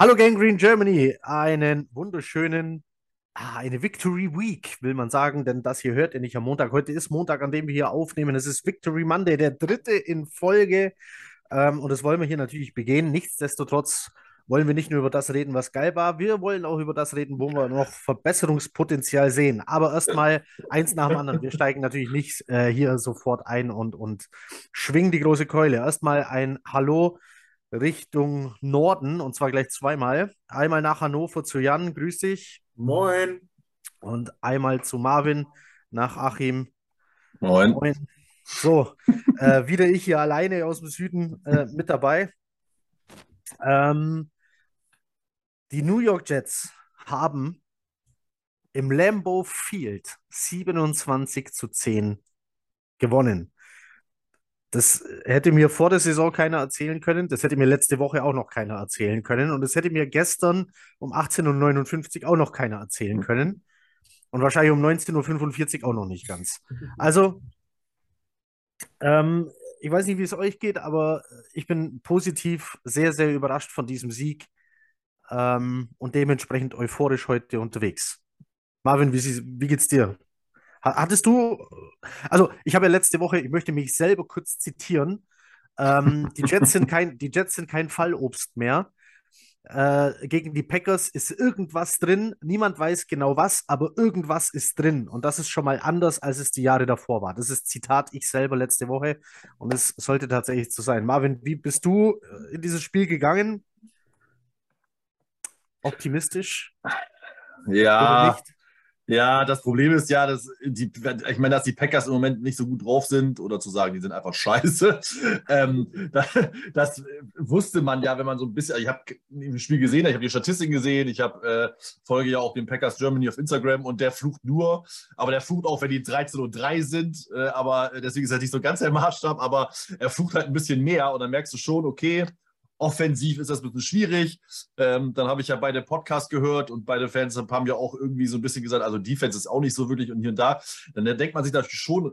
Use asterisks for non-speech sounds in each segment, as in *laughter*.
Hallo Gangrene Germany, einen wunderschönen, ah, eine Victory Week, will man sagen, denn das hier hört ihr nicht am Montag. Heute ist Montag, an dem wir hier aufnehmen. Es ist Victory Monday, der dritte in Folge. Ähm, und das wollen wir hier natürlich begehen. Nichtsdestotrotz wollen wir nicht nur über das reden, was geil war, wir wollen auch über das reden, wo wir noch Verbesserungspotenzial sehen. Aber erstmal eins nach dem anderen. Wir steigen natürlich nicht äh, hier sofort ein und, und schwingen die große Keule. Erstmal ein Hallo Richtung Norden und zwar gleich zweimal. Einmal nach Hannover zu Jan, grüß dich. Moin. Und einmal zu Marvin nach Achim. Moin. Moin. So, *laughs* äh, wieder ich hier alleine aus dem Süden äh, mit dabei. Ähm, die New York Jets haben im Lambeau Field 27 zu 10 gewonnen. Das hätte mir vor der Saison keiner erzählen können. Das hätte mir letzte Woche auch noch keiner erzählen können. Und das hätte mir gestern um 18.59 Uhr auch noch keiner erzählen können. Und wahrscheinlich um 19.45 Uhr auch noch nicht ganz. Also, ähm, ich weiß nicht, wie es euch geht, aber ich bin positiv sehr, sehr überrascht von diesem Sieg ähm, und dementsprechend euphorisch heute unterwegs. Marvin, wie, wie geht's dir? Hattest du, also ich habe ja letzte Woche, ich möchte mich selber kurz zitieren, ähm, die, Jets sind kein, die Jets sind kein Fallobst mehr. Äh, gegen die Packers ist irgendwas drin. Niemand weiß genau was, aber irgendwas ist drin. Und das ist schon mal anders, als es die Jahre davor war. Das ist Zitat ich selber letzte Woche. Und es sollte tatsächlich so sein. Marvin, wie bist du äh, in dieses Spiel gegangen? Optimistisch? Ja, ja, das Problem ist ja, dass die, ich meine, dass die Packers im Moment nicht so gut drauf sind oder zu sagen, die sind einfach scheiße. *laughs* Ähm, das, das, wusste man ja, wenn man so ein bisschen, ich habe im Spiel gesehen, ich habe die Statistiken gesehen, ich habe äh, folge ja auch dem Packers Germany auf Instagram und der flucht nur, aber der flucht auch, wenn die 13 und 3 sind, äh, aber deswegen ist er nicht so ganz der Maßstab, aber er flucht halt ein bisschen mehr und dann merkst du schon, okay, Offensiv ist das ein bisschen schwierig. Ähm, dann habe ich ja beide Podcasts gehört und beide Fans haben ja auch irgendwie so ein bisschen gesagt, also Defense ist auch nicht so wirklich und hier und da. Dann denkt man sich natürlich schon,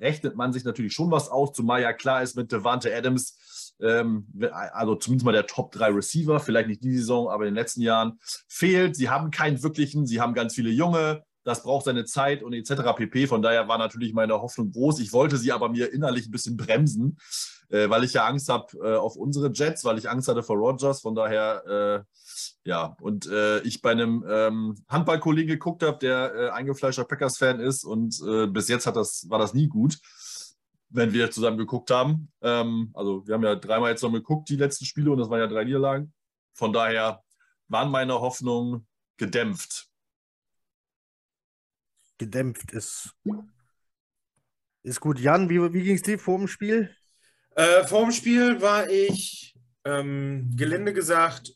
rechnet, man sich natürlich schon was aus, zumal ja klar ist mit Devante Adams, ähm, also zumindest mal der Top 3 Receiver, vielleicht nicht die Saison, aber in den letzten Jahren fehlt. Sie haben keinen wirklichen, sie haben ganz viele junge, das braucht seine Zeit und etc. pp. Von daher war natürlich meine Hoffnung groß. Ich wollte sie aber mir innerlich ein bisschen bremsen, äh, weil ich ja Angst habe äh, auf unsere Jets, weil ich Angst hatte vor Rogers. Von daher, äh, ja, und äh, ich bei einem ähm, Handballkollegen geguckt habe, der äh, eingefleischter Packers-Fan ist und äh, bis jetzt hat das, war das nie gut wenn wir zusammen geguckt haben. Ähm, also wir haben ja dreimal jetzt noch geguckt, die letzten Spiele, und das waren ja drei Niederlagen. Von daher waren meine Hoffnungen gedämpft gedämpft ist. Ist gut. Jan, wie, wie ging es dir vor dem Spiel? Äh, vor dem Spiel war ich, ähm, gelinde gesagt,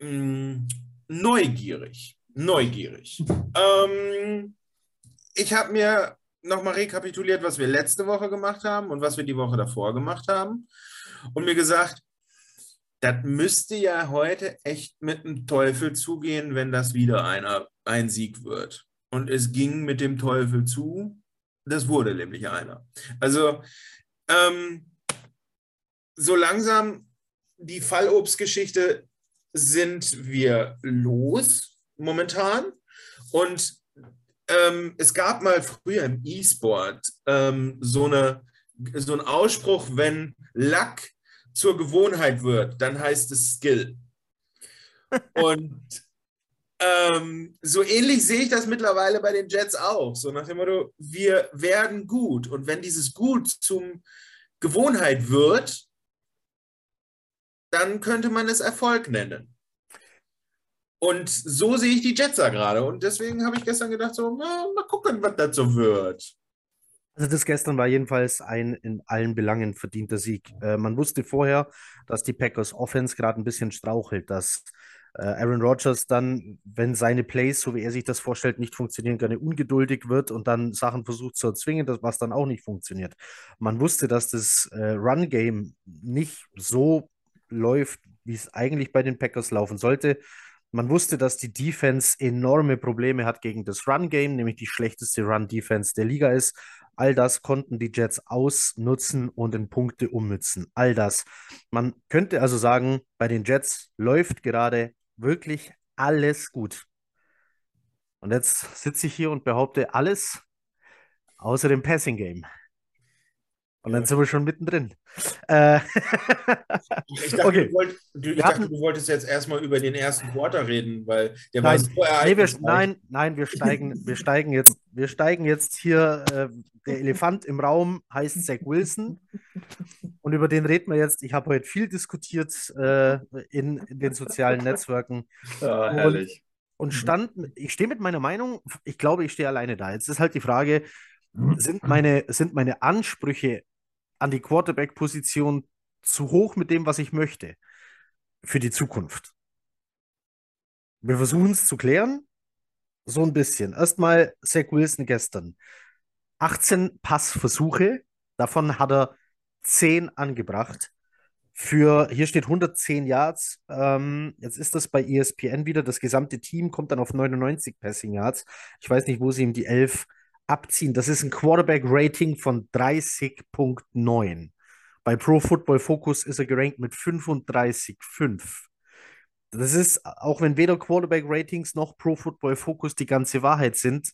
mh, mm, neugierig. Neugierig. *laughs* Ähm, ich habe mir nochmal rekapituliert, was wir letzte Woche gemacht haben und was wir die Woche davor gemacht haben. Und mir gesagt, das müsste ja heute echt mit dem Teufel zugehen, wenn das wieder einer, ein Sieg wird und es ging mit dem Teufel zu. Das wurde nämlich einer. Also ähm, so langsam die Fallobstgeschichte sind wir los momentan. Und ähm, es gab mal früher im E-Sport ähm, so, eine, so einen Ausspruch, wenn Lack zur Gewohnheit wird, dann heißt es Skill. *laughs* Und ähm, so ähnlich sehe ich das mittlerweile bei den Jets auch. So nach dem Motto, wir werden gut. Und wenn dieses Gut zum Gewohnheit wird, dann könnte man es Erfolg nennen. Und so sehe ich die Jets da gerade. Und deswegen habe ich gestern gedacht, so, na, mal gucken, was so wird. Also das gestern war jedenfalls ein in allen Belangen verdienter Sieg. Äh, man wusste vorher, dass die Packers Offense gerade ein bisschen strauchelt, dass Aaron Rodgers dann, wenn seine Plays, so wie er sich das vorstellt, nicht funktionieren, gerne ungeduldig wird und dann Sachen versucht zu erzwingen, was dann auch nicht funktioniert. Man wusste, dass das äh, Run-Game nicht so läuft, wie es eigentlich bei den Packers laufen sollte. Man wusste, dass die Defense enorme Probleme hat gegen das Run-Game, nämlich die schlechteste Run-Defense der Liga ist. All das konnten die Jets ausnutzen und in Punkte ummützen. All das. Man könnte also sagen, bei den Jets läuft gerade wirklich alles gut. Und jetzt sitze ich hier und behaupte alles außer dem Passing Game. Und dann sind wir schon mittendrin. Äh, ich dachte, okay. du, wollt, du, ich dachte du wolltest jetzt erstmal über den ersten Quarter reden, weil der nein, war so nee, wir, nein, nein, wir steigen, wir steigen jetzt, wir steigen jetzt hier. Äh, der Elefant im Raum heißt Zach Wilson. Und über den reden wir jetzt. Ich habe heute viel diskutiert äh, in, in, den sozialen Netzwerken. Ja, herrlich. Und, und stand, ich stehe mit meiner Meinung, ich glaube, ich stehe alleine da. Jetzt ist halt die Frage, sind meine, sind meine Ansprüche an die Quarterback-Position zu hoch mit dem, was ich möchte für die Zukunft. Wir versuchen es zu klären. So ein bisschen. Erstmal Zach Wilson gestern. 18 Passversuche, davon hat er 10 angebracht. Für, hier steht 110 Yards. Ähm, jetzt ist das bei ESPN wieder. Das gesamte Team kommt dann auf 99 Passing Yards. Ich weiß nicht, wo sie ihm die 11 abziehen. Das ist ein Quarterback-Rating von 30.9. Bei Pro Football Focus ist er gerankt mit 35,5. Das ist, auch wenn weder Quarterback-Ratings noch Pro Football Focus die ganze Wahrheit sind,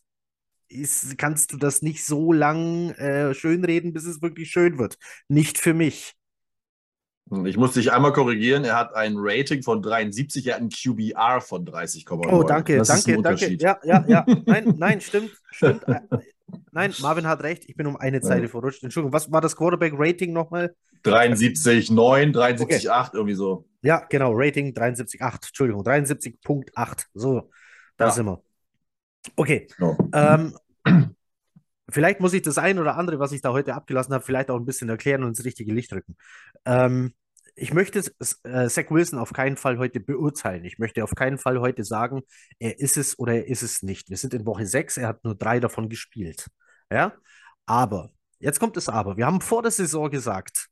ist, kannst du das nicht so lang äh, schönreden, bis es wirklich schön wird. Nicht für mich. Ich muss dich einmal korrigieren, er hat ein Rating von 73, er hat ein QBR von 30,9. Oh, danke, das danke, danke. Ja, ja, ja. *laughs* Nein, nein, stimmt, stimmt. Äh, nein, Marvin hat recht, ich bin um eine Zeile ja. verrutscht. Entschuldigung, was war das Quarterback-Rating nochmal? 73,9, 73,8, okay. irgendwie so. Ja, genau, Rating 73,8, Entschuldigung, 73,8. So, da ja. sind wir. Okay. No. Ähm, vielleicht muss ich das ein oder andere, was ich da heute abgelassen habe, vielleicht auch ein bisschen erklären und ins richtige Licht rücken. Ähm, ich möchte äh, Zach Wilson auf keinen Fall heute beurteilen. Ich möchte auf keinen Fall heute sagen, er ist es oder er ist es nicht. Wir sind in Woche 6, er hat nur drei davon gespielt. Ja, aber, jetzt kommt das Aber. Wir haben vor der Saison gesagt,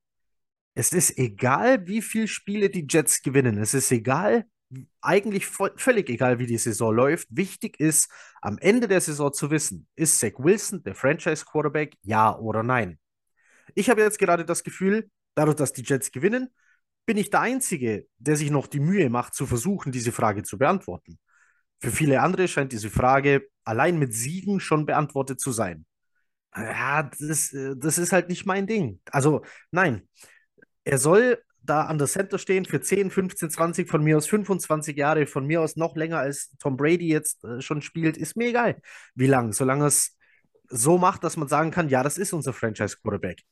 es ist egal, wie viele Spiele die Jets gewinnen. Es ist egal, eigentlich völlig egal, wie die Saison läuft. Wichtig ist, am Ende der Saison zu wissen, ist Zach Wilson der Franchise Quarterback, ja oder nein? Ich habe jetzt gerade das Gefühl, dadurch, dass die Jets gewinnen, bin ich der Einzige, der sich noch die Mühe macht, zu versuchen, diese Frage zu beantworten. Für viele andere scheint diese Frage allein mit Siegen schon beantwortet zu sein. Ja, das, das ist halt nicht mein Ding. Also, nein, er soll da an der Center stehen für 10, 15, 20, von mir aus 25 Jahre, von mir aus noch länger als Tom Brady jetzt äh, schon spielt, ist mir egal, wie lang, solange es so macht, dass man sagen kann, ja, das ist unser Franchise Quarterback.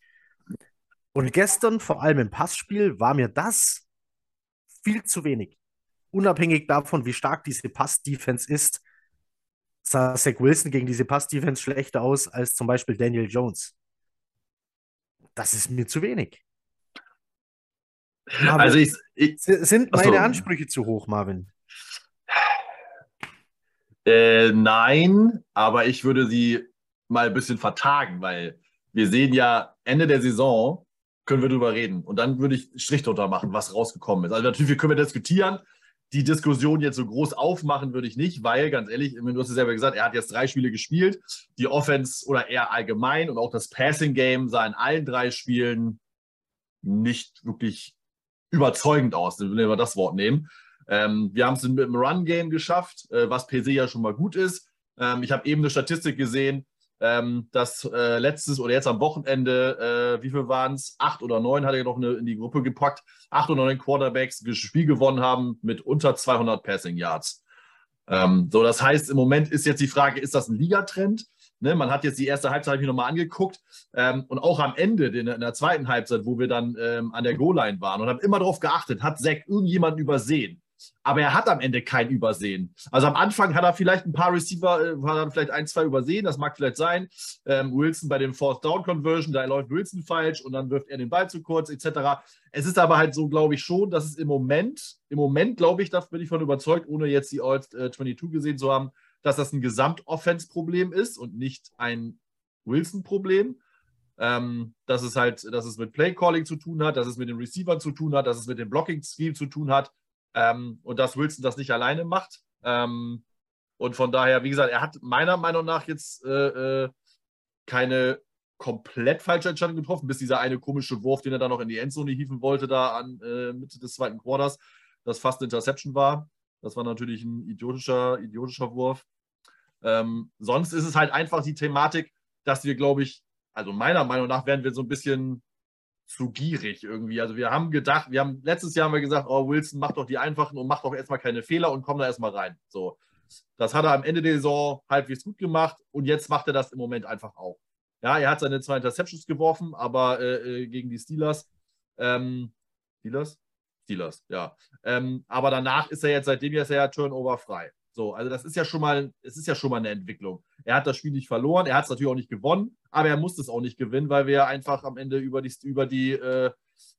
Und gestern, vor allem im Passspiel, war mir das viel zu wenig. Unabhängig davon, wie stark diese Pass-Defense ist, sah Zach Wilson gegen diese Pass-Defense schlechter aus als zum Beispiel Daniel Jones. Das ist mir zu wenig. Aber also ich, ich, sind meine achso. Ansprüche zu hoch, Marvin? Äh, nein, aber ich würde sie mal ein bisschen vertagen, weil wir sehen ja Ende der Saison können wir drüber reden. Und dann würde ich Strich drunter machen, was rausgekommen ist. Also natürlich können wir diskutieren. Die Diskussion jetzt so groß aufmachen würde ich nicht, weil, ganz ehrlich, du hast es selber gesagt, er hat jetzt drei Spiele gespielt. Die Offense oder eher allgemein und auch das Passing Game sah in allen drei Spielen nicht wirklich überzeugend aus, wenn wir das Wort nehmen. Ähm, wir haben es mit dem Run-Game geschafft, äh, was per se ja schon mal gut ist. Ähm, ich habe eben eine Statistik gesehen, ähm, dass äh, letztes oder jetzt am Wochenende, äh, wie viel waren es? Acht oder neun hat er noch eine, in die Gruppe gepackt. Acht oder neun Quarterbacks das Spiel gewonnen haben mit unter 200 Passing Yards. Ähm, so, das heißt, im Moment ist jetzt die Frage, ist das ein Ligatrend? Ne, man hat jetzt die erste Halbzeit mir nochmal angeguckt ähm, und auch am Ende, in, in der zweiten Halbzeit, wo wir dann ähm, an der Goal-Line waren und haben immer darauf geachtet, hat Zack irgendjemanden übersehen? aber er hat am Ende kein Übersehen. Also am Anfang hat er vielleicht ein paar Receiver, äh, hat er vielleicht ein, zwei übersehen, das mag vielleicht sein. Ähm, Wilson bei dem Fourth Down Conversion, da läuft Wilson falsch und dann wirft er den Ball zu kurz, etc. Es ist aber halt so, glaube ich schon, dass es im Moment, im Moment glaube ich, da bin ich von überzeugt, ohne jetzt die All äh, 22 gesehen zu haben, dass das ein Gesamtoffense-Problem ist und nicht ein Wilson-Problem. Ähm, dass es halt, dass es mit Play Calling zu tun hat, dass es mit den Receivern zu tun hat, dass es mit dem Blocking Scheme zu tun hat ähm, und dass Wilson das nicht alleine macht. Ähm, und von daher, wie gesagt, er hat meiner Meinung nach jetzt äh, äh, keine komplett falsche Entscheidung getroffen, bis dieser eine komische Wurf, den er dann noch in die Endzone hieven wollte, da an äh, Mitte des zweiten Quarters, das fast Interception war. Das war natürlich ein idiotischer, idiotischer Wurf. Ähm, sonst ist es halt einfach die Thematik, dass wir, glaube ich, also meiner Meinung nach werden wir so ein bisschen zu gierig irgendwie. Also wir haben gedacht, wir haben letztes Jahr haben wir gesagt, oh Wilson, mach doch die einfachen und mach doch erstmal keine Fehler und komm da erstmal rein. So. Das hat er am Ende der Saison halbwegs gut gemacht und jetzt macht er das im Moment einfach auch. Ja, er hat seine zwei Interceptions geworfen, aber äh, äh gegen die Steelers. Ähm, Steelers? Steelers, ja. Ähm, aber danach ist er jetzt, seitdem ist er ja Turnover frei. So, also das ist ja schon mal, es ist ja schon mal eine Entwicklung. Er hat das Spiel nicht verloren, er hat es natürlich auch nicht gewonnen, aber er musste es auch nicht gewinnen, weil wir einfach am Ende über die, über die, äh,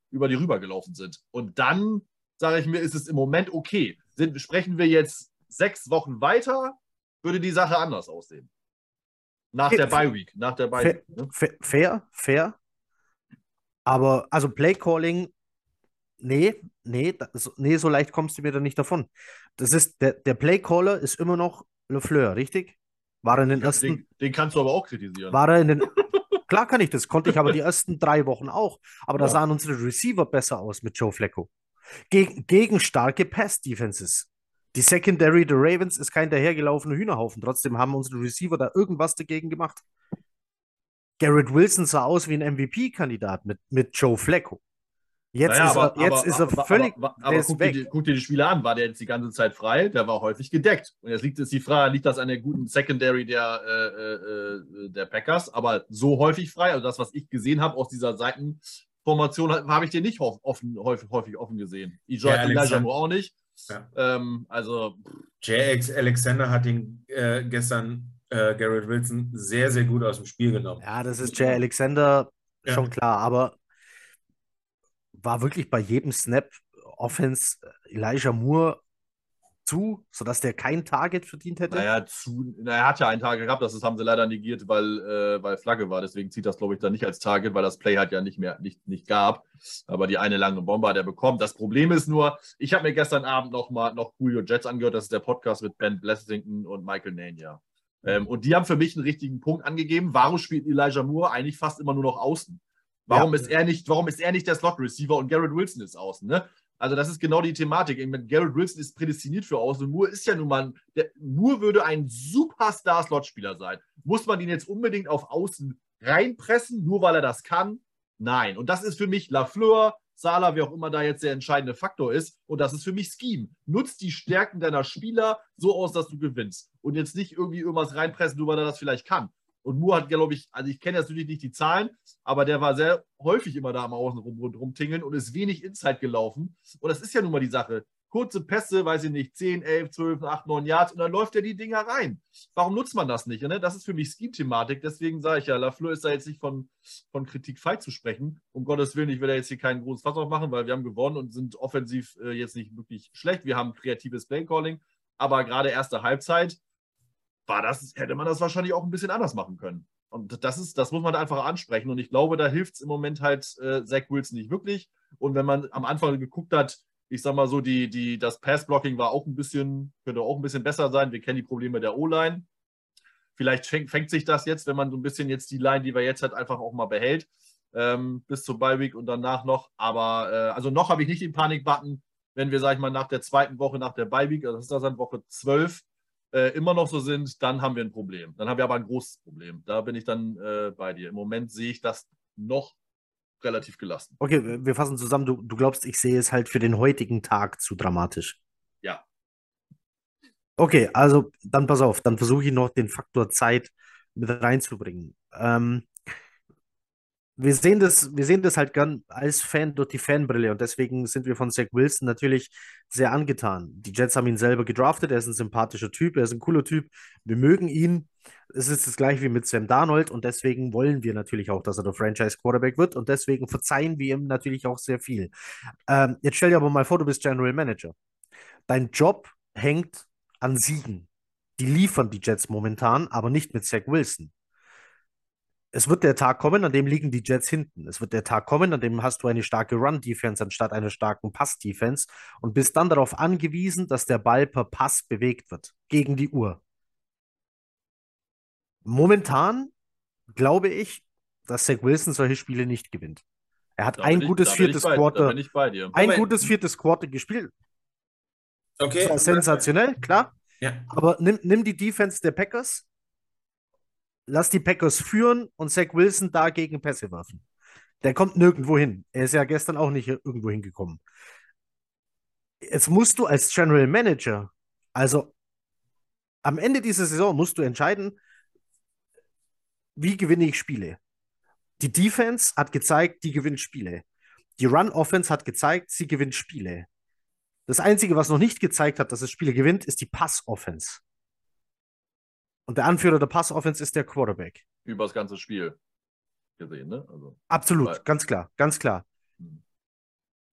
über die rübergelaufen sind. Und dann, sage ich mir, ist es im Moment okay. Sind, sprechen wir jetzt sechs Wochen weiter, würde die Sache anders aussehen. Nach der Bye Week. Nach der Bye fair, ne? fair, fair. Aber also Play Calling Nee, nee, das, nee, so leicht kommst du mir da nicht davon. Das ist, der, der Playcaller ist immer noch LeFleur, richtig? War er in den ja, ersten. Den, den, kannst du aber auch kritisieren. War er in den. *laughs* Klar kann ich das, konnte ich aber die ersten drei Wochen auch. Aber ja. da sahen unsere Receiver besser aus mit Joe Flacco. Gegen, gegen starke Pass-Defenses. Die Secondary der Ravens ist kein dahergelaufener Hühnerhaufen. Trotzdem haben unsere Receiver da irgendwas dagegen gemacht. Garrett Wilson sah aus wie ein MVP-Kandidat mit, mit Joe Flacco. Jetzt, naja, ist, aber, er, jetzt aber, ist er aber, völlig. Aber, aber guck, dir, guck, dir, die Spiele an. War der jetzt die ganze Zeit frei? Der war häufig gedeckt. Und jetzt liegt es die Frage, liegt das an der guten Secondary der, äh, äh, der Packers? Aber so häufig frei, also das, was ich gesehen habe aus dieser Seitenformation, habe ich den nicht offen, häufig, häufig offen gesehen. Elijah, ja, Elijah auch nicht. Ja. Ähm, also. JX Alexander hat ihn äh, gestern äh, Garrett Wilson sehr, sehr gut aus dem Spiel genommen. Ja, das ist Jay Alexander schon ja. klar. Aber war wirklich bei jedem Snap Offense äh, Elijah Moore zu, sodass der kein Target verdient hätte? Naja, zu, na, er hat ja ein Target gehabt, das haben sie leider negiert, weil, äh, weil Flagge war. Deswegen zieht das, glaube ich, dann nicht als Target, weil das Play halt ja nicht mehr nicht, nicht gab. Aber die eine lange Bombe hat er bekommen. Das Problem ist nur, ich habe mir gestern Abend noch mal noch Julio Jets angehört. Das ist der Podcast mit Ben Blessington und Michael Nania. Ähm, und die haben für mich einen richtigen Punkt angegeben. Warum spielt Elijah Moore eigentlich fast immer nur noch außen? Warum, ja. ist er nicht, warum ist er nicht der Slot-Receiver und Garrett Wilson ist außen? Ne? Also, das ist genau die Thematik. Garrett Wilson ist prädestiniert für außen. Moore ist ja nun mal, der, Moore würde ein Superstar-Slot-Spieler sein. Muss man ihn jetzt unbedingt auf außen reinpressen, nur weil er das kann? Nein. Und das ist für mich Lafleur, Sala, wie auch immer da jetzt der entscheidende Faktor ist. Und das ist für mich Scheme. Nutzt die Stärken deiner Spieler so aus, dass du gewinnst. Und jetzt nicht irgendwie irgendwas reinpressen, nur weil er das vielleicht kann. Und Moore hat, glaube ich, also ich kenne natürlich nicht die Zahlen, aber der war sehr häufig immer da am Außen rum, rumtingeln und ist wenig Inside gelaufen. Und das ist ja nun mal die Sache. Kurze Pässe, weiß ich nicht, 10, 11, 12, 8, 9 Yards und dann läuft er die Dinger rein. Warum nutzt man das nicht? Ne? Das ist für mich Scheme-Thematik. Deswegen sage ich ja, Lafleur ist da jetzt nicht von, von Kritik frei zu sprechen. Um Gottes Willen, ich will da jetzt hier keinen großen Fass aufmachen, weil wir haben gewonnen und sind offensiv äh, jetzt nicht wirklich schlecht. Wir haben kreatives Playcalling, aber gerade erste Halbzeit war das, hätte man das wahrscheinlich auch ein bisschen anders machen können. Und das ist, das muss man einfach ansprechen. Und ich glaube, da hilft es im Moment halt äh, Zach Wilson nicht wirklich. Und wenn man am Anfang geguckt hat, ich sag mal so, die, die, das Pass-Blocking war auch ein bisschen, könnte auch ein bisschen besser sein. Wir kennen die Probleme der O-Line. Vielleicht fängt, fängt, sich das jetzt, wenn man so ein bisschen jetzt die Line, die wir jetzt hat, einfach auch mal behält, ähm, bis zur Bye-Week und danach noch. Aber äh, also noch habe ich nicht den Panik-Button, wenn wir, sag ich mal, nach der zweiten Woche, nach der Bye-Week, also das ist dann Woche 12, äh, immer noch so sind, dann haben wir ein Problem. Dann haben wir aber ein großes Problem. Da bin ich dann äh, bei dir. Im Moment sehe ich das noch relativ gelassen. Okay, wir fassen zusammen. Du, du glaubst, ich sehe es halt für den heutigen Tag zu dramatisch. Ja. Okay, also dann pass auf, dann versuche ich noch den Faktor Zeit mit reinzubringen. Ähm, wir sehen das, wir sehen das halt gern als Fan durch die Fanbrille und deswegen sind wir von Zach Wilson natürlich sehr angetan. Die Jets haben ihn selber gedraftet, er ist ein sympathischer Typ, er ist ein cooler Typ, wir mögen ihn. Es ist das gleiche wie mit Sam Darnold und deswegen wollen wir natürlich auch, dass er der Franchise Quarterback wird und deswegen verzeihen wir ihm natürlich auch sehr viel. Ähm, jetzt stell dir aber mal vor, du bist General Manager. Dein Job hängt an Siegen. Die liefern die Jets momentan, aber nicht mit Zach Wilson es wird der Tag kommen, an dem liegen die Jets hinten. Es wird der Tag kommen, an dem hast du eine starke Run-Defense anstatt einer starken Pass-Defense und bist dann darauf angewiesen, dass der Ball per Pass bewegt wird gegen die Uhr. Momentan glaube ich, dass Zach Wilson solche Spiele nicht gewinnt. Er hat Da ein gutes ich viertes bei- Quarter, ein gutes viertes Quarter gespielt. Okay. Das war sensationell, klar. Ja. Aber nimm, nimm die Defense der Packers, lass die Packers führen und Zach Wilson dagegen Pässe werfen. Der kommt nirgendwo hin. Er ist ja gestern auch nicht irgendwo hingekommen. Jetzt musst du als General Manager, also am Ende dieser Saison musst du entscheiden, wie gewinne ich Spiele. Die Defense hat gezeigt, die gewinnt Spiele. Die Run-Offense hat gezeigt, sie gewinnt Spiele. Das Einzige, was noch nicht gezeigt hat, dass es Spiele gewinnt, ist die Pass-Offense. Und der Anführer der Pass-Offense ist der Quarterback. Über das ganze Spiel gesehen, ne? Also, Absolut, Weil- ganz klar, ganz klar. Mhm.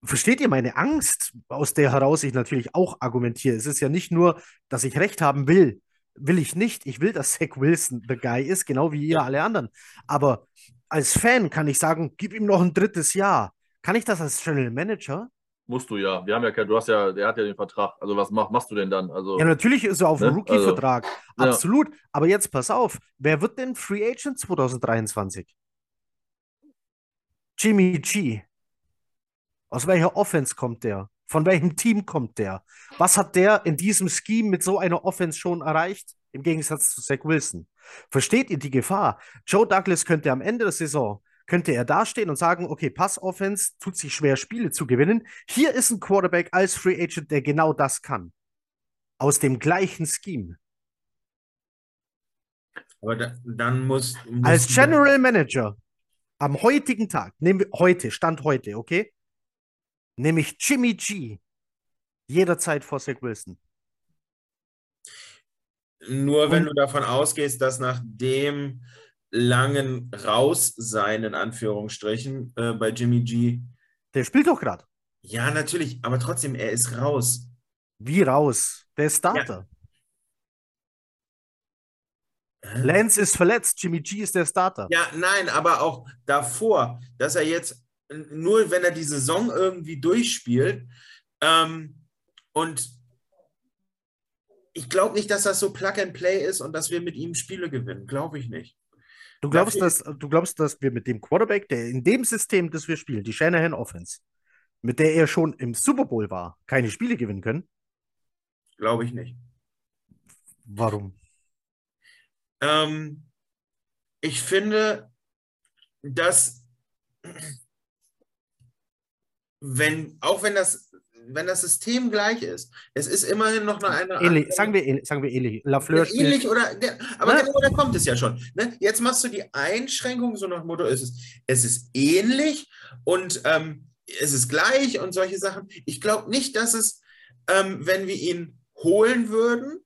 Versteht ihr meine Angst, aus der heraus ich natürlich auch argumentiere? Es ist ja nicht nur, dass ich recht haben will. Will ich nicht. Ich will, dass Zach Wilson the guy ist, genau wie ihr alle anderen. Aber als Fan kann ich sagen, gib ihm noch ein drittes Jahr. Kann ich das als General Manager? Musst du ja. Wir haben ja kein, du hast ja, der hat ja den Vertrag. Also was mach, machst du denn dann? Also, Ja, natürlich ist er auf einem Ne? Rookie-Vertrag. ja. Absolut. Aber jetzt pass auf, wer wird denn Free Agent 2023? Jimmy G. Aus welcher Offense kommt der? Von welchem Team kommt der? Was hat der in diesem Scheme mit so einer Offense schon erreicht? Im Gegensatz zu Zach Wilson. Versteht ihr die Gefahr? Joe Douglas könnte am Ende der Saison, könnte er dastehen und sagen, okay, Pass-Offense tut sich schwer, Spiele zu gewinnen. Hier ist ein Quarterback als Free Agent, der genau das kann. Aus dem gleichen Scheme. Aber da, dann muss, muss Als General Manager am heutigen Tag, nehmen wir heute, Stand heute, okay? Nehme ich Jimmy G jederzeit vor Zach Wilson. Nur wenn Und- du davon ausgehst, dass nach dem langen Raussein, in Anführungsstrichen, äh, bei Jimmy G, Der spielt doch gerade. ja, natürlich, aber trotzdem, er ist raus. Wie raus? Der ist Starter. Hä? Lance ist verletzt, Jimmy G ist der Starter. Ja, nein, aber auch davor, dass er jetzt nur, wenn er die Saison irgendwie durchspielt ähm, und ich glaube nicht, dass das so Plug and Play ist und dass wir mit ihm Spiele gewinnen. Glaube ich nicht. Du glaubst, dass, du glaubst, dass wir mit dem Quarterback, der in dem System, das wir spielen, die Shanahan Offense, mit der er schon im Super Bowl war, keine Spiele gewinnen können? Glaube ich nicht. Warum? Ähm, ich finde, dass wenn, auch wenn das, wenn das System gleich ist, es ist immerhin noch eine Ähnlich, sagen wir ähnlich, sagen wir ähnlich. Lafleur ähnlich oder der, aber Ne? genau da kommt es ja schon. Ne? Jetzt machst du die Einschränkung so nach dem Motto, es ist, es ist ähnlich und ähm, es ist gleich und solche Sachen. Ich glaube nicht, dass es, ähm, wenn wir ihn holen würden,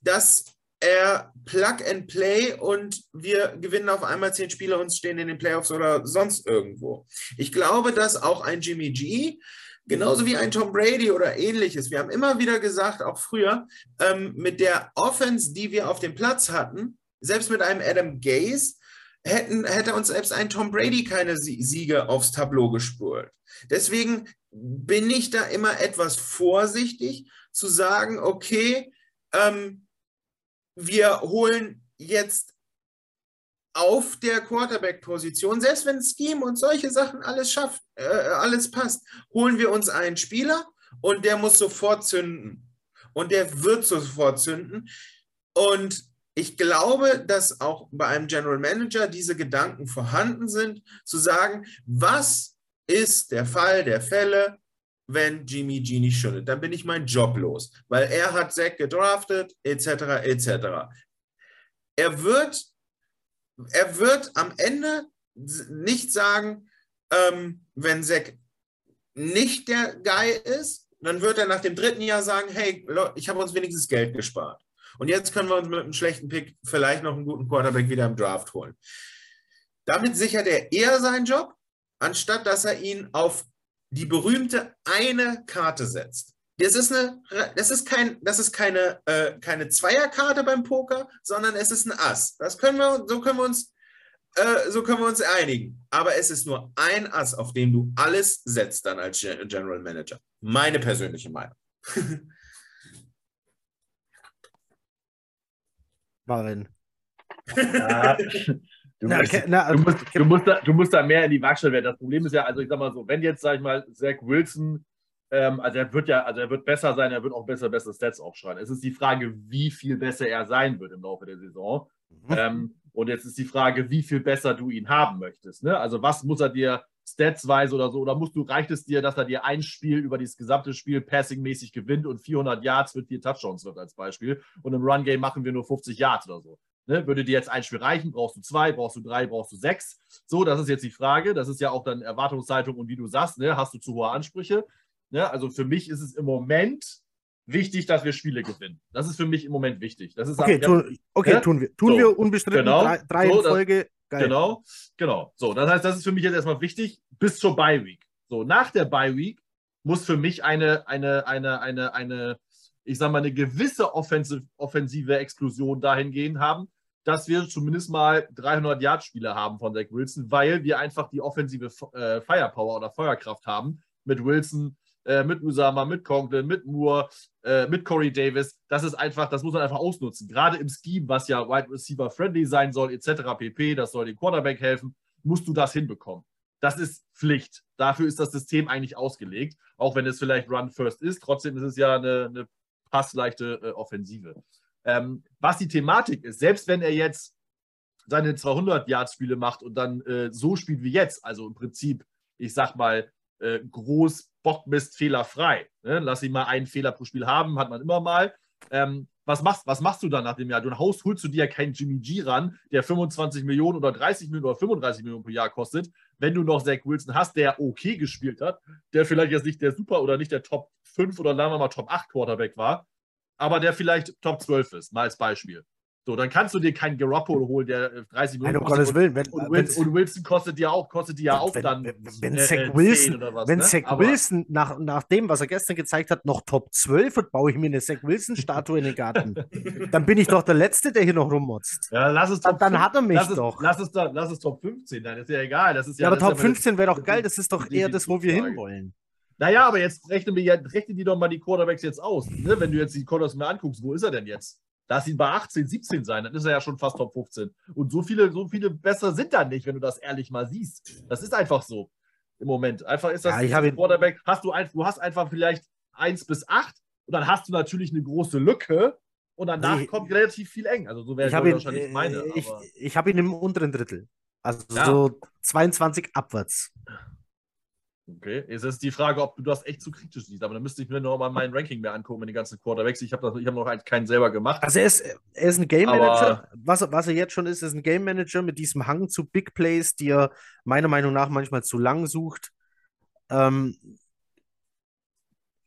dass er Plug and Play und wir gewinnen auf einmal zehn Spiele und stehen in den Playoffs oder sonst irgendwo. Ich glaube, dass auch ein Jimmy G, genauso wie ein Tom Brady oder ähnliches, wir haben immer wieder gesagt, auch früher, ähm, mit der Offense, die wir auf dem Platz hatten, selbst mit einem Adam Gaze, hätten, hätte uns selbst ein Tom Brady keine Sie Siege aufs Tableau gespurt. Deswegen bin ich da immer etwas vorsichtig zu sagen, okay, ähm, wir holen jetzt auf der Quarterback-Position, selbst wenn Scheme und solche Sachen alles schafft, äh, alles passt, holen wir uns einen Spieler und der muss sofort zünden. Und der wird sofort zünden. Und ich glaube, dass auch bei einem General Manager diese Gedanken vorhanden sind, zu sagen, was ist der Fall der Fälle, wenn Jimmy G nicht schüttelt? Dann bin ich meinen Job los, weil er hat Zack gedraftet, etc., etc. Er wird, er wird am Ende nicht sagen, ähm, wenn Zack nicht der Guy ist, dann wird er nach dem dritten Jahr sagen, hey, ich habe uns wenigstens Geld gespart. Und jetzt können wir uns mit einem schlechten Pick vielleicht noch einen guten Quarterback wieder im Draft holen. Damit sichert er eher seinen Job, anstatt dass er ihn auf die berühmte eine Karte setzt. Das ist, eine, das ist, kein, das ist keine, äh, keine Zweierkarte beim Poker, sondern es ist ein Ass. Das können wir, so können wir uns, äh, so können wir uns einigen. Aber es ist nur ein Ass, auf dem du alles setzt dann als General Manager. Meine persönliche Meinung. *laughs* Marin. Ja, Du, na, musst, na, du, musst, du, musst da, du musst da mehr in die Waagschale werden. Das Problem ist ja, also ich sag mal so, wenn jetzt, sag ich mal, Zach Wilson, ähm, also er wird ja, also er wird besser sein, er wird auch besser, bessere Stats aufschreiben. Es ist die Frage, wie viel besser er sein wird im Laufe der Saison. Mhm. Ähm, und jetzt ist die Frage, wie viel besser du ihn haben möchtest. Ne? Also was muss er dir statsweise oder so, oder musst du, reicht es dir, dass er dir ein Spiel über dieses gesamte Spiel passingmäßig gewinnt und 400 Yards mit vier Touchdowns wird als Beispiel und im Run-Game machen wir nur 50 Yards oder so. Ne? Würde dir jetzt ein Spiel reichen? Brauchst du zwei? Brauchst du drei? Brauchst du sechs? So, das ist jetzt die Frage. Das ist ja auch dann Erwartungshaltung und wie du sagst, ne? hast du zu hohe Ansprüche? Ne? Also für mich ist es im Moment wichtig, dass wir Spiele gewinnen. Das ist für mich im Moment wichtig. Das ist okay, tun, okay ne? tun wir. Tun so, wir unbestritten genau, drei, drei so, in Folge. Das, genau, genau. So, das heißt, das ist für mich jetzt erstmal wichtig bis zur Bye Week. So, nach der Bye Week muss für mich eine, eine, eine, eine, eine, ich sag mal, eine gewisse offensive, offensive Explosion dahingehend haben, dass wir zumindest mal 300 Yard Spiele haben von Zach Wilson, weil wir einfach die offensive äh, Firepower oder Feuerkraft haben mit Wilson, äh, mit Usama, mit Conklin, mit Moore, äh, mit Corey Davis. Das ist einfach, das muss man einfach ausnutzen. Gerade im Scheme, was ja Wide Receiver friendly sein soll, etc. pp. Das soll dem Quarterback helfen, musst du das hinbekommen. Das ist Pflicht. Dafür ist das System eigentlich ausgelegt. Auch wenn es vielleicht Run First ist, trotzdem ist es ja eine, eine passleichte äh, Offensive. Ähm, was die Thematik ist, selbst wenn er jetzt seine 200-Yard-Spiele macht und dann äh, so spielt wie jetzt, also im Prinzip, ich sag mal, äh, groß, Bockmist, fehlerfrei. Ne? Lass ihn mal einen Fehler pro Spiel haben, hat man immer mal. Ähm, was, machst, was machst du dann nach dem Jahr? Du haust, holst du dir ja keinen Jimmy G ran, der 25 Millionen oder 30 Millionen oder 35 Millionen pro Jahr kostet, wenn du noch Zach Wilson hast, der okay gespielt hat, der vielleicht jetzt nicht der Super oder nicht der Top 5 oder sagen wir mal Top 8 Quarterback war, aber der vielleicht Top 12 ist, mal als Beispiel. So, dann kannst du dir keinen Garoppolo holen, der 30 äh, Millionen kostet. Willen, wenn, und, Wilson, und, Wilson, kostet ja auch, kostet die ja auch wenn, dann. Wenn, äh, Zach Wilson, was, wenn ne? Zach Wilson nach, nach dem, was er gestern gezeigt hat, noch Top 12 wird, baue ich mir eine Zach Wilson-Statue in den Garten. *laughs* dann bin ich doch der Letzte, der hier noch rummotzt. Ja, lass es Top dann, dann hat er mich lass doch. Es, lass, es, lass es Top 15, dann ist ja egal. Das ist ja, ja aber Top 15 wäre doch geil, das ist doch eher das, wo wir hinwollen. Naja, aber jetzt rechne, mir, rechne die doch mal die Quarterbacks jetzt aus. Ne? Wenn du jetzt die Quarterbacks mir anguckst, wo ist er denn jetzt? Lass ihn bei 18, 17 sein, dann ist er ja schon fast Top 15. Und so viele, so viele besser sind da nicht, wenn du das ehrlich mal siehst. Das ist einfach so im Moment. Einfach ist das ja, ich ein Quarterback. Hast du, ein, du hast einfach vielleicht 1 bis 8 und dann hast du natürlich eine große Lücke und danach ich, kommt relativ viel eng. Also so wäre ich wahrscheinlich ihn, meine. Ich, ich habe ihn im unteren Drittel. Also ja. so 22 abwärts. Okay, jetzt ist die Frage, ob du das echt zu kritisch siehst. Aber dann müsste ich mir noch mal mein Ranking mehr angucken mit den ganzen Quarterbacks. Ich habe hab noch keinen selber gemacht. Also er ist, er ist ein Game Manager. Was, was er jetzt schon ist, ist ein Game Manager mit diesem Hang zu Big Plays, die er meiner Meinung nach manchmal zu lang sucht. Ähm,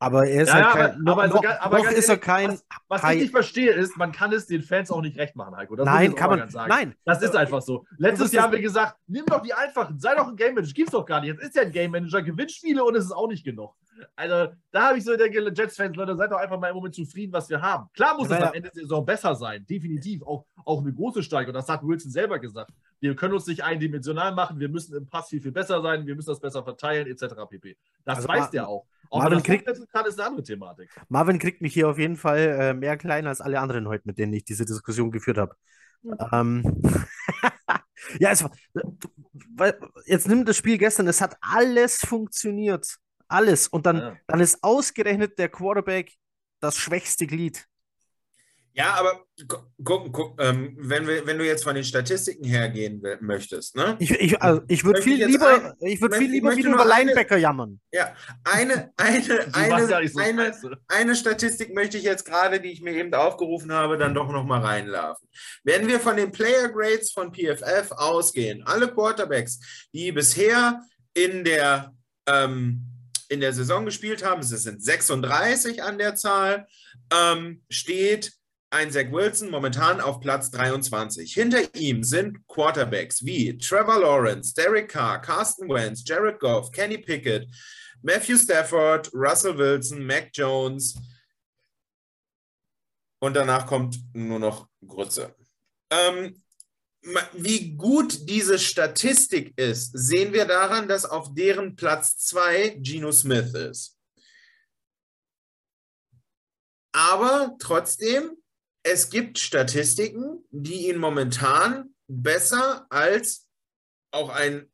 aber er ist ja, halt kein, aber, noch, aber, aber noch ist er kein. Was, was ich nicht verstehe, ist, man kann es den Fans auch nicht recht machen, Heiko. Das nein, kann man. sagen. Nein. Das ist einfach so. Letztes Jahr haben wir gesagt, nimm doch die einfachen, sei doch ein Game Manager. Gibt's doch gar nicht. Jetzt ist ja ein Game Manager, gewinnt Spiele und es ist auch nicht genug. Also, da habe ich so der Jets-Fans, Leute, seid doch einfach mal im Moment zufrieden, was wir haben. Klar muss ja, es am Ende der Saison besser sein. Definitiv. Auch, auch eine große Steigerung. Das hat Wilson selber gesagt. Wir können uns nicht eindimensional machen. Wir müssen im Pass viel, viel besser sein. Wir müssen das besser verteilen, etc. pp. Das also, weiß der auch. Auch Marvin kriegt, kann, ist eine andere Thematik. Marvin kriegt mich hier auf jeden Fall äh, mehr klein als alle anderen heute, mit denen ich diese Diskussion geführt habe. Ja. Ähm, *laughs* ja, es war, weil, jetzt nimmt das Spiel gestern, es hat alles funktioniert. Alles. Und dann, ja. dann ist ausgerechnet der Quarterback das schwächste Glied. Ja, aber guck, guck, ähm, wenn, wir, wenn du jetzt von den Statistiken hergehen möchtest, ne? Ich, ich, also ich würde viel lieber, ein, ich würd viel lieber wieder über Linebacker jammern. Ja, eine, eine, *laughs* eine, so eine, eine Statistik möchte ich jetzt gerade, die ich mir eben aufgerufen habe, dann doch nochmal reinlaufen. Wenn wir von den Player Grades von PFF ausgehen, alle Quarterbacks, die bisher in der, ähm, in der Saison gespielt haben, es sind 36 an der Zahl, ähm, steht ein Zach Wilson momentan auf Platz 23. Hinter ihm sind Quarterbacks wie Trevor Lawrence, Derek Carr, Carsten Wentz, Jared Goff, Kenny Pickett, Matthew Stafford, Russell Wilson, Mac Jones. Und danach kommt nur noch Grütze. Ähm, wie gut diese Statistik ist, sehen wir daran, dass auf deren Platz 2 Geno Smith ist. Aber trotzdem es gibt Statistiken, die ihn momentan besser als auch ein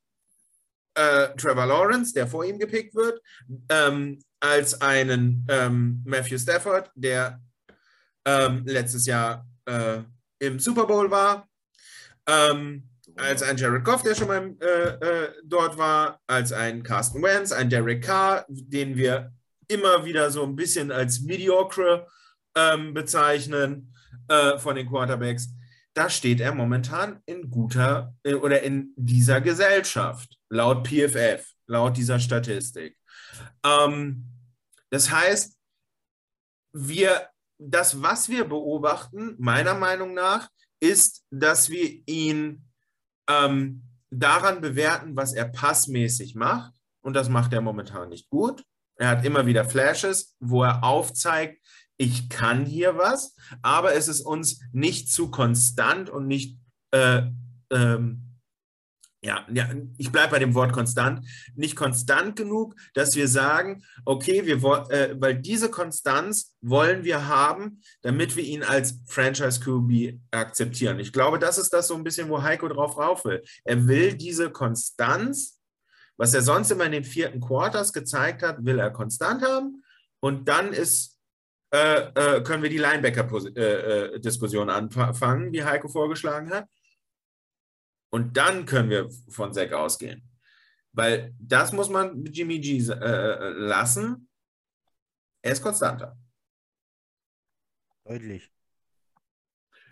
äh, Trevor Lawrence, der vor ihm gepickt wird, ähm, als einen ähm, Matthew Stafford, der ähm, letztes Jahr äh, im Super Bowl war, ähm, als ein Jared Goff, der schon mal äh, äh, dort war, als ein Carsten Wentz, ein Derek Carr, den wir immer wieder so ein bisschen als mediocre ähm, bezeichnen äh, von den Quarterbacks. Da steht er momentan in guter äh, oder in dieser Gesellschaft, laut PFF, laut dieser Statistik. Ähm, das heißt, wir, das, was wir beobachten, meiner Meinung nach, ist, dass wir ihn ähm, daran bewerten, was er passmäßig macht. Und das macht er momentan nicht gut. Er hat immer wieder Flashes, wo er aufzeigt, ich kann hier was, aber es ist uns nicht zu konstant und nicht äh, ähm, ja, ja, ich bleibe bei dem Wort konstant, nicht konstant genug, dass wir sagen, okay, wir äh, weil diese Konstanz wollen wir haben, damit wir ihn als Franchise QB akzeptieren. Ich glaube, das ist das so ein bisschen, wo Heiko drauf rauf will. Er will diese Konstanz, was er sonst immer in den vierten Quarters gezeigt hat, will er konstant haben und dann ist äh, äh, können wir die Linebacker-Diskussion äh, äh, anfangen, wie Heiko vorgeschlagen hat. Und dann können wir von Zack ausgehen. Weil das muss man Jimmy G äh, äh, lassen. Er ist konstanter. Deutlich.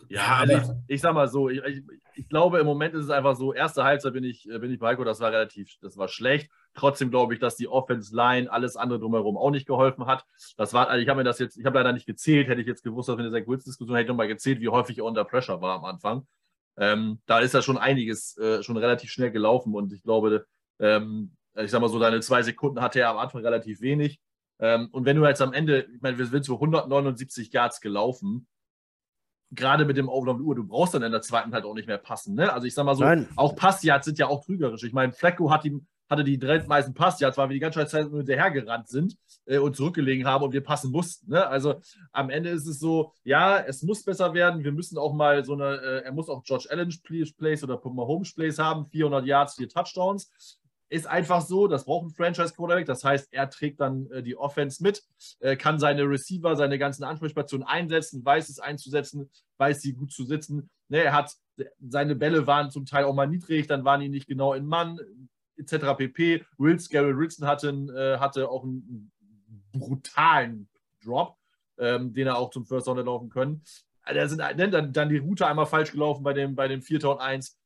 Ja, aber ich, ich sag mal so, ich, ich, ich, glaube, im Moment ist es einfach so, erste Halbzeit bin ich, bin ich bei Heiko, das war relativ, das war schlecht. Trotzdem glaube ich, dass die Offense Line, alles andere drumherum auch nicht geholfen hat. Das war, also ich habe mir das jetzt, ich habe leider nicht gezählt, hätte ich jetzt gewusst, dass wir in der Zach-Witz-Diskussion hätte ich nochmal gezählt, wie häufig er unter Pressure war am Anfang. Ähm, da ist ja schon einiges äh, schon relativ schnell gelaufen und ich glaube, ähm, ich sag mal so, deine zwei Sekunden hatte er am Anfang relativ wenig. Ähm, und wenn du jetzt am Ende, ich meine, wir sind so 179 Yards gelaufen, gerade mit dem Overlauf Uhr, du brauchst dann in der zweiten halt auch nicht mehr passen. Ne? Also ich sag mal so, Nein. auch Passyards sind ja auch trügerisch. Ich meine, Flecko hat ihm hatte die drittmeisten Passyards, weil wir die ganze Zeit nur hinterhergerannt sind äh, und zurückgelegen haben und wir passen mussten. Ne? Also am Ende ist es so, ja, es muss besser werden. Wir müssen auch mal so eine, äh, er muss auch George Allen Plays oder Mahomes Plays haben, 400 Yards, vier Touchdowns. Ist einfach so, das braucht ein Franchise-Quarterback. Das heißt, er trägt dann äh, die Offense mit, äh, kann seine Receiver, seine ganzen Ansprechstationen einsetzen, weiß es einzusetzen, weiß sie gut zu sitzen. Ne, er hat seine Bälle waren zum Teil auch mal niedrig, dann waren die nicht genau in Mann etc. pp. Wills, Gary Wilson hatte, äh, hatte auch einen brutalen Drop, ähm, den er auch zum First Down laufen können. Da sind dann, dann die Route einmal falsch gelaufen bei dem, bei dem 4 und 1.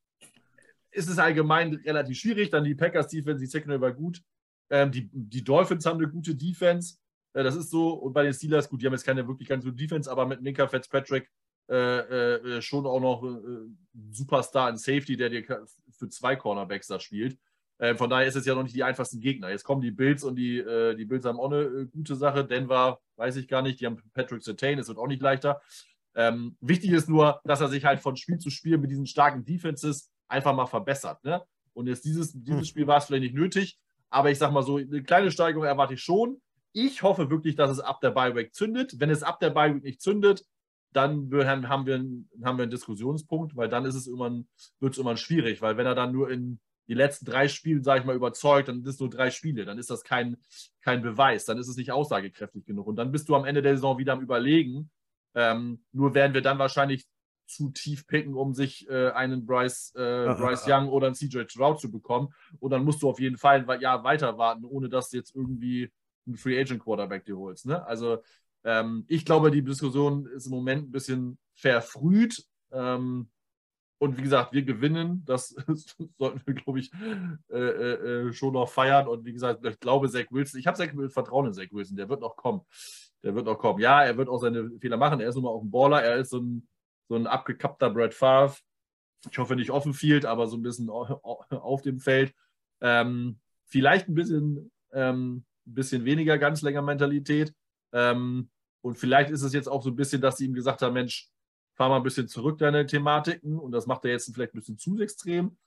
Ist es allgemein relativ schwierig. Dann die Packers Defense, die Secondary war gut. Ähm, die, die Dolphins haben eine gute Defense. Äh, das ist so. Und bei den Steelers, gut, die haben jetzt keine wirklich ganz gute Defense, aber mit Minka Fitzpatrick äh, äh, schon auch noch äh, Superstar in Safety, der dir für zwei Cornerbacks da spielt. Äh, von daher ist es ja noch nicht die einfachsten Gegner. Jetzt kommen die Bills und die, äh, die Bills haben auch eine äh, gute Sache. Denver weiß ich gar nicht. Die haben Patrick Sertain, es wird auch nicht leichter. Ähm, wichtig ist nur, dass er sich halt von Spiel zu Spiel mit diesen starken Defenses einfach mal verbessert. Ne? Und jetzt dieses, dieses hm. Spiel war es vielleicht nicht nötig, aber ich sag mal so, eine kleine Steigerung erwarte ich schon. Ich hoffe wirklich, dass es ab der Buyback zündet. Wenn es ab der Buyback nicht zündet, dann haben wir, einen, haben wir einen Diskussionspunkt, weil dann ist es irgendwann, wird es irgendwann schwierig, weil wenn er dann nur in die letzten drei Spiele, sage ich mal, überzeugt, dann sind es nur drei Spiele. Dann ist das kein, kein Beweis. Dann ist es nicht aussagekräftig genug. Und dann bist du am Ende der Saison wieder am Überlegen. Ähm, nur werden wir dann wahrscheinlich zu tief picken, um sich äh, einen Bryce, äh, Bryce Young oder einen CJ Stroud zu bekommen. Und dann musst du auf jeden Fall ein Jahr weiter warten, ohne dass du jetzt irgendwie einen Free Agent Quarterback dir holst. Ne? Also ähm, ich glaube, die Diskussion ist im Moment ein bisschen verfrüht. Ähm, und wie gesagt, wir gewinnen. Das *laughs* sollten wir, glaube ich, äh, äh, äh, schon noch feiern. Und wie gesagt, ich glaube, Zach Wilson, ich habe Zach Wilson, Vertrauen in Zach Wilson, der wird noch kommen. Der wird noch kommen. Ja, er wird auch seine Fehler machen. Er ist nun mal auch ein Baller. Er ist so ein, so ein abgekappter Brad Favre. Ich hoffe nicht offen Field, aber so ein bisschen auf dem Feld. Ähm, vielleicht ein bisschen, ähm, bisschen weniger ganz länger Mentalität. Ähm, und vielleicht ist es jetzt auch so ein bisschen, dass sie ihm gesagt haben: Mensch, fahr mal ein bisschen zurück deine Thematiken und das macht er jetzt vielleicht ein bisschen zu extrem.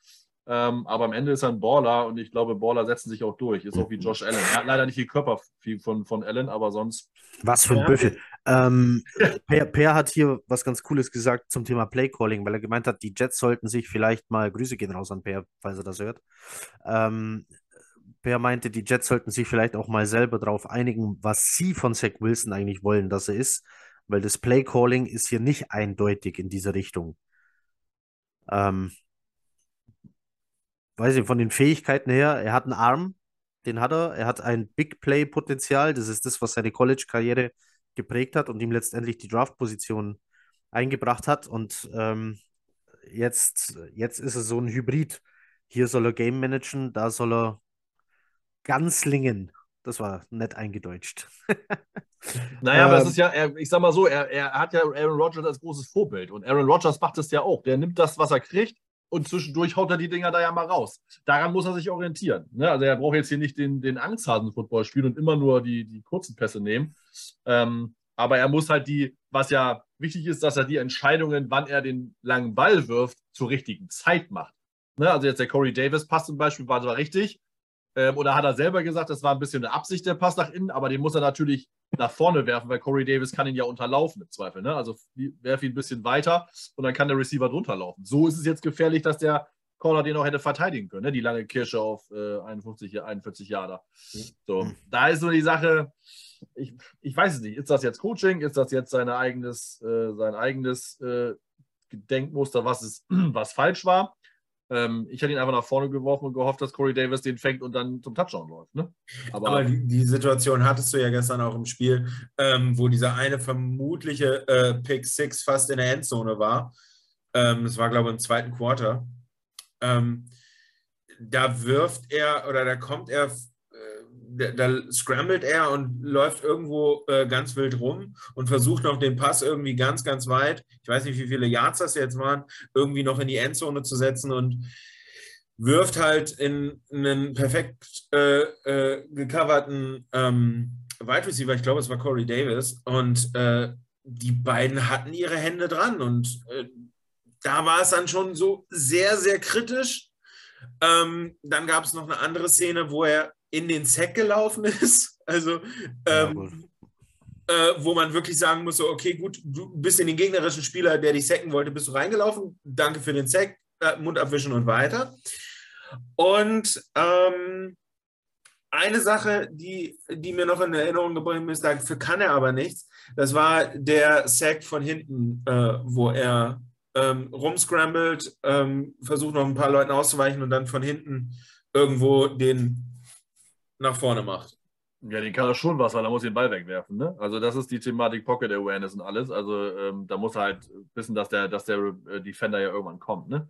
Ähm, aber am Ende ist er ein Baller und ich glaube, Baller setzen sich auch durch. Ist auch wie Josh Allen. Er hat leider nicht die Körper von, von Allen, aber sonst. Was für ein ja. Büffel. Ähm, per, per, hat hier was ganz Cooles gesagt zum Thema Playcalling, weil er gemeint hat, die Jets sollten sich vielleicht mal, Grüße gehen raus an Per, falls er das hört. Ähm, Per meinte, die Jets sollten sich vielleicht auch mal selber darauf einigen, was sie von Zach Wilson eigentlich wollen, dass er ist, weil das Playcalling ist hier nicht eindeutig in diese Richtung. Ähm, weiß ich, von den Fähigkeiten her, er hat einen Arm, den hat er, er hat ein Big Play-Potenzial, das ist das, was seine College-Karriere geprägt hat und ihm letztendlich die Draft-Position eingebracht hat. Und ähm, jetzt, jetzt ist er so ein Hybrid. Hier soll er Game managen, da soll er Ganzlingen. Das war nett eingedeutscht. *laughs* naja, aber das ähm. ist ja, er, ich sag mal so, er, er hat ja Aaron Rodgers als großes Vorbild und Aaron Rodgers macht es ja auch. Der nimmt das, was er kriegt und zwischendurch haut er die Dinger da ja mal raus. Daran muss er sich orientieren. Ne? Also er braucht jetzt hier nicht den, den Angsthasen-Football spielen und immer nur die, die kurzen Pässe nehmen. Ähm, aber er muss halt die, was ja wichtig ist, dass er die Entscheidungen, wann er den langen Ball wirft, zur richtigen Zeit macht. Ne? Also jetzt der Corey Davis Pass zum Beispiel war zwar richtig, ähm, oder hat er selber gesagt, das war ein bisschen eine Absicht, der Pass nach innen, aber den muss er natürlich nach vorne werfen, weil Corey Davis kann ihn ja unterlaufen im Zweifel. Ne? Also werf ihn ein bisschen weiter und dann kann der Receiver drunter laufen. So ist es jetzt gefährlich, dass der Corner den auch hätte verteidigen können, ne? die lange Kirsche auf äh, 51, 41 Jahre. So, da ist nur die Sache, ich, ich weiß es nicht, ist das jetzt Coaching, ist das jetzt sein eigenes, äh, sein eigenes äh, Denkmuster, was, ist, *clears throat* was falsch war? Ähm, ich hatte ihn einfach nach vorne geworfen und gehofft, dass Corey Davis den fängt und dann zum Touchdown läuft. Ne? Aber, Aber die, die, Situation hattest du ja gestern auch im Spiel, ähm, wo dieser eine vermutliche äh, Pick Six fast in der Endzone war. Ähm, das war, glaube ich, im zweiten Quarter. Ähm, da wirft er oder da kommt er da, scrambelt er und läuft irgendwo äh, ganz wild rum und versucht noch den Pass irgendwie ganz, ganz weit, ich weiß nicht, wie viele Yards das jetzt waren, irgendwie noch in die Endzone zu setzen und wirft halt in einen perfekt äh, äh, gecoverten ähm, Wide Receiver, ich glaube, es war Corey Davis, und äh, die beiden hatten ihre Hände dran und äh, da war es dann schon so sehr, sehr kritisch. Ähm, dann gab es noch eine andere Szene, wo er in den Sack gelaufen ist. *laughs* Also, ähm, ja, äh, wo man wirklich sagen muss: so, okay, gut, du bist in den gegnerischen Spieler, der dich sacken wollte, bist du reingelaufen. Danke für den Sack, äh, Mund abwischen und weiter. Und ähm, eine Sache, die, die mir noch in Erinnerung geblieben ist, dafür kann er aber nichts. Das war der Sack von hinten, äh, wo er ähm, rumscrambled, ähm, versucht noch ein paar Leuten auszuweichen und dann von hinten irgendwo den nach vorne macht. Ja, den kann er schon was, weil er muss den Ball wegwerfen. Ne? Also das ist die Thematik Pocket Awareness und alles. Also ähm, da muss er halt wissen, dass der, dass der äh, Defender ja irgendwann kommt. Ne?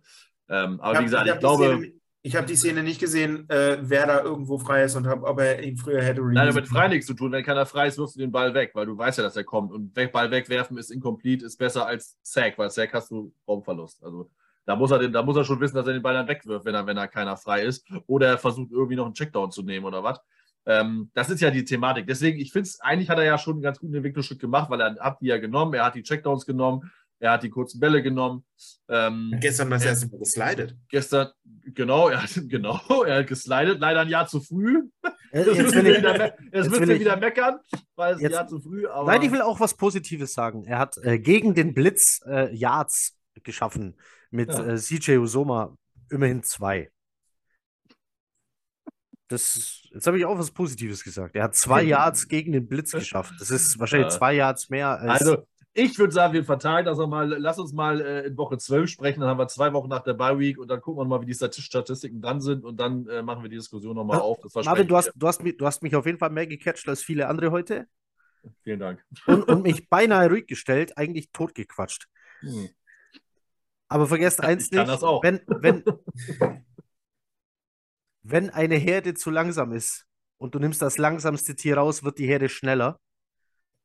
Ähm, aber hab, wie gesagt, ich, ich glaube... Szene, ich habe die Szene nicht gesehen, äh, wer da irgendwo frei ist und hab, ob er ihn früher hätte Nein, damit frei nichts zu tun. Wenn keiner frei ist, wirfst du den Ball weg, weil du weißt ja, dass er kommt. Und Ball wegwerfen ist incomplete, ist besser als Sack, weil Sack hast du Raumverlust. Also da muss er, den, da muss er schon wissen, dass er den Ball dann wegwirft, wenn er, wenn er keiner frei ist. Oder er versucht irgendwie noch einen Checkdown zu nehmen oder was. Ähm, das ist ja die Thematik. Deswegen, ich finde es, eigentlich hat er ja schon einen ganz guten Entwicklungsschritt gemacht, weil er hat die ja genommen, er hat die Checkdowns genommen, er hat die kurzen Bälle genommen. Ähm, gestern das erste Mal geslidet. Gestern, genau, er hat, *laughs* genau, er hat geslidet, leider ein Jahr zu früh. Jetzt, jetzt will ich, wieder, jetzt jetzt will ich, wieder meckern, weil es ein Jahr zu früh. Aber Nein, ich will auch was Positives sagen. Er hat äh, gegen den Blitz äh, Yards geschaffen mit ja. äh, CJ Usoma immerhin zwei. Das, jetzt habe ich auch was Positives gesagt. Er hat zwei *laughs* Yards gegen den Blitz geschafft. Das ist wahrscheinlich ja. zwei Yards mehr als. Also, ich würde sagen, wir verteilen das mal. Lass uns mal äh, in Woche 12 sprechen. Dann haben wir zwei Wochen nach der Bye Week und dann gucken wir mal, wie die Statistiken dran sind und dann äh, machen wir die Diskussion nochmal auf. Marvin, du hast, du, hast mich, du hast mich auf jeden Fall mehr gecatcht als viele andere heute. Vielen Dank. Und, und *laughs* mich beinahe ruhig gestellt, eigentlich totgequatscht. Hm. Aber vergesst eins nicht, wenn, wenn, *laughs* wenn eine Herde zu langsam ist und du nimmst das langsamste Tier raus, wird die Herde schneller.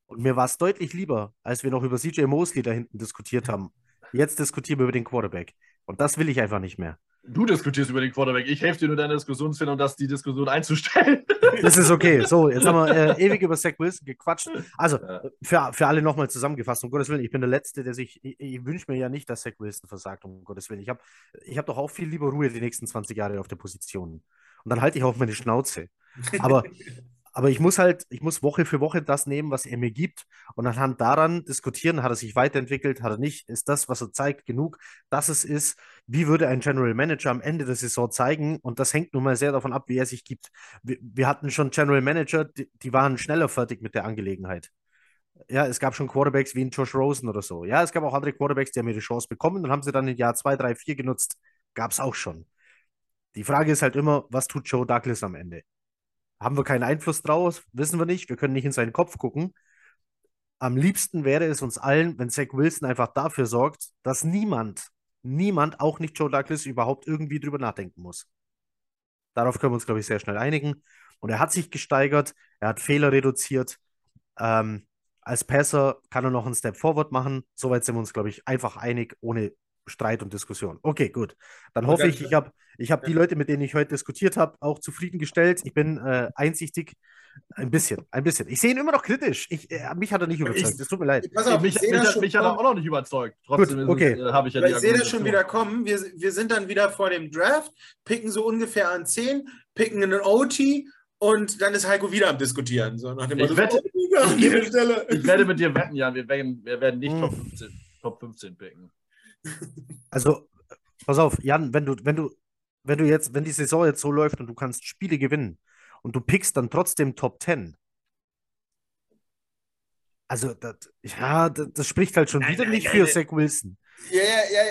Und mir war es deutlich lieber, als wir noch über CJ Mosley da hinten diskutiert haben. Jetzt diskutieren wir über den Quarterback. Und das will ich einfach nicht mehr. Du diskutierst über den Quarterback. Ich helfe dir nur deine Diskussionsfindung, das die Diskussion einzustellen. *laughs* Das ist okay. So, jetzt haben wir äh, *laughs* ewig über Zach Wilson gequatscht. Also, für, für alle nochmal zusammengefasst, um Gottes Willen, ich bin der Letzte, der sich. Ich, ich wünsche mir ja nicht, dass Zach Wilson versagt, um Gottes Willen. Ich habe ich hab doch auch viel lieber Ruhe die nächsten 20 Jahre auf der Position. Und dann halte ich auch meine Schnauze. Aber, *laughs* Aber ich muss halt, ich muss Woche für Woche das nehmen, was er mir gibt und anhand daran diskutieren, hat er sich weiterentwickelt, hat er nicht, ist das, was er zeigt, genug, dass es ist, wie würde ein General Manager am Ende der Saison zeigen und das hängt nun mal sehr davon ab, wie er sich gibt. Wir, wir hatten schon General Manager, die, die waren schneller fertig mit der Angelegenheit. Ja, es gab schon Quarterbacks wie ein Josh Rosen oder so. Ja, es gab auch andere Quarterbacks, die haben ihre Chance bekommen und haben sie dann im Jahr 2, 3, 4 genutzt. Gab es auch schon. Die Frage ist halt immer, was tut Joe Douglas am Ende? Haben wir keinen Einfluss drauf? Wissen wir nicht. Wir können nicht in seinen Kopf gucken. Am liebsten wäre es uns allen, wenn Zach Wilson einfach dafür sorgt, dass niemand, niemand, auch nicht Joe Douglas, überhaupt irgendwie drüber nachdenken muss. Darauf können wir uns, glaube ich, sehr schnell einigen. Und er hat sich gesteigert, er hat Fehler reduziert. Ähm, als Passer kann er noch einen Step Forward machen. Soweit sind wir uns, glaube ich, einfach einig, ohne Streit und Diskussion. Okay, gut. Dann hoffe ich, ich habe ich hab die Leute, mit denen ich heute diskutiert habe, auch zufriedengestellt. Ich bin äh, einsichtig. Ein bisschen, ein bisschen. Ich sehe ihn immer noch kritisch. Ich, äh, mich hat er nicht überzeugt. Es tut mir leid. Pass auf, mich, mich, mich, mich hat er auch noch nicht überzeugt. Trotzdem Gut, okay. Äh, ich ja ich sehe das schon wieder kommen. Wir, wir sind dann wieder vor dem Draft, picken so ungefähr an 10, picken einen OT und dann ist Heiko wieder am Diskutieren. So nach dem ich, wette, oh, ich, ich, *laughs* werde mit dir wetten, Jan, wir werden, wir werden nicht hm. Top, 15, Top 15 picken. Also, pass auf, Jan, wenn du, wenn du, wenn du jetzt, wenn die Saison jetzt so läuft und du kannst Spiele gewinnen und du pickst dann trotzdem Top 10. Also, das, ja, das, das spricht halt schon nein, wieder nein, nicht nein, für Zach Wilson. Ja, ja,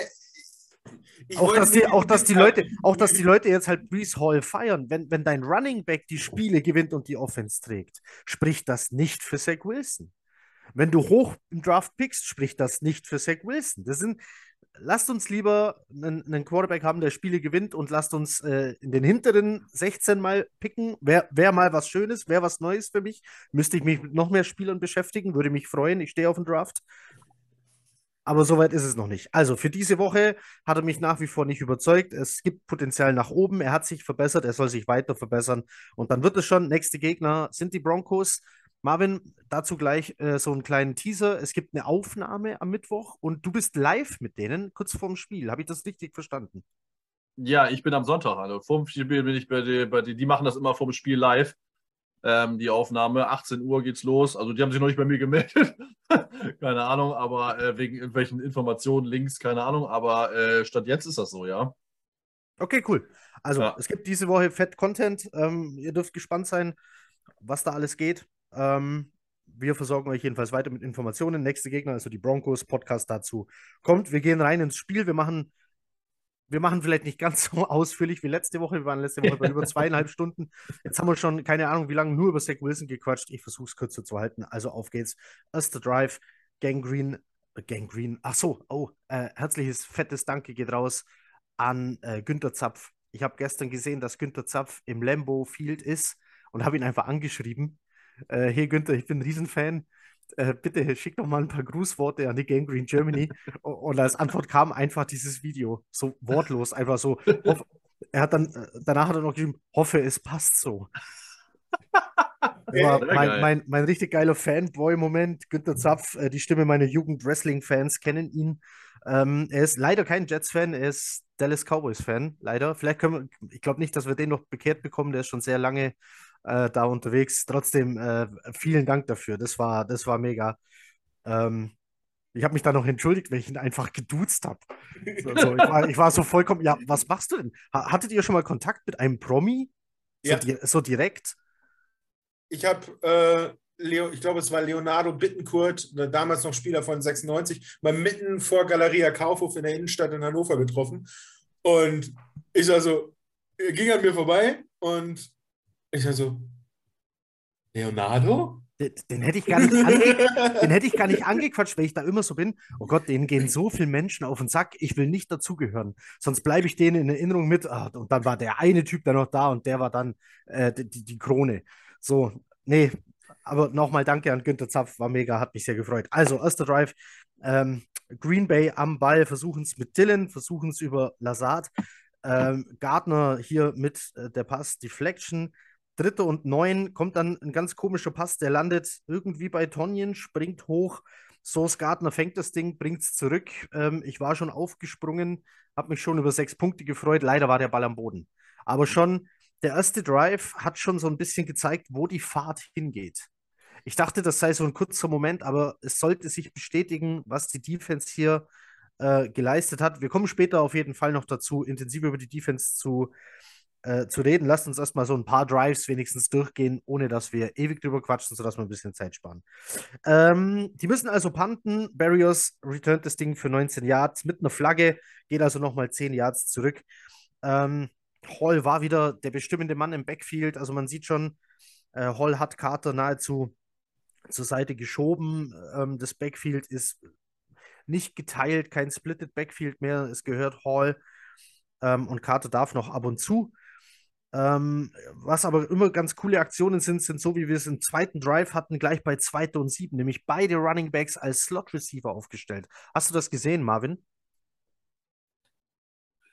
ja. auch, dass die, auch, dass die Leute, auch dass die Leute jetzt halt Brees Hall feiern, wenn, wenn dein Running Back die Spiele gewinnt und die Offense trägt, spricht das nicht für Zach Wilson. Wenn du hoch im Draft pickst, spricht das nicht für Zach Wilson. Das sind, lasst uns lieber einen, einen, Quarterback haben, der Spiele gewinnt und lasst uns äh, in den hinteren 16 mal picken. Wäre wär mal was Schönes, wäre was Neues für mich. Müsste ich mich mit noch mehr Spielern beschäftigen, würde mich freuen. Ich stehe auf den Draft. Aber soweit ist es noch nicht. Also für diese Woche hat er mich nach wie vor nicht überzeugt. Es gibt Potenzial nach oben. Er hat sich verbessert. Er soll sich weiter verbessern. Und dann wird es schon. Nächste Gegner sind die Broncos. Marvin, dazu gleich äh, so einen kleinen Teaser. Es gibt eine Aufnahme am Mittwoch und du bist live mit denen kurz vorm Spiel. Habe ich das richtig verstanden? Ja, ich bin am Sonntag. Also vorm Spiel bin ich bei dir, bei die, die machen das immer vorm Spiel live. Ähm, die Aufnahme, 18 Uhr geht's los. Also die haben sich noch nicht bei mir gemeldet. *laughs* keine Ahnung, aber äh, wegen irgendwelchen Informationen, Links, keine Ahnung. Aber äh, statt jetzt ist das so, ja. Okay, cool. Also ja. es gibt diese Woche Fett Content. Ähm, ihr dürft gespannt sein, was da alles geht. Ähm, wir versorgen euch jedenfalls weiter mit Informationen. Nächste Gegner, also die Broncos, Podcast dazu kommt. Wir gehen rein ins Spiel. Wir machen, wir machen vielleicht nicht ganz *laughs* so ausführlich wie letzte Woche. Wir waren letzte Woche bei über *laughs* zweieinhalb Stunden. Jetzt haben wir schon keine Ahnung, wie lange nur über Zach Wilson gequatscht. Ich versuche es kürzer zu halten. Also auf geht's. Erster Drive, Gangrene, äh, Gangrene. Ach so, oh, äh, herzliches, fettes Danke geht raus an äh, Günther Zapf. Ich habe gestern gesehen, dass Günther Zapf im Lambo Field ist und habe ihn einfach angeschrieben äh, hey Günther, ich bin ein Riesenfan. Äh, bitte schick doch mal ein paar Grußworte an die Gang Green Germany. *laughs* Und als Antwort kam einfach dieses Video. So wortlos, einfach so. Hoff, er hat dann, äh, danach hat er noch geschrieben, hoffe, es passt so. War mein, mein, mein, richtig geiler Fanboy-Moment. Günther Zapf, äh, die Stimme meiner Jugend-Wrestling-Fans kennen ihn. Ähm, er ist leider kein Jets-Fan, er ist Dallas Cowboys-Fan, leider. Vielleicht können wir, ich glaube nicht, dass wir den noch bekehrt bekommen, der ist schon sehr lange äh, da unterwegs. Trotzdem äh, vielen Dank dafür. Das war, das war mega. Ähm, ich habe mich da noch entschuldigt, weil ich ihn einfach geduzt habe. So, so, ich, war, ich, war, so vollkommen, ja, was machst du denn? Hattet ihr schon mal Kontakt mit einem Promi? So, ja. di so direkt? Ich habe, äh, Leo, ich glaube, es war Leonardo Bittenkurt, ne, damals noch Spieler von 96, mal mitten vor Galeria Kaufhof in der Innenstadt in Hannover getroffen. Und ich sah so, ging an mir vorbei und ich also, Leonardo? Den, den, hätte ich gar nicht *laughs* den hätte ich gar nicht angequatscht, weil ich da immer so bin. Oh Gott, denen gehen so viele Menschen auf den Sack. Ich will nicht dazugehören. Sonst bleibe ich denen in Erinnerung mit. Ah, und dann war der eine Typ da noch da und der war dann äh, die, die Krone. So, nee, aber nochmal danke an Günther Zapf, war mega, hat mich sehr gefreut. Also, erster Drive, ähm, Green Bay am Ball, versuchen es mit Dylan, versuchen es über Lazard. Ähm, Gardner hier mit äh, der Pass Deflection. Dritte und neun kommt dann ein ganz komischer Pass, der landet irgendwie bei Tonjen, springt hoch. Source Gardner fängt das Ding, bringt es zurück. Ähm, ich war schon aufgesprungen, habe mich schon über sechs Punkte gefreut. Leider war der Ball am Boden. Aber schon der erste Drive hat schon so ein bisschen gezeigt, wo die Fahrt hingeht. Ich dachte, das sei so ein kurzer Moment, aber es sollte sich bestätigen, was die Defense hier äh, geleistet hat. Wir kommen später auf jeden Fall noch dazu, intensiv über die Defense zu, äh, zu reden. Lasst uns erstmal so ein paar Drives wenigstens durchgehen, ohne dass wir ewig drüber quatschen, sodass wir ein bisschen Zeit sparen. Ähm, die müssen also panten. Barrios returnt das Ding für 19 Yards mit einer Flagge, geht also nochmal 10 Yards zurück. Ähm, Hall war wieder der bestimmende Mann im Backfield. Also man sieht schon, äh, Hall hat Carter nahezu zur Seite geschoben. Ähm, das Backfield ist nicht geteilt, kein Splitted Backfield mehr. Es gehört Hall ähm, und Carter darf noch ab und zu. Ähm, was aber immer ganz coole Aktionen sind, sind so, wie wir es im zweiten Drive hatten, gleich bei zweiter und sieben, nämlich beide Running Backs als Slot Receiver aufgestellt. Hast du das gesehen, Marvin?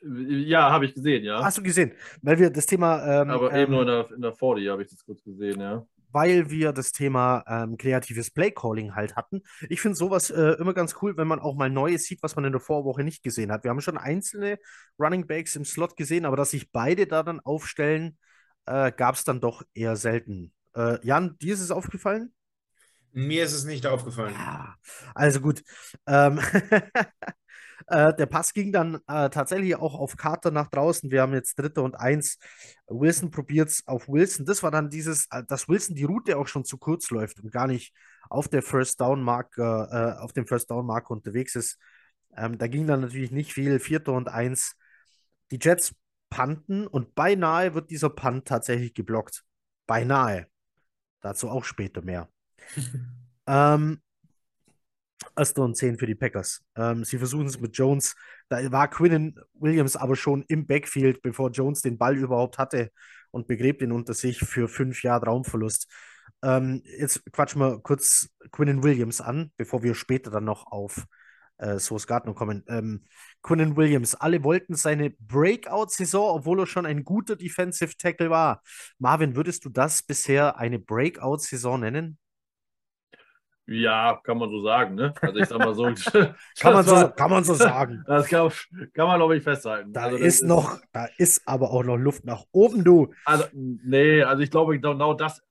Ja, habe ich gesehen, ja. Hast du gesehen? Weil wir das Thema. Ähm, Aber ähm, eben nur in der, in der 40 habe ich das kurz gesehen, ja. Weil wir das Thema ähm, kreatives Playcalling halt hatten. Ich finde sowas äh, immer ganz cool, wenn man auch mal Neues sieht, was man in der Vorwoche nicht gesehen hat. Wir haben schon einzelne Running Backs im Slot gesehen, aber dass sich beide da dann aufstellen, äh, gab es dann doch eher selten. Äh, Jan, dir ist es aufgefallen? Mir ist es nicht aufgefallen. Ja, also gut. Ähm, *laughs* Äh, der Pass ging dann äh, tatsächlich auch auf Carter nach draußen. Wir haben jetzt dritte und eins. Wilson probiert es auf Wilson. Das war dann dieses, äh, dass Wilson die Route auch schon zu kurz läuft und gar nicht auf der First Down Marke, äh, auf dem First Down Marke unterwegs ist. Ähm, da ging dann natürlich nicht viel. Vierte und eins. Die Jets panten und beinahe wird dieser Punt tatsächlich geblockt. Beinahe. Dazu auch später mehr. *laughs* ähm, Erster und 10 für die Packers. Ähm, sie versuchen es mit Jones. Da war Quinnen Williams aber schon im Backfield, bevor Jones den Ball überhaupt hatte und begräbt ihn unter sich für fünf Jahre Raumverlust. Ähm, jetzt quatschen wir kurz Quinnen Williams an, bevor wir später dann noch auf äh, Source Gardner kommen. Ähm, Quinnen Williams, alle wollten seine Breakout-Saison, obwohl er schon ein guter Defensive Tackle war. Marvin, würdest du das bisher eine Breakout-Saison nennen? Ja, kann man so sagen, ne? Also ich sag mal so. *laughs* *laughs* kann, man so kann man so sagen. *laughs* Das kann, kann man, glaube ich, festhalten. Da also ist noch, da ist aber auch noch Luft nach oben, du. Also, nee, also ich glaube genau das,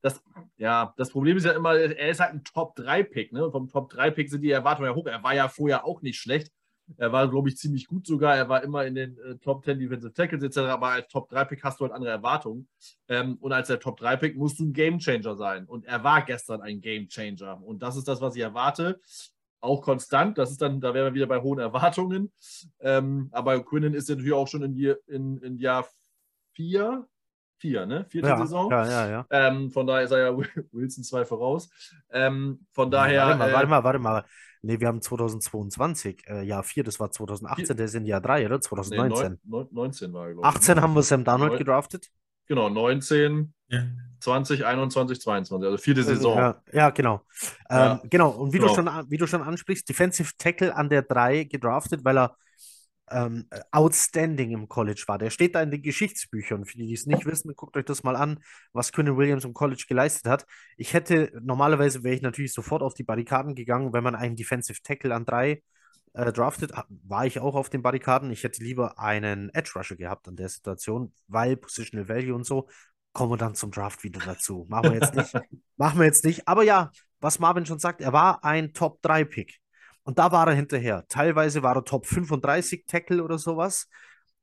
das, ja, das Problem ist ja immer, er ist halt ein Top-3-Pick, ne? Und vom Top-3-Pick sind die Erwartungen ja hoch. Er war ja vorher auch nicht schlecht. Er war, glaube ich, ziemlich gut sogar. Er war immer in den äh, Top 10 Defensive Tackles etc. Aber als Top 3-Pick hast du halt andere Erwartungen. Ähm, und als der Top 3-Pick musst du ein Gamechanger sein. Und er war gestern ein Gamechanger. Und das ist das, was ich erwarte. Auch konstant. Das ist dann, da wären wir wieder bei hohen Erwartungen. Ähm, aber Quinnen ist natürlich auch schon in, die, in, in Jahr 4. Vier, ne? Vierte ja, Saison. Ja, ja, ja. Ähm, von daher ist er ja *laughs* Wilson 2 voraus. Ähm, von daher. Warte mal, warte mal, warte mal. Nee, wir haben 2022, äh, Jahr 4, das war 2018, Vier. der ist in Jahr 3, oder? 2019. Nee, 19 war er, glaube ich. 18 haben wir Sam Darnold Neun, gedraftet. Genau, 19, ja. 20, 21, 22, also vierte Saison. Ja, ja genau. Ja. Ähm, genau, und wie, genau. Du schon, wie du schon ansprichst, Defensive Tackle an der 3 gedraftet, weil er ähm, outstanding im College war. Der steht da in den Geschichtsbüchern. Für die, die es nicht *laughs* wissen, guckt euch das mal an, was Quinnen Williams im College geleistet hat. Ich hätte, normalerweise wäre ich natürlich sofort auf die Barrikaden gegangen, wenn man einen Defensive Tackle an drei äh, draftet. War ich auch auf den Barrikaden. Ich hätte lieber einen Edge Rusher gehabt an der Situation, weil Positional Value und so. Kommen wir dann zum Draft wieder dazu. Machen wir jetzt nicht. *laughs* Machen wir jetzt nicht. Aber ja, was Marvin schon sagt, er war ein Top-3-Pick. Und da war er hinterher. Teilweise war er Top 35 Tackle oder sowas.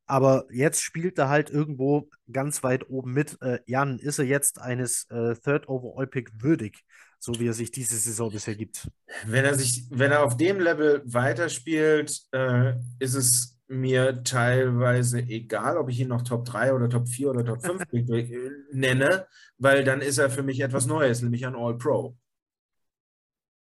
Aber jetzt spielt er halt irgendwo ganz weit oben mit. Äh, Jan, ist er jetzt eines äh, Third Overall Pick würdig, so wie er sich diese Saison bisher gibt? Wenn er sich, wenn er auf dem Level weiterspielt, äh, ist es mir teilweise egal, ob ich ihn noch Top 3 oder Top 4 oder Top 5 *laughs* nenne, weil dann ist er für mich etwas Neues, nämlich ein All-Pro.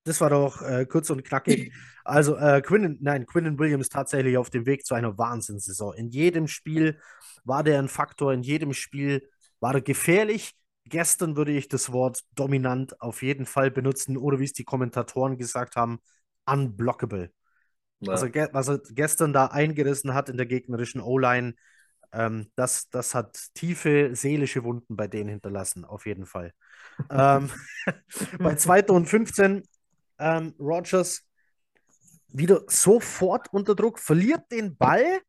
Das war doch äh, kurz und knackig. *laughs* Also äh, Quinnen, nein, Quinnen Williams tatsächlich auf dem Weg zu einer Wahnsinnssaison. In jedem Spiel war der ein Faktor, in jedem Spiel war er gefährlich. Gestern würde ich das Wort dominant auf jeden Fall benutzen oder wie es die Kommentatoren gesagt haben, unblockable. Ja. Also, was er gestern da eingerissen hat in der gegnerischen O-Line, ähm, das, das hat tiefe seelische Wunden bei denen hinterlassen, auf jeden Fall. *laughs* ähm, *laughs* bei 2. und 15 ähm, Rogers wieder sofort unter Druck, verliert den Ball.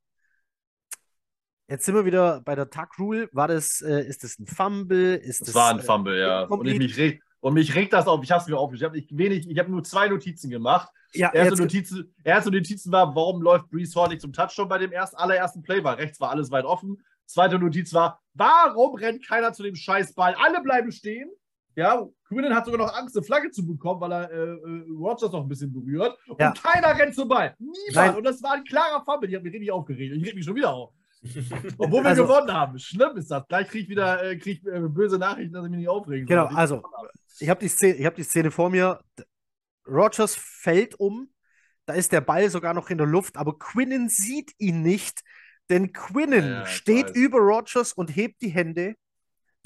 Jetzt sind wir wieder bei der Tuck Rule. War das, äh, ist das ein Fumble? Ist Es das, war ein äh, Fumble, ja. Und, ich mich reg, und mich regt das auf. Ich habe es mir aufgeschrieben. Ich habe wenig, ich habe nur zwei Notizen gemacht. Ja, Erste, Notizen, erste Notizen war, warum läuft Brees Hall nicht zum Touchdown bei dem erst, allerersten Play? Weil rechts war alles weit offen. Zweite Notiz war, warum rennt keiner zu dem Scheißball? Alle bleiben stehen. Ja, Quinnen hat sogar noch Angst, eine Flagge zu bekommen, weil er äh, äh, Rogers noch ein bisschen berührt. Und Ja. keiner rennt zum Ball. Niemand. Nein. Und das war ein klarer Fumble. Ich habe mich richtig aufgeregt. Ich reg mich schon wieder auf. *laughs* Obwohl wir Also- gewonnen haben. Schlimm ist das. Gleich kriege ich wieder äh, krieg, äh, böse Nachrichten, dass ich mich nicht aufregen soll. Genau, also ich habe die, Szene, ich hab die Szene vor mir. Rogers fällt um. Da ist der Ball sogar noch in der Luft, aber Quinnen sieht ihn nicht, denn Quinnen Ja, steht weiß. über Rogers und hebt die Hände.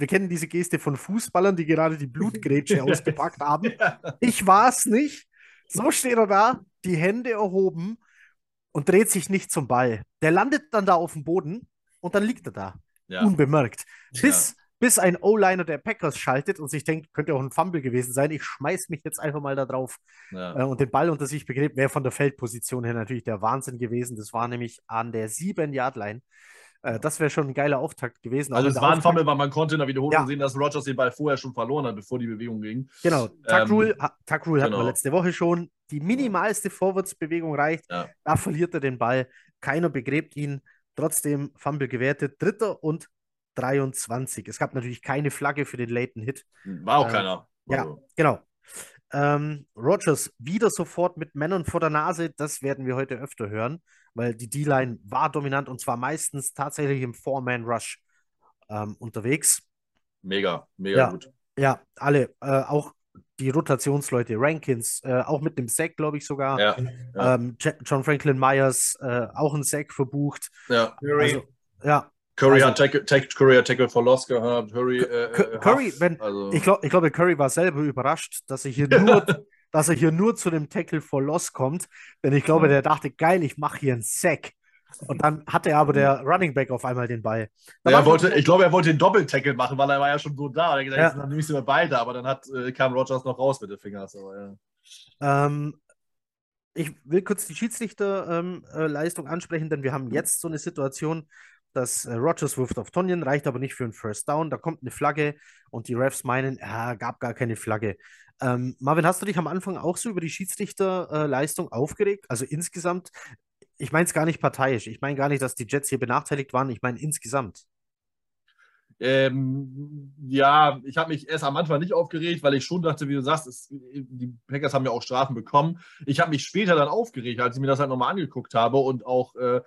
Wir kennen diese Geste von Fußballern, die gerade die Blutgrätsche *laughs* ausgepackt haben. Ich war es nicht. So steht er da, die Hände erhoben und dreht sich nicht zum Ball. Der landet dann da auf dem Boden und dann liegt er da, Ja. unbemerkt. Bis, bis ein O-Liner der Packers schaltet und sich denkt, könnte auch ein Fumble gewesen sein. Ich schmeiß mich jetzt einfach mal da drauf Ja. äh, und den Ball unter sich begräbt. Wäre von der Feldposition her natürlich der Wahnsinn gewesen. Das war nämlich an der 7-Yard-Line. Äh, das wäre schon ein geiler Auftakt gewesen. Also es war ein Fumble, weil man konnte in der Wiederholung Ja. sehen, dass Rogers den Ball vorher schon verloren hat, bevor die Bewegung ging. Genau, Tuck Ähm, Rule, ha- Tuck Rule hatten wir genau. letzte Woche schon. Die minimalste Vorwärtsbewegung reicht. Ja. Da verliert er den Ball. Keiner begräbt ihn. Trotzdem Fumble gewertet. Dritter und 23. Es gab natürlich keine Flagge für den Laten Hit. War auch Äh, keiner. Ja, Also, genau. Ähm, Rogers wieder sofort mit Männern vor der Nase. Das werden wir heute öfter hören, weil die D-Line war dominant und zwar meistens tatsächlich im Four-Man-Rush ähm, unterwegs. Mega, mega Ja. gut. Ja, alle, äh, auch die Rotationsleute, Rankins, äh, auch mit dem Sack, glaube ich sogar. Ja, ja. Ähm, John Franklin Myers, äh, auch ein Sack verbucht. ja. Also, ja, Curry Also- hat Tackle, Tackle, Curry hat Tackle for Loss gehabt. Curry, äh, äh, Curry, wenn, also, ich, glaub, ich glaube, Curry war selber überrascht, dass er hier nur, *laughs* dass er hier nur zu dem Tackle for Loss kommt, denn ich glaube, der dachte, geil, ich mache hier einen Sack. Und dann hatte aber der Running Back auf einmal den Ball. Ja, er wollte, ich glaube, er wollte den Doppeltackle machen, weil er war ja schon so da. Er hat gesagt, Ja. dann nehme ich sie beide, aber dann hat, äh, kam Rogers noch raus mit den Fingers. Aber, ja. Ähm, ich will kurz die Schiedsrichterleistung ähm, äh, ansprechen, denn wir haben jetzt so eine Situation, dass äh, Rogers wirft auf Tonyan, reicht aber nicht für einen First Down. Da kommt eine Flagge und die Refs meinen, ja, gab gar keine Flagge. Ähm, Marvin, hast du dich am Anfang auch so über die Schiedsrichterleistung äh, aufgeregt? Also insgesamt, ich meine es gar nicht parteiisch. Ich meine gar nicht, dass die Jets hier benachteiligt waren. Ich meine insgesamt. Ähm, ja, ich habe mich erst am Anfang nicht aufgeregt, weil ich schon dachte, wie du sagst, es, die Packers haben ja auch Strafen bekommen. Ich habe mich später dann aufgeregt, als ich mir das halt nochmal angeguckt habe und auch äh,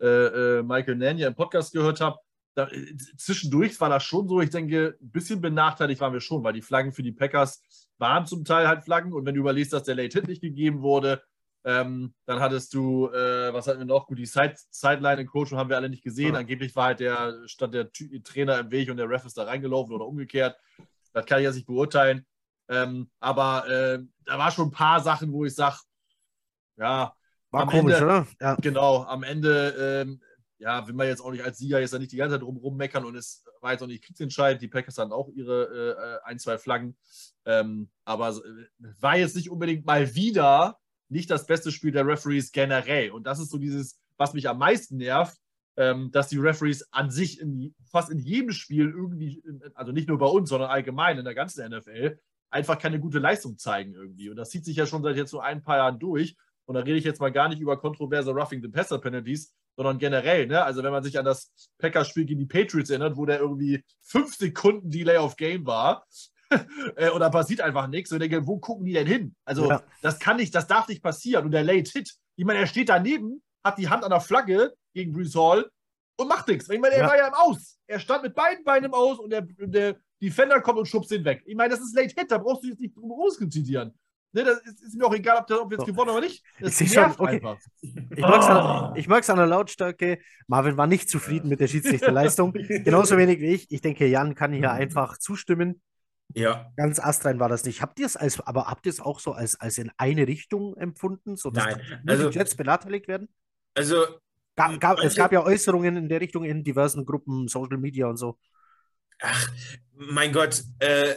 äh, äh, Michael Nania im Podcast gehört habe. Da, äh, zwischendurch war das schon so, ich denke, ein bisschen benachteiligt waren wir schon, weil die Flaggen für die Packers waren zum Teil halt Flaggen und wenn du überlegst, dass der Late Hit nicht gegeben wurde, ähm, dann hattest du, äh, was hatten wir noch? Gut, die Side Sideline in Coach haben wir alle nicht gesehen. Ja. Angeblich war halt der, stand der Trainer im Weg und der Ref ist da reingelaufen oder umgekehrt. Das kann ich jetzt nicht beurteilen. Ähm, aber äh, da war schon ein paar Sachen, wo ich sage, ja, War komisch, Ende- oder? Ja. genau, am Ende, ähm, ja, will man jetzt auch nicht als Sieger jetzt da nicht die ganze Zeit drum rummeckern und es war jetzt auch nicht Kriegsentscheid. Die Packers hatten auch ihre äh, ein, zwei Flaggen. Ähm, aber äh, war jetzt nicht unbedingt mal wieder nicht das beste Spiel der Referees generell. Und das ist so dieses, was mich am meisten nervt, ähm, dass die Referees an sich in, fast in jedem Spiel irgendwie, also nicht nur bei uns, sondern allgemein in der ganzen NFL, einfach keine gute Leistung zeigen irgendwie. Und das zieht sich ja schon seit jetzt so ein paar Jahren durch. Und da rede ich jetzt mal gar nicht über kontroverse Roughing the Passer Penalties, sondern generell, ne? Also wenn man sich an das Packers-Spiel gegen die Patriots erinnert, wo der irgendwie fünf Sekunden Delay of Game war, äh, und da passiert einfach nichts. Und ich denke, wo gucken die denn hin? Also, Ja. das kann nicht, das darf nicht passieren. Und der Late Hit, ich meine, er steht daneben, hat die Hand an der Flagge gegen Bruce Hall und macht nichts. Ich meine, er Ja. war ja im Aus. Er stand mit beiden Beinen im Aus und der, der Defender kommt und schubst ihn weg. Ich meine, das ist Late Hit, da brauchst du jetzt nicht drum rumdiskutieren. Ne, das ist, ist mir auch egal, ob, der, ob wir jetzt So. gewonnen oder nicht. Das Ich schon, okay. einfach. Ich mag es Ah. an, ich mag's an der Lautstärke. Marvin war nicht zufrieden mit der *laughs* Schiedsrichterleistung. Genauso wenig wie ich. Ich denke, Jan kann hier einfach zustimmen. Ja, Ganz astrein war das nicht. Habt ihr es als, aber habt ihr es auch so als, als in eine Richtung empfunden, sodass Nein, also- die Jets benachteiligt werden? also Gab, gab, es Manche- gab ja Äußerungen in der Richtung in diversen Gruppen, Social Media und so. Ach, mein Gott, äh,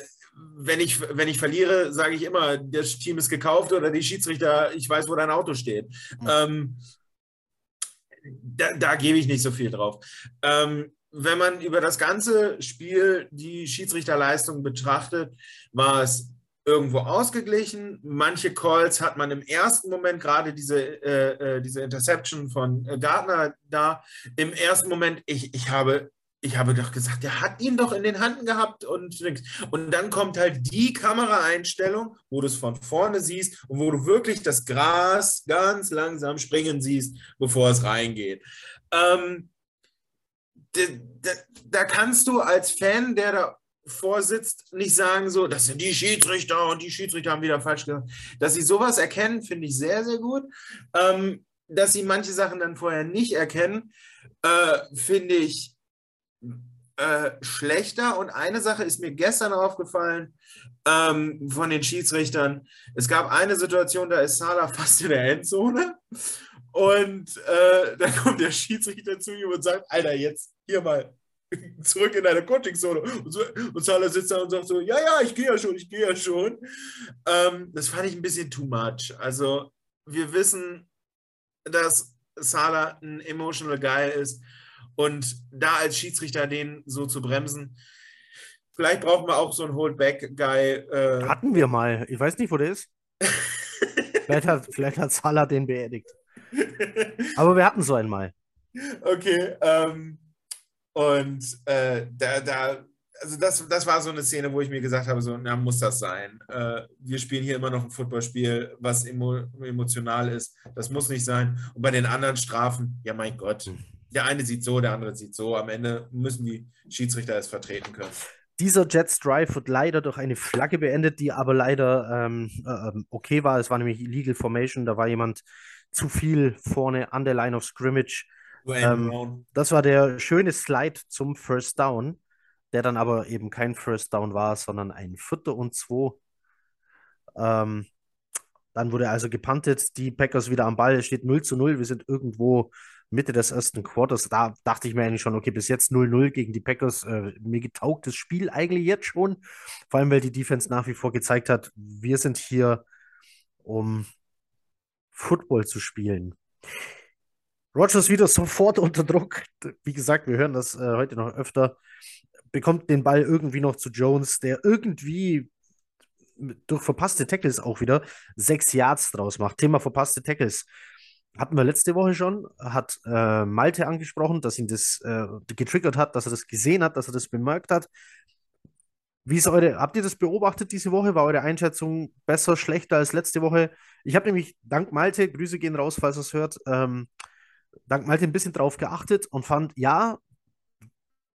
wenn, ich, wenn ich verliere, sage ich immer, das Team ist gekauft oder die Schiedsrichter, ich weiß, wo dein Auto steht. Hm. Ähm, da, da gebe ich nicht so viel drauf. Ähm, wenn man über das ganze Spiel die Schiedsrichterleistung betrachtet, war es irgendwo ausgeglichen. Manche Calls hat man im ersten Moment, gerade diese, äh, äh diese Interception von äh, Gardner da, im ersten Moment, ich, ich habe ich habe doch gesagt, der hat ihn doch in den Händen gehabt und Und dann kommt halt die Kameraeinstellung, wo du es von vorne siehst und wo du wirklich das Gras ganz langsam springen siehst, bevor es reingeht. Ähm, da, da kannst du als Fan, der da vorsitzt, nicht sagen, so, das sind die Schiedsrichter und die Schiedsrichter haben wieder falsch gemacht. Dass sie sowas erkennen, finde ich sehr, sehr gut. Ähm, dass sie manche Sachen dann vorher nicht erkennen, äh, finde ich äh, schlechter. Und eine Sache ist mir gestern aufgefallen ähm, von den Schiedsrichtern. Es gab eine Situation, da ist Salah fast in der Endzone. Und äh, *laughs* dann kommt der Schiedsrichter zu ihm und sagt, Alter, jetzt hier mal *laughs* zurück in deine Coaching-Zone. Und, so, und Salah sitzt da und sagt so, ja, ja, ich gehe ja schon, ich gehe ja schon. Ähm, das fand ich ein bisschen too much. Also wir wissen, dass Salah ein emotional Guy ist. Und da als Schiedsrichter den so zu bremsen, vielleicht brauchen wir auch so einen Holdback-Guy. Äh Hatten wir mal. Ich weiß nicht, wo der ist. *laughs* vielleicht, hat, vielleicht hat Salah den beerdigt. Aber wir hatten so einen mal. Okay. Ähm, und äh, da, da, also das, das war so eine Szene, wo ich mir gesagt habe, so, na, muss das sein. Äh, wir spielen hier immer noch ein Footballspiel, was emo, emotional ist. Das muss nicht sein. Und bei den anderen Strafen, ja mein Gott, hm. der eine sieht so, der andere sieht so. Am Ende müssen die Schiedsrichter es vertreten können. Dieser Jets Drive wird leider durch eine Flagge beendet, die aber leider ähm, äh, okay war. Es war nämlich Illegal Formation, da war jemand zu viel vorne an der Line of Scrimmage. Ähm, das war der schöne Slide zum First Down, der dann aber eben kein First Down war, sondern ein Vierter und zwei. Ähm, dann wurde also gepantet, die Packers wieder am Ball, es steht 0 zu 0, wir sind irgendwo Mitte des ersten Quarters. Da dachte ich mir eigentlich schon, okay, bis jetzt 0-0 gegen die Packers. Äh, mir getaugt das Spiel eigentlich jetzt schon. Vor allem, weil die Defense nach wie vor gezeigt hat, wir sind hier, um Football zu spielen. Rogers wieder *laughs* sofort unter Druck. Wie gesagt, wir hören das äh, heute noch öfter. Bekommt den Ball irgendwie noch zu Jones, der irgendwie durch verpasste Tackles auch wieder sechs Yards draus macht. Thema verpasste Tackles. Hatten wir letzte Woche schon, hat äh, Malte angesprochen, dass ihn das äh, getriggert hat, dass er das gesehen hat, dass er das bemerkt hat. Wie ist eure, habt ihr das beobachtet diese Woche? War eure Einschätzung besser, schlechter als letzte Woche? Ich habe nämlich dank Malte, Grüße gehen raus, falls ihr es hört, ähm, dank Malte ein bisschen drauf geachtet und fand, ja,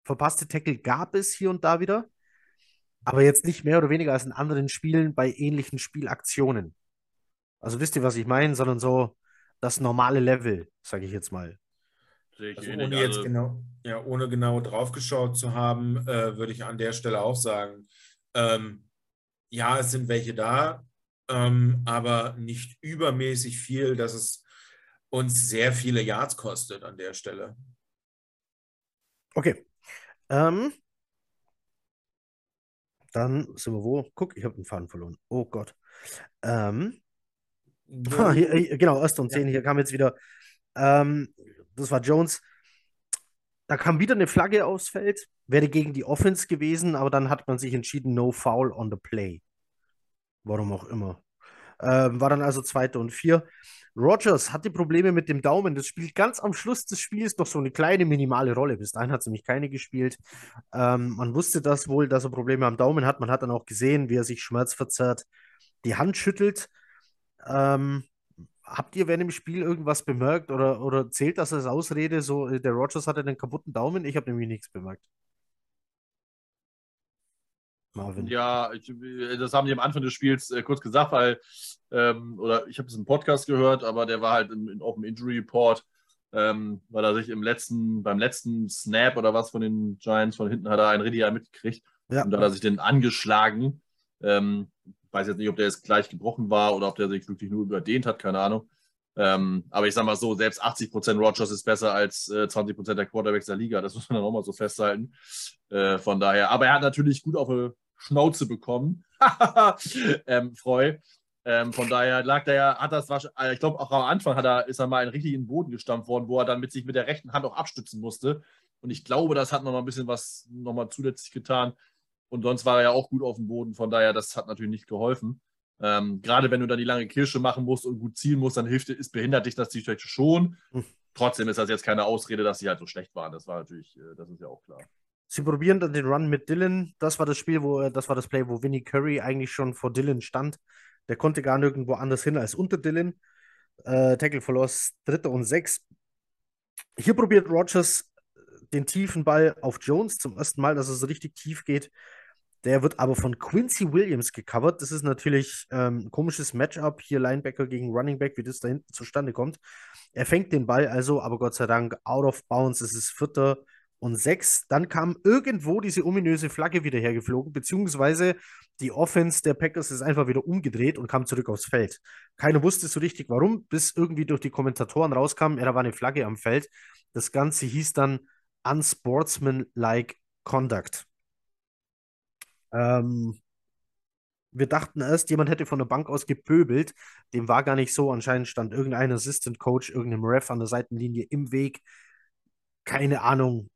verpasste Tackle gab es hier und da wieder, aber jetzt nicht mehr oder weniger als in anderen Spielen bei ähnlichen Spielaktionen. Also wisst ihr, was ich meine, sondern so das normale Level, sage ich jetzt mal. Also ohne jetzt also genau, ja, ohne genau draufgeschaut zu haben, äh, würde ich an der Stelle auch sagen, ähm, ja, es sind welche da, ähm, aber nicht übermäßig viel, dass es uns sehr viele Yards kostet an der Stelle. Okay. Ähm, dann sind wir wo? Guck, ich habe den Faden verloren. Oh Gott. Ähm, ah, *laughs* hier, genau, Ost und 10, ja. hier kam jetzt wieder ähm, das war Jones. Da kam wieder eine Flagge aufs Feld, wäre gegen die Offense gewesen, aber dann hat man sich entschieden, no foul on the play. Warum auch immer. Ähm, war dann also zweite und vier. Rogers hatte Probleme mit dem Daumen. Das spielt ganz am Schluss des Spiels noch so eine kleine minimale Rolle. Bis dahin hat sie nämlich keine gespielt. Ähm, man wusste das wohl, dass er Probleme am Daumen hat. Man hat dann auch gesehen, wie er sich schmerzverzerrt die Hand schüttelt. Ähm, habt ihr während dem Spiel irgendwas bemerkt oder, oder zählt das als Ausrede? So, äh, der Rogers hatte einen kaputten Daumen, ich habe nämlich nichts bemerkt. Marvin. Ja, ich, das haben die am Anfang des Spiels äh, kurz gesagt, weil, ähm, oder ich habe es im Podcast gehört, aber der war halt in, in, auf dem Injury Report, ähm, weil er sich im letzten, beim letzten Snap oder was von den Giants von hinten hat er einen Ridia mitgekriegt. Ja. Und da hat er sich den angeschlagen. Ähm, weiß jetzt nicht, ob der jetzt gleich gebrochen war oder ob der sich wirklich nur überdehnt hat, keine Ahnung. Ähm, aber ich sage mal so, selbst 80% Rogers ist besser als äh, 20% der Quarterbacks der Liga. Das muss man dann auch mal so festhalten. Äh, von daher, aber er hat natürlich gut auf eine Schnauze bekommen. *laughs* ähm, Freu. Ähm, von daher lag der ja, hat das wahrscheinlich, äh, ich glaube auch am Anfang hat er, ist er mal in richtigen Boden gestampft worden, wo er dann mit sich mit der rechten Hand auch abstützen musste. Und ich glaube, das hat noch mal ein bisschen was nochmal zusätzlich getan. Und sonst war er ja auch gut auf dem Boden. Von daher, das hat natürlich nicht geholfen. Ähm, Gerade wenn du dann die lange Kirsche machen musst und gut zielen musst, dann hilft ist behindert dich das natürlich schon. Hm. Trotzdem ist das jetzt keine Ausrede, dass sie halt so schlecht waren. Das war natürlich, äh, das ist ja auch klar. Sie probieren dann den Run mit Dylan. Das war das Spiel, wo äh, das war das Play, wo Vinnie Curry eigentlich schon vor Dylan stand. Der konnte gar nirgendwo anders hin als unter Dylan. Äh, Tackle verlor dritter und sechs. Hier probiert Rogers den tiefen Ball auf Jones zum ersten Mal, dass es richtig tief geht. Der wird aber von Quincy Williams gecovert. Das ist natürlich ähm, ein komisches Matchup hier, Linebacker gegen Running Back, wie das da hinten zustande kommt. Er fängt den Ball also, aber Gott sei Dank out of bounds. Es ist Vierter und sechs. Dann kam irgendwo diese ominöse Flagge wieder hergeflogen, beziehungsweise die Offense der Packers ist einfach wieder umgedreht und kam zurück aufs Feld. Keiner wusste so richtig warum, bis irgendwie durch die Kommentatoren rauskam, ja, da war eine Flagge am Feld. Das Ganze hieß dann Unsportsmanlike Conduct. Ähm, wir dachten erst, jemand hätte von der Bank aus gepöbelt. Dem war gar nicht so. Anscheinend stand irgendein Assistant Coach, irgendeinem Ref an der Seitenlinie im Weg. Keine Ahnung.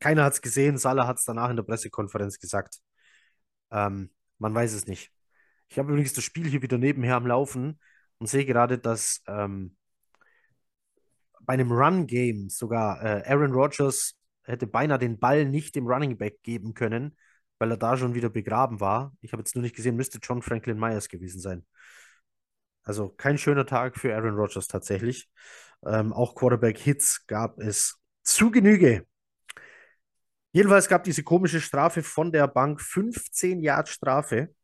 Keiner hat es gesehen. Salah hat es danach in der Pressekonferenz gesagt. Ähm, man weiß es nicht. Ich habe übrigens das Spiel hier wieder nebenher am Laufen und sehe gerade, dass ähm, bei einem Run-Game sogar äh, Aaron Rodgers hätte beinahe den Ball nicht dem Running Back geben können, weil er da schon wieder begraben war. Ich habe jetzt nur nicht gesehen, müsste John Franklin Myers gewesen sein. Also kein schöner Tag für Aaron Rodgers tatsächlich. Ähm, auch Quarterback-Hits gab es zu Genüge. Jedenfalls gab diese komische Strafe von der Bank 15 Yard Strafe.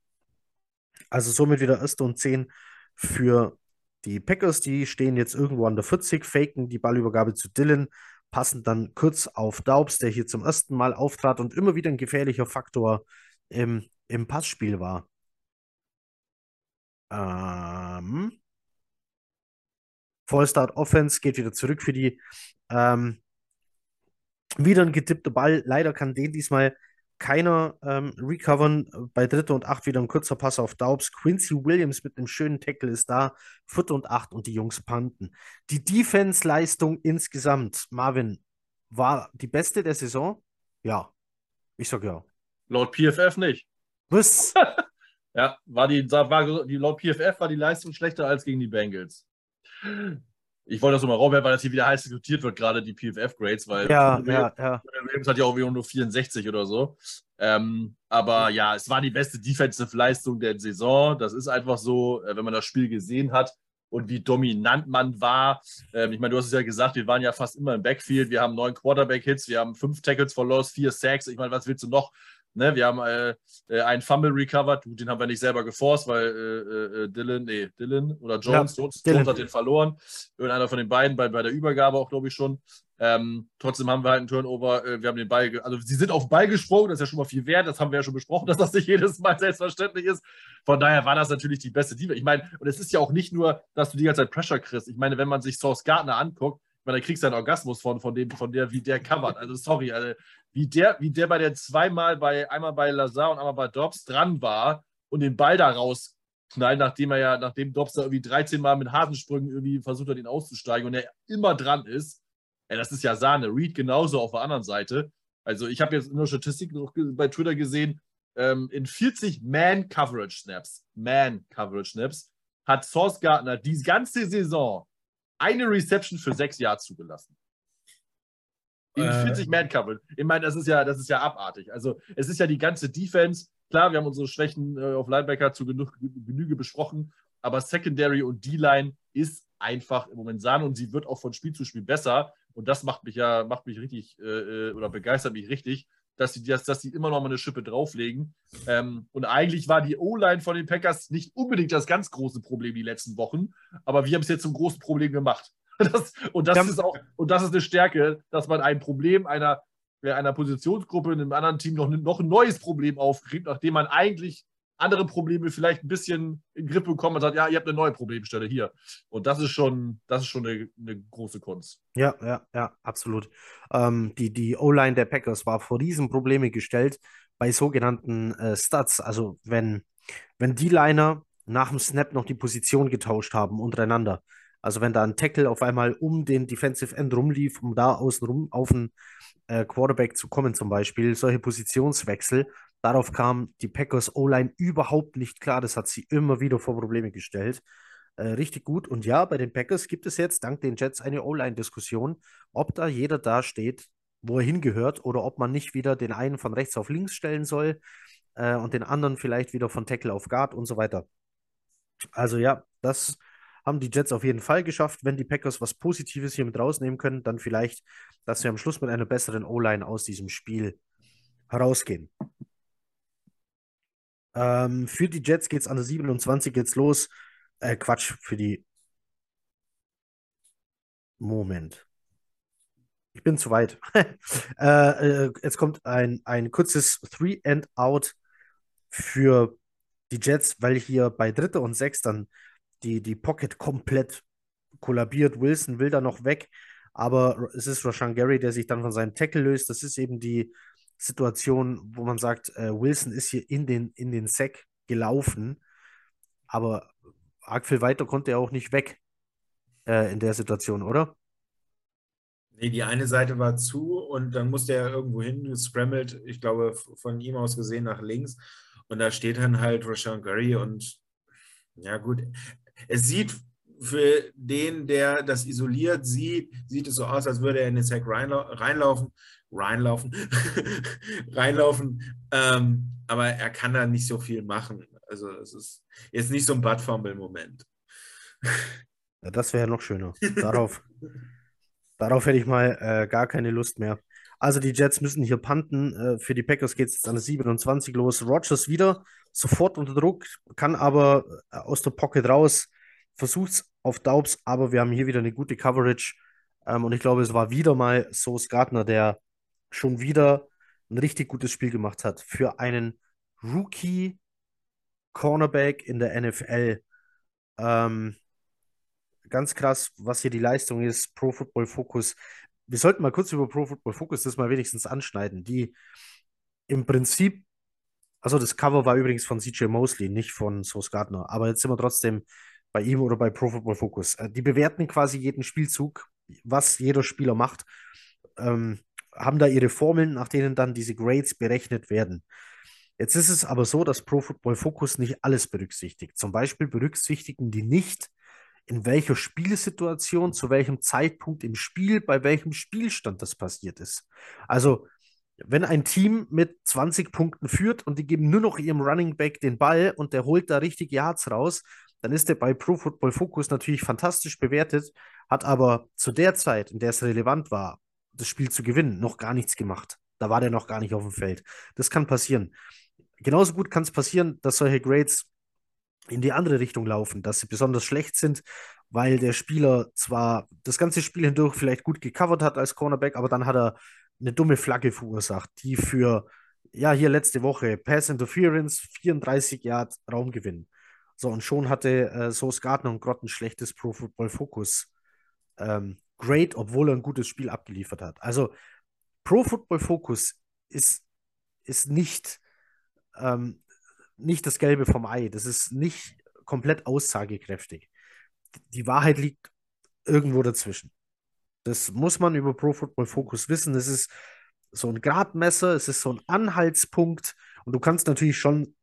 Also somit wieder erste und 10 für die Packers. Die stehen jetzt irgendwo an der 40, faken die Ballübergabe zu Dylan passen dann kurz auf Daubs, der hier zum ersten Mal auftrat und immer wieder ein gefährlicher Faktor im, im Passspiel war. Ähm, Vollstart Offense geht wieder zurück für die. Ähm, wieder ein getippter Ball. Leider kann den diesmal keiner ähm, recovern. Bei dritter und acht wieder ein kurzer Pass auf Daubs. Quincy Williams mit einem schönen Tackle ist da. Vierter und acht und die Jungs panten. Die Defense-Leistung insgesamt, Marvin, war die beste der Saison? Ja. Ich sag ja. Laut PFF nicht. Was? *laughs* ja, war die, war die, laut PFF war die Leistung schlechter als gegen die Bengals ich wollte das nochmal rauswerfen, weil das hier wieder heiß diskutiert wird, gerade die PFF-Grades, weil ja, ja, ja. Williams hat ja auch nur 64 oder so. Ähm, aber ja, es war die beste Defensive-Leistung der Saison. Das ist einfach so, äh, wenn man das Spiel gesehen hat und wie dominant man war. Ähm, ich meine, du hast es ja gesagt, wir waren ja fast immer im Backfield. Wir haben neun Quarterback-Hits, wir haben fünf Tackles for Loss, vier Sacks. Ich meine, was willst du noch? Ne, wir haben äh, äh, einen Fumble recovered, den haben wir nicht selber geforst, weil äh, äh, Dylan, nee, Dylan oder Jones, ja, Jones, Dylan. Jones, hat den verloren. Irgendeiner von den beiden bei, bei der Übergabe auch, glaube ich, schon. Ähm, trotzdem haben wir halt einen Turnover. Äh, wir haben den Ball, also sie sind auf den Ball gesprungen, das ist ja schon mal viel wert. Das haben wir ja schon besprochen, *laughs* dass das nicht jedes Mal selbstverständlich ist. Von daher war das natürlich die beste Defense. Ich meine, und es ist ja auch nicht nur, dass du die ganze Zeit Pressure kriegst. Ich meine, wenn man sich Source Gardner anguckt, weil da kriegst du einen Orgasmus von, von dem, von der, wie der covert. Also sorry, also, wie der, wie der bei der zweimal bei, einmal bei Lazar und einmal bei Dobbs dran war und den Ball da rausknallt, nachdem er ja, nachdem Dobbs da irgendwie 13 Mal mit Hasensprüngen irgendwie versucht hat, ihn auszusteigen und er immer dran ist. Ey, das ist ja Sahne. Reed genauso auf der anderen Seite. Also ich habe jetzt in der Statistik noch bei Twitter gesehen, ähm, in 40 Man-Coverage-Snaps, Man-Coverage-Snaps, hat Source Gardner die ganze Saison eine Reception für sechs Jahre zugelassen. In äh, 40 Man Coverage. Ich meine, das ist ja, das ist ja abartig. Also es ist ja die ganze Defense. Klar, wir haben unsere Schwächen äh, auf Linebacker zu genug, Genüge besprochen, aber Secondary und D-Line ist einfach im Moment Sahne und sie wird auch von Spiel zu Spiel besser. Und das macht mich ja, macht mich richtig äh, äh oder begeistert mich richtig, dass sie, dass, dass sie immer noch mal eine Schippe drauflegen. Ähm, und eigentlich war die O-Line von den Packers nicht unbedingt das ganz große Problem die letzten Wochen, aber wir haben es jetzt zum großen Problem gemacht. *laughs* Das, und, das ist auch, und das ist eine Stärke, dass man ein Problem einer, einer Positionsgruppe in einem anderen Team noch, noch ein neues Problem aufkriegt, nachdem man eigentlich andere Probleme vielleicht ein bisschen in Grippe bekommen und sagt, ja, ihr habt eine neue Problemstelle hier. Und das ist schon, das ist schon eine, eine große Kunst. Ja, ja, ja, absolut. Ähm, die die O-Line der Packers war vor Riesenprobleme gestellt bei sogenannten äh, Stats. Also wenn, wenn die Liner nach dem Snap noch die Position getauscht haben untereinander. Also wenn da ein Tackle auf einmal um den Defensive End rumlief, um da außen rum auf einen äh, Quarterback zu kommen zum Beispiel, solche Positionswechsel, darauf kam die Packers O-Line überhaupt nicht klar. Das hat sie immer wieder vor Probleme gestellt. Äh, richtig gut. Und ja, bei den Packers gibt es jetzt dank den Jets eine O-Line-Diskussion, ob da jeder da steht, wo er hingehört oder ob man nicht wieder den einen von rechts auf links stellen soll äh, und den anderen vielleicht wieder von Tackle auf Guard und so weiter. Also ja, das haben die Jets auf jeden Fall geschafft. Wenn die Packers was Positives hier mit rausnehmen können, dann vielleicht, dass wir am Schluss mit einer besseren O-Line aus diesem Spiel herausgehen. Ähm, für die Jets geht es an der 27 jetzt los. Äh, Quatsch, für die. Moment. Ich bin zu weit. *laughs* äh, äh, jetzt kommt ein, ein kurzes Three and Out für die Jets, weil hier bei Dritter und Sechs dann die, die Pocket komplett kollabiert. Wilson will da noch weg, aber es ist Rashan Gary, der sich dann von seinem Tackle löst. Das ist eben die Situation, wo man sagt, äh, Wilson ist hier in den, in den Sack gelaufen, aber arg viel weiter konnte er auch nicht weg äh, in der Situation, oder? Nee, die eine Seite war zu und dann musste er irgendwo hin, gescrammelt, ich glaube, von ihm aus gesehen nach links. Und da steht dann halt Rashawn Gary und ja, gut. Es sieht für den, der das isoliert sieht, sieht es so aus, als würde er in den Sack reinlaufen, reinlaufen, *laughs* reinlaufen. Ähm, aber er kann da nicht so viel machen. Also es ist jetzt nicht so ein Bud Fumble-Moment. Ja, das wäre noch schöner. Darauf, *laughs* darauf hätte ich mal äh, gar keine Lust mehr. Also die Jets müssen hier panten. Äh, für die Packers geht es jetzt an der 27 los. Rogers wieder sofort unter Druck, kann aber äh, aus der Pocket raus, versucht es auf Daubs, aber wir haben hier wieder eine gute Coverage. Ähm, und ich glaube, es war wieder mal Sauce Gardner, der schon wieder ein richtig gutes Spiel gemacht hat für einen Rookie Cornerback in der NFL. Ähm, ganz krass, was hier die Leistung ist. Pro Football Focus wir sollten mal kurz über Pro Football Focus das mal wenigstens anschneiden, die im Prinzip, also das Cover war übrigens von CJ Mosley, nicht von Sauce Gardner, aber jetzt sind wir trotzdem bei ihm oder bei Pro Football Focus. Äh, die bewerten quasi jeden Spielzug, was jeder Spieler macht, ähm, haben da ihre Formeln, nach denen dann diese Grades berechnet werden. Jetzt ist es aber so, dass Pro Football Focus nicht alles berücksichtigt. Zum Beispiel berücksichtigen die nicht, in welcher Spielsituation, zu welchem Zeitpunkt im Spiel, bei welchem Spielstand das passiert ist. Also, wenn ein Team mit 20 Punkten führt und die geben nur noch ihrem Running Back den Ball und der holt da richtig Yards raus, dann ist der bei Pro Football Focus natürlich fantastisch bewertet, hat aber zu der Zeit, in der es relevant war, das Spiel zu gewinnen, noch gar nichts gemacht. Da war der noch gar nicht auf dem Feld. Das kann passieren. Genauso gut kann es passieren, dass solche Grades in die andere Richtung laufen, dass sie besonders schlecht sind, weil der Spieler zwar das ganze Spiel hindurch vielleicht gut gecovert hat als Cornerback, aber dann hat er eine dumme Flagge verursacht, die für, ja, hier letzte Woche Pass Interference, 34 Yard Raumgewinn. So, und schon hatte äh, Soos Gardner und Grott ein schlechtes Pro Football Focus ähm, Grade, obwohl er ein gutes Spiel abgeliefert hat. Also, Pro Football Focus ist, ist nicht ähm, nicht das Gelbe vom Ei. Das ist nicht komplett aussagekräftig. Die Wahrheit liegt irgendwo dazwischen. Das muss man über Pro Football Focus wissen. Es ist so ein Gradmesser, es ist so ein Anhaltspunkt und du kannst natürlich schon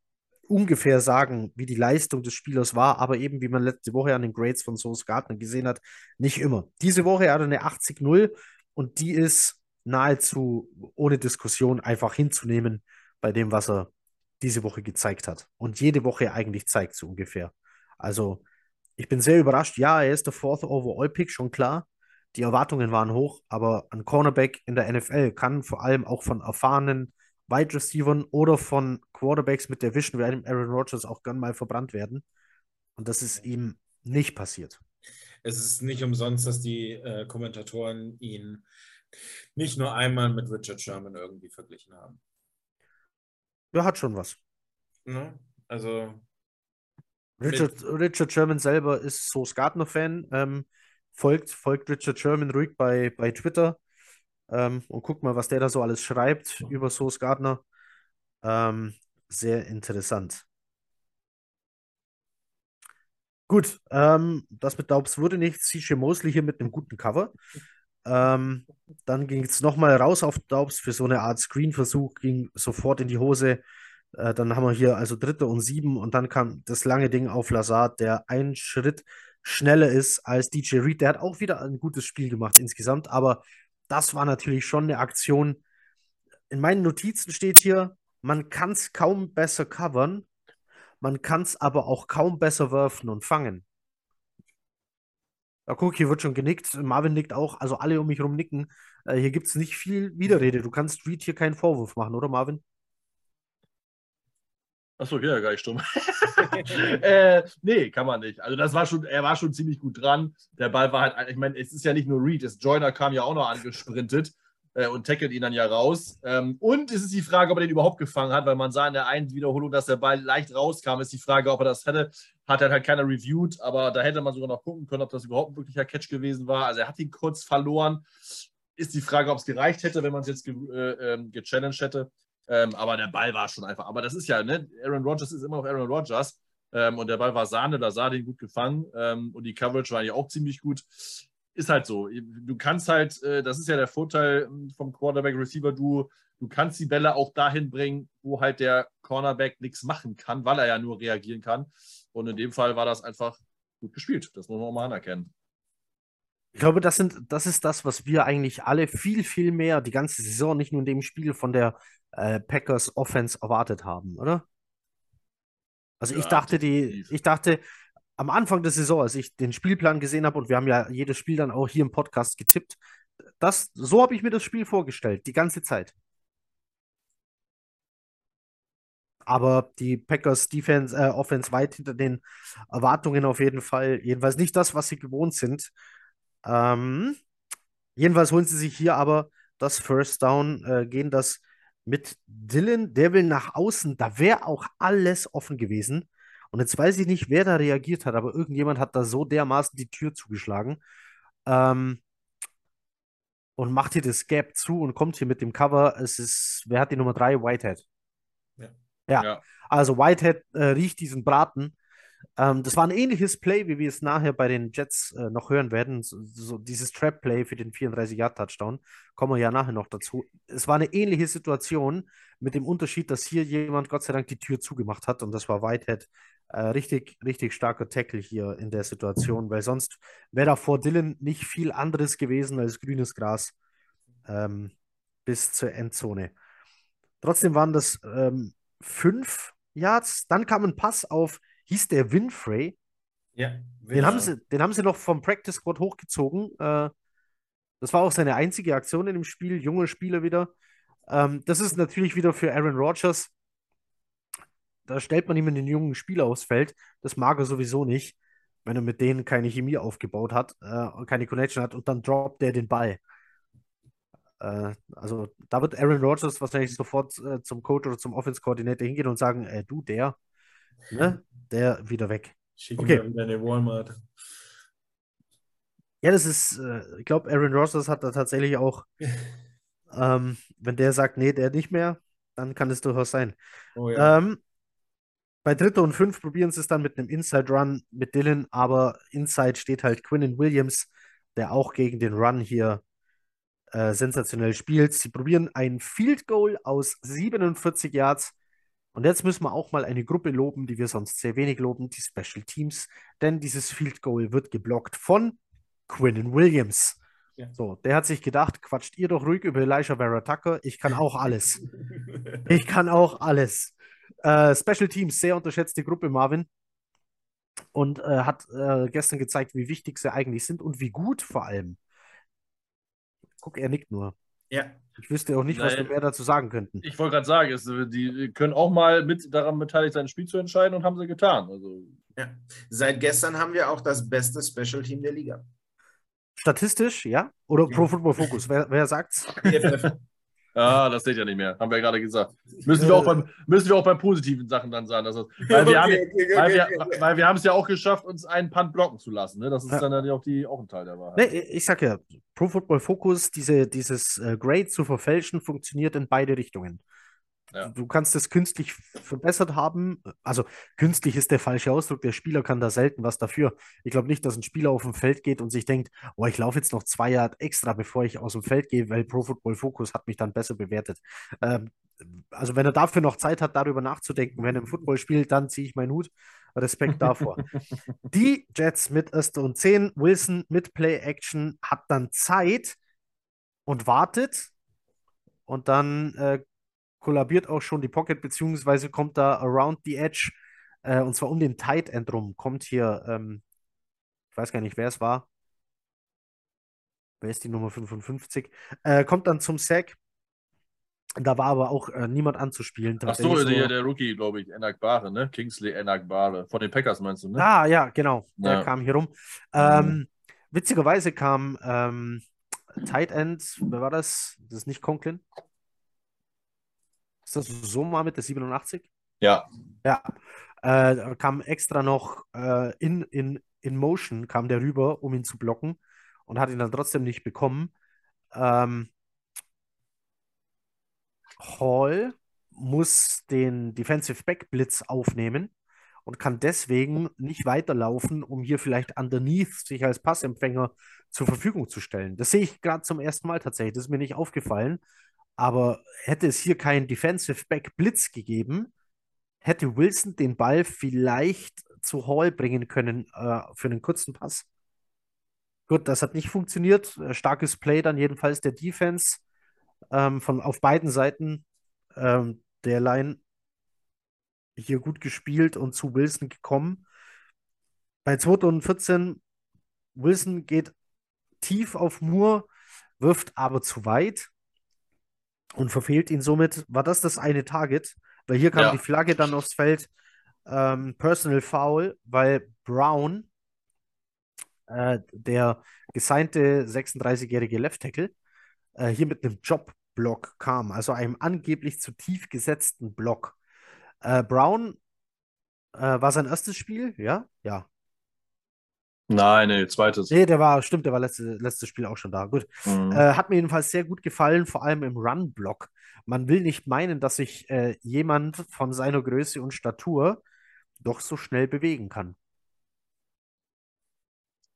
ungefähr sagen, wie die Leistung des Spielers war, aber eben, wie man letzte Woche an den Grades von Source Gardner gesehen hat, nicht immer. Diese Woche hat er eine 80-0 und die ist nahezu ohne Diskussion einfach hinzunehmen bei dem, was er diese Woche gezeigt hat. Und jede Woche eigentlich zeigt, so ungefähr. Also, ich bin sehr überrascht. Ja, er ist der Fourth Overall Pick, schon klar. Die Erwartungen waren hoch, aber ein Cornerback in der NFL kann vor allem auch von erfahrenen Wide Receivers oder von Quarterbacks mit der Vision wie einem Aaron Rodgers auch gern mal verbrannt werden. Und das ist ihm nicht passiert. Es ist nicht umsonst, dass die äh, Kommentatoren ihn nicht nur einmal mit Richard Sherman irgendwie verglichen haben. Ja, hat schon was. Ne? Also. Richard, Richard Sherman selber ist so Gardner-Fan. Ähm, folgt, folgt Richard Sherman ruhig bei, bei Twitter ähm, und guckt mal, was der da so alles schreibt über Source Gardner. Ähm, sehr interessant. Gut, ähm, das mit Daubs wurde nicht. CJ Mosley hier mit einem guten Cover. Ähm, dann ging es nochmal raus auf Daubs für so eine Art Screen-Versuch, ging sofort in die Hose. Äh, dann haben wir hier also dritte und sieben und dann kam das lange Ding auf Lazard, der einen Schritt schneller ist als DJ Reed. Der hat auch wieder ein gutes Spiel gemacht insgesamt, aber das war natürlich schon eine Aktion. In meinen Notizen steht hier, man kann es kaum besser covern, man kann es aber auch kaum besser werfen und fangen. Ja, guck, hier wird schon genickt. Marvin nickt auch. Also alle um mich herum nicken. Äh, hier gibt es nicht viel Widerrede. Du kannst Reed hier keinen Vorwurf machen, oder Marvin? Achso, okay, ja, gar nicht stumm. *laughs* äh, nee, kann man nicht. Also das war schon, er war schon ziemlich gut dran. Der Ball war halt, ich meine, es ist ja nicht nur Reed, das Joyner kam ja auch noch angesprintet und tackelt ihn dann ja raus. Ähm, und es ist die Frage, ob er den überhaupt gefangen hat, weil man sah in der einen Wiederholung, dass der Ball leicht rauskam. Ist die Frage, ob er das hätte. Hat er halt keiner reviewed, aber da hätte man sogar noch gucken können, ob das überhaupt ein wirklicher Catch gewesen war. Also er hat ihn kurz verloren. Ist die Frage, ob es gereicht hätte, wenn man es jetzt ge äh, ähm, gechallenged hätte. Ähm, aber der Ball war schon einfach. Aber das ist ja, ne? Aaron Rodgers ist immer noch Aaron Rodgers. Ähm, und der Ball war Sahne, da sah den gut gefangen. Ähm, und die Coverage war ja auch ziemlich gut ist halt so. Du kannst halt, äh, das ist ja der Vorteil ähm, vom Quarterback-Receiver-Duo, du kannst die Bälle auch dahin bringen, wo halt der Cornerback nichts machen kann, weil er ja nur reagieren kann. Und in dem Fall war das einfach gut gespielt. Das muss man auch mal anerkennen. Ich glaube, das, sind, das ist das, was wir eigentlich alle viel, viel mehr die ganze Saison, nicht nur in dem Spiel von der äh, Packers Offense erwartet haben, oder? Also ja, ich dachte, die, ich dachte, am Anfang der Saison, als ich den Spielplan gesehen habe, und wir haben ja jedes Spiel dann auch hier im Podcast getippt, das, so habe ich mir das Spiel vorgestellt, die ganze Zeit. Aber die Packers Defense, äh, Offense weit hinter den Erwartungen auf jeden Fall. Jedenfalls nicht das, was sie gewohnt sind. Ähm, jedenfalls holen sie sich hier aber das First Down, äh, gehen das mit Dylan, der will nach außen. Da wäre auch alles offen gewesen. Und jetzt weiß ich nicht, wer da reagiert hat, aber irgendjemand hat da so dermaßen die Tür zugeschlagen. Ähm, und macht hier das Gap zu und kommt hier mit dem Cover. Es ist, wer hat die Nummer 3? Whitehead. Ja. ja. ja. Also Whitehead äh, riecht diesen Braten ähm, das war ein ähnliches Play, wie wir es nachher bei den Jets äh, noch hören werden. So, so dieses Trap-Play für den 34-Yard-Touchdown. Kommen wir ja nachher noch dazu. Es war eine ähnliche Situation mit dem Unterschied, dass hier jemand Gott sei Dank die Tür zugemacht hat und das war Whitehead. Äh, richtig, richtig starker Tackle hier in der Situation, weil sonst wäre da vor Dylan nicht viel anderes gewesen als grünes Gras ähm, bis zur Endzone. Trotzdem waren das ähm, fünf Yards. Dann kam ein Pass auf hieß der Winfrey. Ja. Winfrey. Den haben, sie, den haben sie noch vom Practice Squad hochgezogen. Äh, das war auch seine einzige Aktion in dem Spiel. Junge Spieler wieder. Ähm, das ist natürlich wieder für Aaron Rodgers. Da stellt man ihm einen jungen Spieler aufs Feld. Das mag er sowieso nicht, wenn er mit denen keine Chemie aufgebaut hat, äh, keine Connection hat und dann droppt der den Ball. Äh, also da wird Aaron Rodgers wahrscheinlich sofort äh, zum Coach oder zum Offense-Koordinator hingehen und sagen, äh, du, der, ne, der wieder weg. Schick okay. ihn in Walmart. Ja, das ist, äh, ich glaube, Aaron Rodgers hat da tatsächlich auch, *laughs* ähm, wenn der sagt, nee, der nicht mehr, dann kann es durchaus sein. Oh, ja. ähm, bei Dritte und Fünf probieren sie es dann mit einem Inside Run mit Dylan, aber Inside steht halt Quinnen Williams, der auch gegen den Run hier äh, sensationell spielt. Sie probieren ein Field Goal aus 47 Yards und jetzt müssen wir auch mal eine Gruppe loben, die wir sonst sehr wenig loben, die Special Teams. Denn dieses Field Goal wird geblockt von Quinnen Williams. Ja. So, der hat sich gedacht, quatscht ihr doch ruhig über Elijah Vera Tucker. Ich kann auch alles. ich kann auch alles. Äh, Special Teams, sehr unterschätzte Gruppe, Marvin. Und äh, hat äh, gestern gezeigt, wie wichtig sie eigentlich sind und wie gut vor allem. Guck, er nickt nur. Ja. Ich wüsste auch nicht, was wir mehr dazu sagen könnten. Ich wollte gerade sagen, es, die können auch mal mit daran beteiligt sein, ein Spiel zu entscheiden und haben sie getan. Also. Ja. Seit gestern haben wir auch das beste Special Team der Liga. Statistisch, ja? Oder ja. Pro Football Focus? Wer, wer sagt's? *laughs* Ah, das seht ihr nicht mehr, haben wir ja gerade gesagt. Müssen wir, auch beim, müssen wir auch bei positiven Sachen dann sagen. Also, *laughs* weil, wir haben, weil, wir, weil wir haben es ja auch geschafft, uns einen Punt blocken zu lassen. Ne? Das ist dann ja auch, die, auch ein Teil der Wahrheit. Nee, ich sag ja, Pro Football Focus, diese, dieses äh, Grade zu verfälschen, funktioniert in beide Richtungen. Ja. du kannst es künstlich verbessert haben. Also künstlich ist der falsche Ausdruck. Der Spieler kann da selten was dafür. Ich glaube nicht, dass ein Spieler auf dem Feld geht und sich denkt, oh, ich laufe jetzt noch zwei Jahre extra, bevor ich aus dem Feld gehe, weil Pro Football Focus hat mich dann besser bewertet. Ähm, also wenn er dafür noch Zeit hat, darüber nachzudenken, wenn er im Football spielt, dann ziehe ich meinen Hut. Respekt davor. *laughs* Die Jets mit Erster und 10, Wilson mit Play-Action hat dann Zeit und wartet. Und dann äh, kollabiert auch schon die Pocket, beziehungsweise kommt da around the edge, äh, und zwar um den Tight End rum, kommt hier, ähm, ich weiß gar nicht, wer es war. Wer ist die Nummer 55? Äh, kommt dann zum Sack. Da war aber auch äh, niemand anzuspielen. Ach so, der, der Rookie, glaube ich, Enagbare, ne? Kingsley Enagbare. Von den Packers meinst du, ne? Ah, ja, genau. Der ja. kam hier rum. Ähm, mhm. Witzigerweise kam ähm, Tight End, wer war das? Das ist nicht Conklin. Ist das so mal mit der 87? Ja. Ja. Äh, kam extra noch äh, in, in, in Motion, kam der rüber, um ihn zu blocken und hat ihn dann trotzdem nicht bekommen. Ähm, Hall muss den Defensive Back Blitz aufnehmen und kann deswegen nicht weiterlaufen, um hier vielleicht underneath sich als Passempfänger zur Verfügung zu stellen. Das sehe ich gerade zum ersten Mal tatsächlich. Das ist mir nicht aufgefallen. Aber hätte es hier keinen Defensive Back Blitz gegeben, hätte Wilson den Ball vielleicht zu Hall bringen können äh, für einen kurzen Pass. Gut, das hat nicht funktioniert. Äh, starkes Play dann jedenfalls der Defense ähm, von auf beiden Seiten ähm, der Line hier gut gespielt und zu Wilson gekommen. Bei 2014, Wilson geht tief auf Moore, wirft aber zu weit und verfehlt ihn somit. War das das eine Target? Weil hier kam ja. die Flagge dann aufs Feld. Ähm, Personal Foul, weil Brown, äh, der gesignte 36-jährige Left Tackle, äh, hier mit einem Jobblock kam, also einem angeblich zu tief gesetzten Block. Äh, Brown äh, war sein erstes Spiel, ja? Ja. Nein, nee, zweites. Nee, der war, stimmt, der war letzte, letztes Spiel auch schon da. Gut. Mhm. Äh, hat mir jedenfalls sehr gut gefallen, vor allem im Run-Block. Man will nicht meinen, dass sich äh, jemand von seiner Größe und Statur doch so schnell bewegen kann.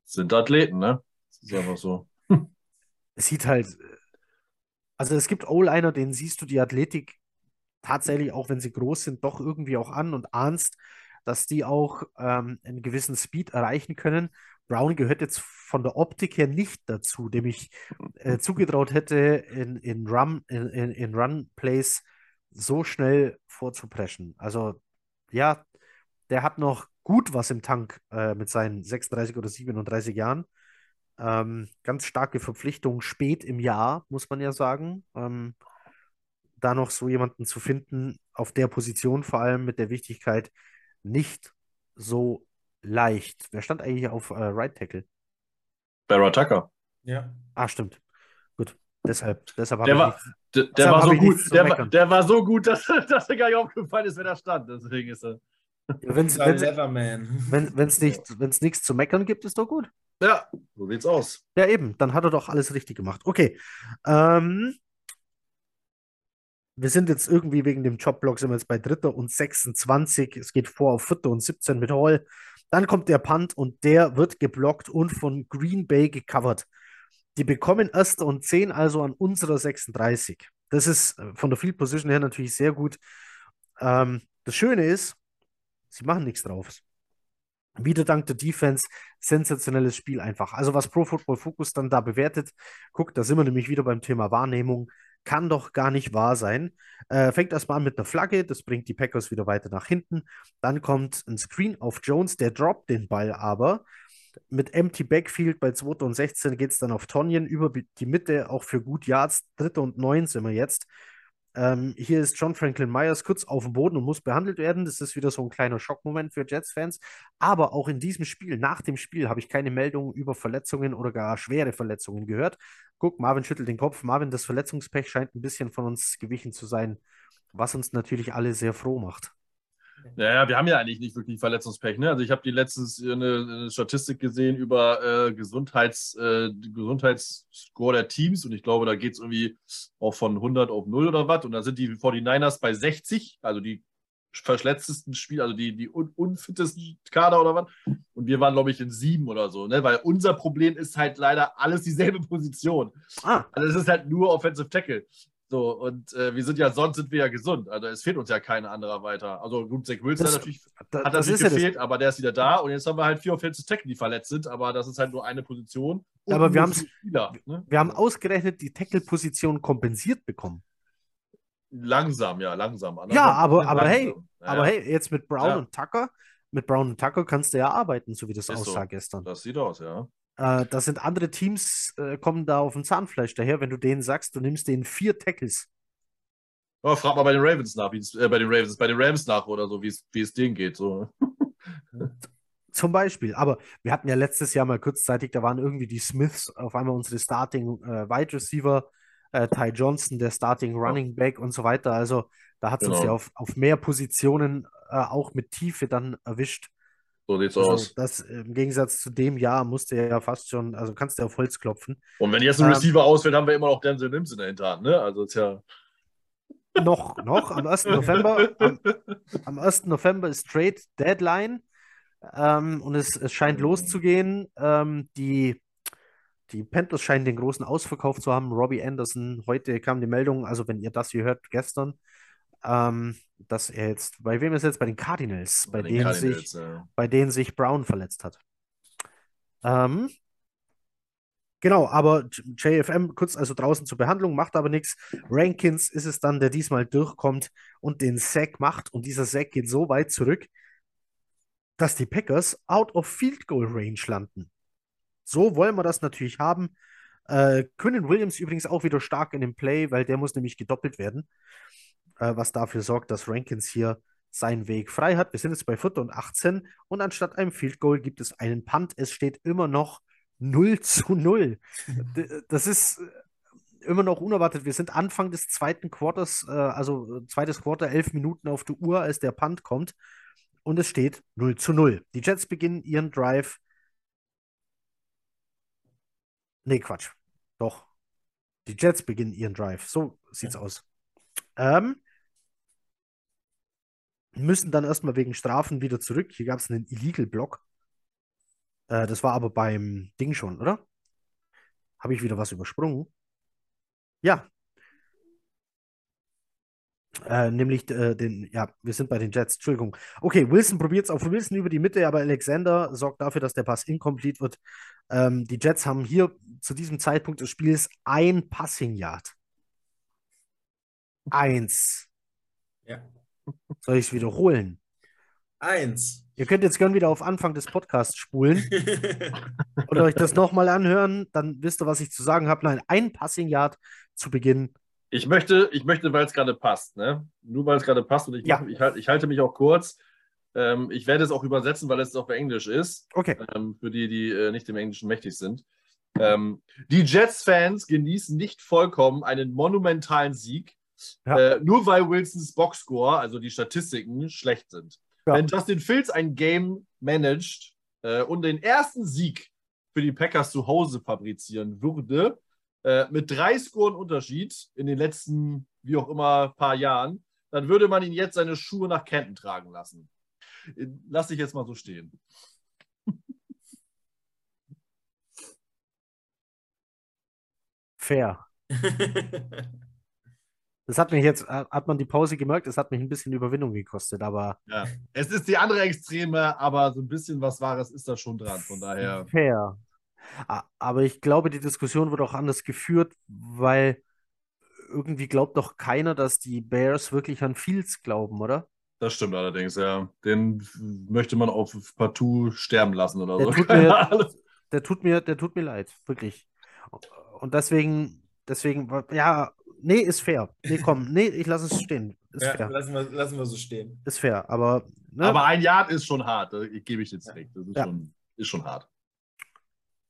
Sind Athleten, ne? Das ist einfach so. *laughs* Es sieht halt, also es gibt O-Liner, denen siehst du die Athletik tatsächlich, auch wenn sie groß sind, doch irgendwie auch an und ahnst, dass die auch ähm, einen gewissen Speed erreichen können. Brown gehört jetzt von der Optik her nicht dazu, dem ich äh, *laughs* zugetraut hätte, in, in, Run, in, in, in Run-Plays so schnell vorzupreschen. Also ja, der hat noch gut was im Tank äh, mit seinen 36 oder 37 Jahren. Ähm, ganz starke Verpflichtung spät im Jahr, muss man ja sagen. Ähm, da noch so jemanden zu finden, auf der Position vor allem mit der Wichtigkeit, nicht so leicht. Wer stand eigentlich auf äh, Right Tackle? Barra Tucker. Ja. Ah, stimmt. Gut. Deshalb, deshalb der war, der, der war so gut, der, war, der war so gut, dass, dass er gar nicht aufgefallen ist, wenn er stand. Deswegen ist er. Ja, wenn's, wenn's, wenn es nicht, nichts zu meckern gibt, ist doch gut. Ja, so sieht's aus. Ja, eben, dann hat er doch alles richtig gemacht. Okay. Ähm, wir sind jetzt irgendwie wegen dem Jobblock sind wir jetzt bei Dritter und 26. Es geht vor auf Vierter und 17 mit Hall. Dann kommt der Punt und der wird geblockt und von Green Bay gecovert. Die bekommen Erster und 10 also an unserer 36. Das ist äh, von der Field Position her natürlich sehr gut. Ähm, das Schöne ist, sie machen nichts drauf. Wieder dank der Defense, sensationelles Spiel einfach. Also was Pro Football Focus dann da bewertet, guckt, da sind wir nämlich wieder beim Thema Wahrnehmung. Kann doch gar nicht wahr sein. Äh, fängt erstmal an mit einer Flagge, das bringt die Packers wieder weiter nach hinten. Dann kommt ein Screen auf Jones, der droppt den Ball aber. Mit Empty Backfield bei 2. und 16 geht es dann auf Tonjen über die Mitte, auch für gut Yards. 3. und 9 sind wir jetzt. Ähm, hier ist John Franklin Myers kurz auf dem Boden und muss behandelt werden. Das ist wieder so ein kleiner Schockmoment für Jets-Fans. Aber auch in diesem Spiel, nach dem Spiel, habe ich keine Meldungen über Verletzungen oder gar schwere Verletzungen gehört. Guck, Marvin schüttelt den Kopf. Marvin, das Verletzungspech scheint ein bisschen von uns gewichen zu sein, was uns natürlich alle sehr froh macht. Naja, wir haben ja eigentlich nicht wirklich Verletzungspech. Ne? Also ich habe die letztens eine, eine, Statistik gesehen über äh, Gesundheits, äh, Gesundheitsscore der Teams und ich glaube, da geht es irgendwie auch von 100 auf 0 oder was und da sind die 49ers bei 60, also die verschletztesten Spiel, also die, die un unfittesten Kader oder was. Und wir waren, glaube ich, in sieben oder so, ne? Weil unser Problem ist halt leider alles dieselbe *laughs* Position. Ah. Also es ist halt nur Offensive Tackle. So, und äh, wir sind ja, sonst sind wir ja gesund. Also es fehlt uns ja kein anderer weiter. Also gut, Zach Wilson das, natürlich, da, hat das nicht gefehlt, ja aber der ist wieder da. Und jetzt haben wir halt vier Offensive Tackle, die verletzt sind, aber das ist halt nur eine Position. aber wir, Spieler, ne? wir haben ausgerechnet die Tackle-Position kompensiert bekommen. Langsam, ja, langsam. ja, aber, aber hey, ja. aber hey, jetzt mit Brown ja. und Tucker, mit Brown und Tucker kannst du ja arbeiten, so wie das Ist aussah so. gestern. Das sieht aus, ja. Äh, das sind andere Teams, äh, kommen da auf dem Zahnfleisch daher, wenn du denen sagst, du nimmst denen vier Tackles. Oh, frag mal bei den Ravens nach, äh, bei den Ravens, bei den Rams nach oder so, wie es denen geht. So. *laughs* Zum Beispiel. Aber wir hatten ja letztes Jahr mal kurzzeitig, da waren irgendwie die Smiths auf einmal unsere Starting äh, Wide Receiver äh, Ty Johnson, der Starting Running Back und so weiter. Also da hat es genau. uns ja auf, auf mehr Positionen äh, auch mit Tiefe dann erwischt. So sieht's also, aus. Das im Gegensatz zu dem Jahr musste ja fast schon, also kannst du auf Holz klopfen. Und wenn jetzt ein ähm, Receiver ausfällt, haben wir immer noch Denzel Nims in der Hinterhand, ne? Also ist ja. Noch, noch, am 1. November. Am, am 1. November ist Trade Deadline. Ähm, und es, es scheint loszugehen. Ähm, die die Panthers scheinen den großen Ausverkauf zu haben. Robbie Anderson, heute kam die Meldung, also wenn ihr das hier hört, gestern, ähm, dass er jetzt, bei wem ist er jetzt? Bei den Cardinals, bei, bei denen, Cardinals, sich, ja. bei denen sich Brown verletzt hat. Ähm, genau, aber JFM kurz also draußen zur Behandlung, macht aber nichts. Rankins ist es dann, der diesmal durchkommt und den Sack macht. Und dieser Sack geht so weit zurück, dass die Packers out of Field Goal Range landen. So wollen wir das natürlich haben. Äh, Quinnen Williams übrigens auch wieder stark in dem Play, weil der muss nämlich gedoppelt werden, äh, was dafür sorgt, dass Rankins hier seinen Weg frei hat. Wir sind jetzt bei 4. und 18 und anstatt einem Field Goal gibt es einen Punt. Es steht immer noch 0 zu 0. das ist äh, immer noch unerwartet. Wir sind Anfang des zweiten Quarters, äh, also äh, zweites Quarter, elf Minuten auf der Uhr, als der Punt kommt. Und es steht 0 zu 0. Die Jets beginnen ihren Drive Nee, Quatsch. Doch. Die Jets beginnen ihren Drive. So sieht's ja. aus. Ähm, müssen dann erstmal wegen Strafen wieder zurück. Hier gab es einen Illegal-Block. Äh, das war aber beim Ding schon, oder? Habe ich wieder was übersprungen? Ja, äh, nämlich äh, den, ja, wir sind bei den Jets, Entschuldigung. Okay, Wilson probiert es auf Wilson über die Mitte, aber Alexander sorgt dafür, dass der Pass incomplete wird. Ähm, die Jets haben hier zu diesem Zeitpunkt des Spiels ein Passing Yard. Eins. Ja. Soll ich es wiederholen? Eins. Ihr könnt jetzt gern wieder auf Anfang des Podcasts spulen *laughs* oder euch das nochmal anhören, dann wisst ihr, was ich zu sagen habe. Nein, ein Passing Yard zu Beginn ich möchte, ich möchte, weil es gerade passt, ne? Nur weil es gerade passt und ich, ja. ich, ich, halte mich auch kurz. Ähm, ich werde es auch übersetzen, weil es auf Englisch ist. Okay. Ähm, für die, die äh, nicht im Englischen mächtig sind. Ähm, die Jets-Fans genießen nicht vollkommen einen monumentalen Sieg, ja. äh, nur weil Wilsons Boxscore, also die Statistiken, schlecht sind. Ja. Wenn Justin Fields ein Game managt äh, und den ersten Sieg für die Packers zu Hause fabrizieren würde, äh, mit drei Scoren Unterschied in den letzten, wie auch immer, paar Jahren, dann würde man ihn jetzt seine Schuhe nach Kenton tragen lassen. Lass dich jetzt mal so stehen. Fair. *laughs* Das hat mich jetzt, hat man die Pause gemerkt, es hat mich ein bisschen Überwindung gekostet, aber. Ja, es ist die andere Extreme, aber so ein bisschen was Wahres ist da schon dran, von daher. Fair. Aber ich glaube, die Diskussion wird auch anders geführt, weil irgendwie glaubt doch keiner, dass die Bears wirklich an Fields glauben, oder? Das stimmt allerdings, ja. Den möchte man auf partout sterben lassen oder der so. Tut *laughs* mir, der, tut mir, der tut mir leid, wirklich. Und deswegen, deswegen, ja, nee, ist fair. Nee, komm, nee, ich lasse es stehen. Ist ja, fair. Lassen wir, lassen wir so stehen. Ist fair, aber. Ne? Aber ein Jahr ist schon hart, gebe ich jetzt recht. Das ist, ja. schon, ist schon hart.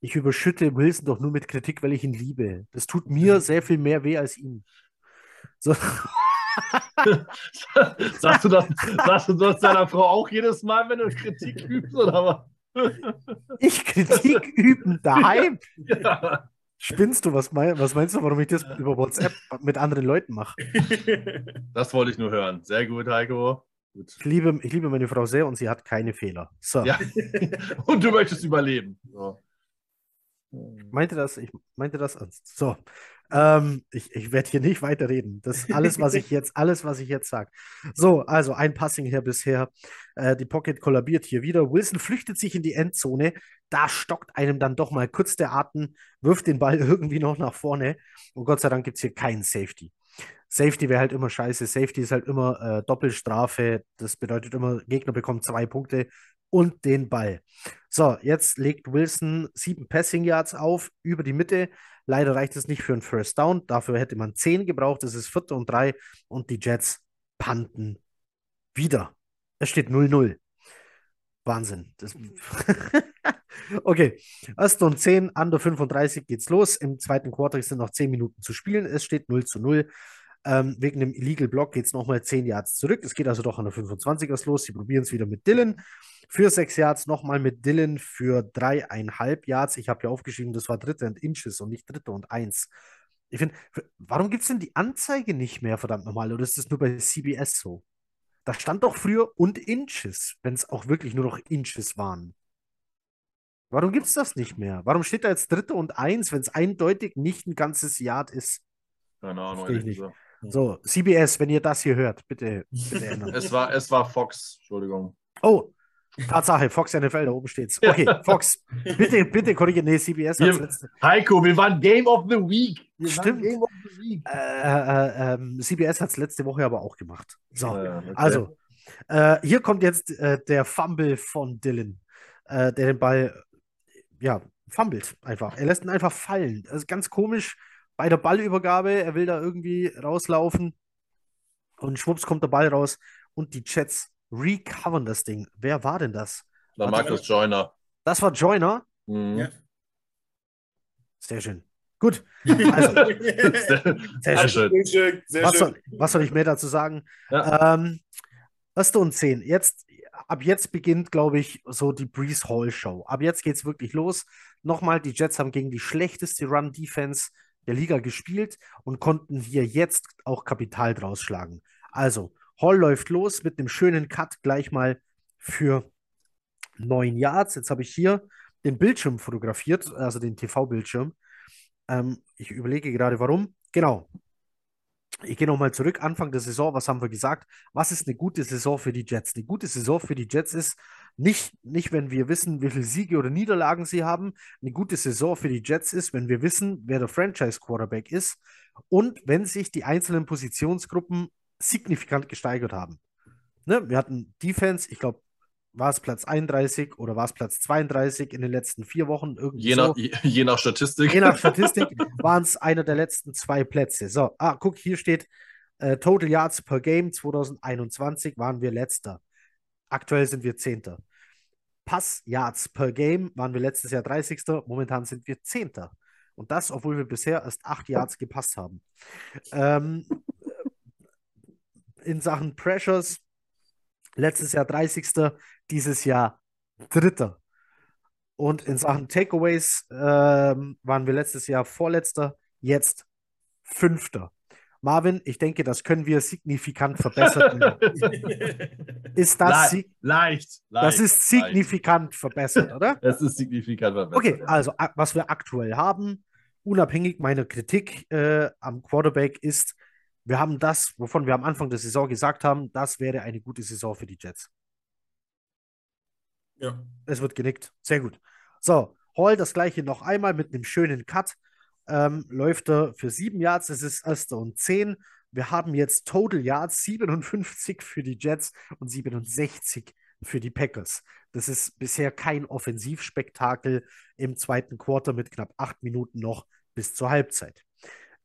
Ich überschütte Wilson doch nur mit Kritik, weil ich ihn liebe. Das tut *laughs* mir sehr viel mehr weh als ihm. So. *laughs* sagst, du das, sagst du das deiner Frau auch jedes Mal, wenn du Kritik übst, oder was? Ich Kritik üben daheim? *laughs* Ja. Spinnst du? Was, mein, was meinst du, warum ich das über WhatsApp mit anderen Leuten mache? *laughs* Das wollte ich nur hören. Sehr gut, Heiko. Gut. Ich, liebe, ich liebe meine Frau sehr und sie hat keine Fehler. So. Ja. *laughs* Und du möchtest überleben. So. Meinte das, ich meinte das ernst. So. Ähm, ich ich werde hier nicht weiterreden. Das ist alles, was ich jetzt, alles, was ich jetzt sage. So, also ein Passing her bisher. Äh, die Pocket kollabiert hier wieder. Wilson flüchtet sich in die Endzone. Da stockt einem dann doch mal kurz der Atem, wirft den Ball *laughs* irgendwie noch nach vorne. Und Gott sei Dank gibt es hier keinen Safety. Safety wäre halt immer scheiße. Safety ist halt immer äh, Doppelstrafe. Das bedeutet immer, Gegner bekommt zwei Punkte und den Ball. So, jetzt legt Wilson sieben Passing Yards auf über die Mitte. Leider reicht es nicht für einen First Down. Dafür hätte man zehn gebraucht. Es ist vierte und drei und die Jets panten wieder. Es steht 0-0. Wahnsinn. Das *laughs* okay, erste und 10, under 35 geht's los. Im zweiten Quarter sind noch 10 Minuten zu spielen. Es steht 0 zu 0. Ähm, wegen dem Illegal Block geht es nochmal 10 Yards zurück. Es geht also doch an der 25er los. Sie probieren es wieder mit Dylan. Für 6 Yards nochmal mit Dylan für dreieinhalb Yards. Ich habe hier aufgeschrieben, das war dritte und Inches und nicht dritte und eins. Ich finde, warum gibt es denn die Anzeige nicht mehr, verdammt nochmal? Oder ist das nur bei CBS so? Da stand doch früher und Inches, wenn es auch wirklich nur noch Inches waren. Warum gibt es das nicht mehr? Warum steht da jetzt dritte und eins, wenn es eindeutig nicht ein ganzes Yard ist? Keine Ahnung. Nicht. So, CBS, wenn ihr das hier hört, bitte, bitte ändern. *laughs* es, war, es war Fox, Entschuldigung. Oh, Tatsache, Fox NFL, da oben steht's. Okay, Fox, bitte, bitte korrigiere. Nee, CBS hat letzte. Heiko, wir waren Game of the Week. Wir Stimmt. Game of the Week. Äh, äh, äh, CBS hat es letzte Woche aber auch gemacht. So, okay. also, äh, hier kommt jetzt äh, der Fumble von Dylan, äh, der den Ball, ja, fummelt einfach. Er lässt ihn einfach fallen. Das ist ganz komisch bei der Ballübergabe, er will da irgendwie rauslaufen und schwupps kommt der Ball raus und die Jets recovern das Ding. Wer war denn das? War Markus Joyner. Das war Joyner? Mhm. Ja. Sehr schön. Gut. *laughs* Also, sehr, sehr, schön. schön. Sehr was, soll, was, soll, ich mehr dazu sagen? Ja. Ähm, und zehn. Jetzt, ab jetzt beginnt, glaube ich, so die Breeze Hall Show. Ab jetzt geht es wirklich los. Nochmal, die Jets haben gegen die schlechteste Run-Defense der Liga gespielt und konnten hier jetzt auch Kapital draus schlagen. Also, Hall läuft los mit einem schönen Cut gleich mal für neun Yards. Jetzt habe ich hier den Bildschirm fotografiert, also den TV-Bildschirm. Ähm, ich überlege gerade, warum. Genau. Ich gehe nochmal zurück. Anfang der Saison, was haben wir gesagt? Was ist eine gute Saison für die Jets? Eine gute Saison für die Jets ist, nicht, nicht, wenn wir wissen, wie viele Siege oder Niederlagen sie haben. Eine gute Saison für die Jets ist, wenn wir wissen, wer der Franchise-Quarterback ist und wenn sich die einzelnen Positionsgruppen signifikant gesteigert haben. Ne? Wir hatten Defense, ich glaube, war es Platz 31 oder war es Platz 32 in den letzten vier Wochen? Irgendwie je, nach, so. je, je nach Statistik. Je nach *laughs* Statistik waren es einer der letzten zwei Plätze. So, ah, guck, hier steht äh, Total Yards per Game 2021 waren wir letzter. Aktuell sind wir Zehnter. Pass-Yards per Game waren wir letztes Jahr 30. Momentan sind wir Zehnter. Und das, obwohl wir bisher erst acht Yards gepasst haben. Ähm, in Sachen Pressures letztes Jahr 30. Dieses Jahr Dritter. Und in Sachen Takeaways ähm, waren wir letztes Jahr Vorletzter, jetzt Fünfter. Marvin, ich denke, das können wir signifikant verbessern. *laughs* ist das Le leicht, leicht, Das ist signifikant leicht. verbessert, oder? *laughs* Das ist signifikant verbessert. Okay, also was wir aktuell haben, unabhängig meiner Kritik äh, am Quarterback, ist, wir haben das, wovon wir am Anfang der Saison gesagt haben, das wäre eine gute Saison für die Jets. Ja. Es wird genickt. Sehr gut. So, Hall das gleiche noch einmal mit einem schönen Cut ähm, läuft er für sieben Yards. Es ist erster und zehn. Wir haben jetzt Total Yards 57 für die Jets und 67 für die Packers. Das ist bisher kein Offensivspektakel im zweiten Quarter mit knapp acht Minuten noch bis zur Halbzeit.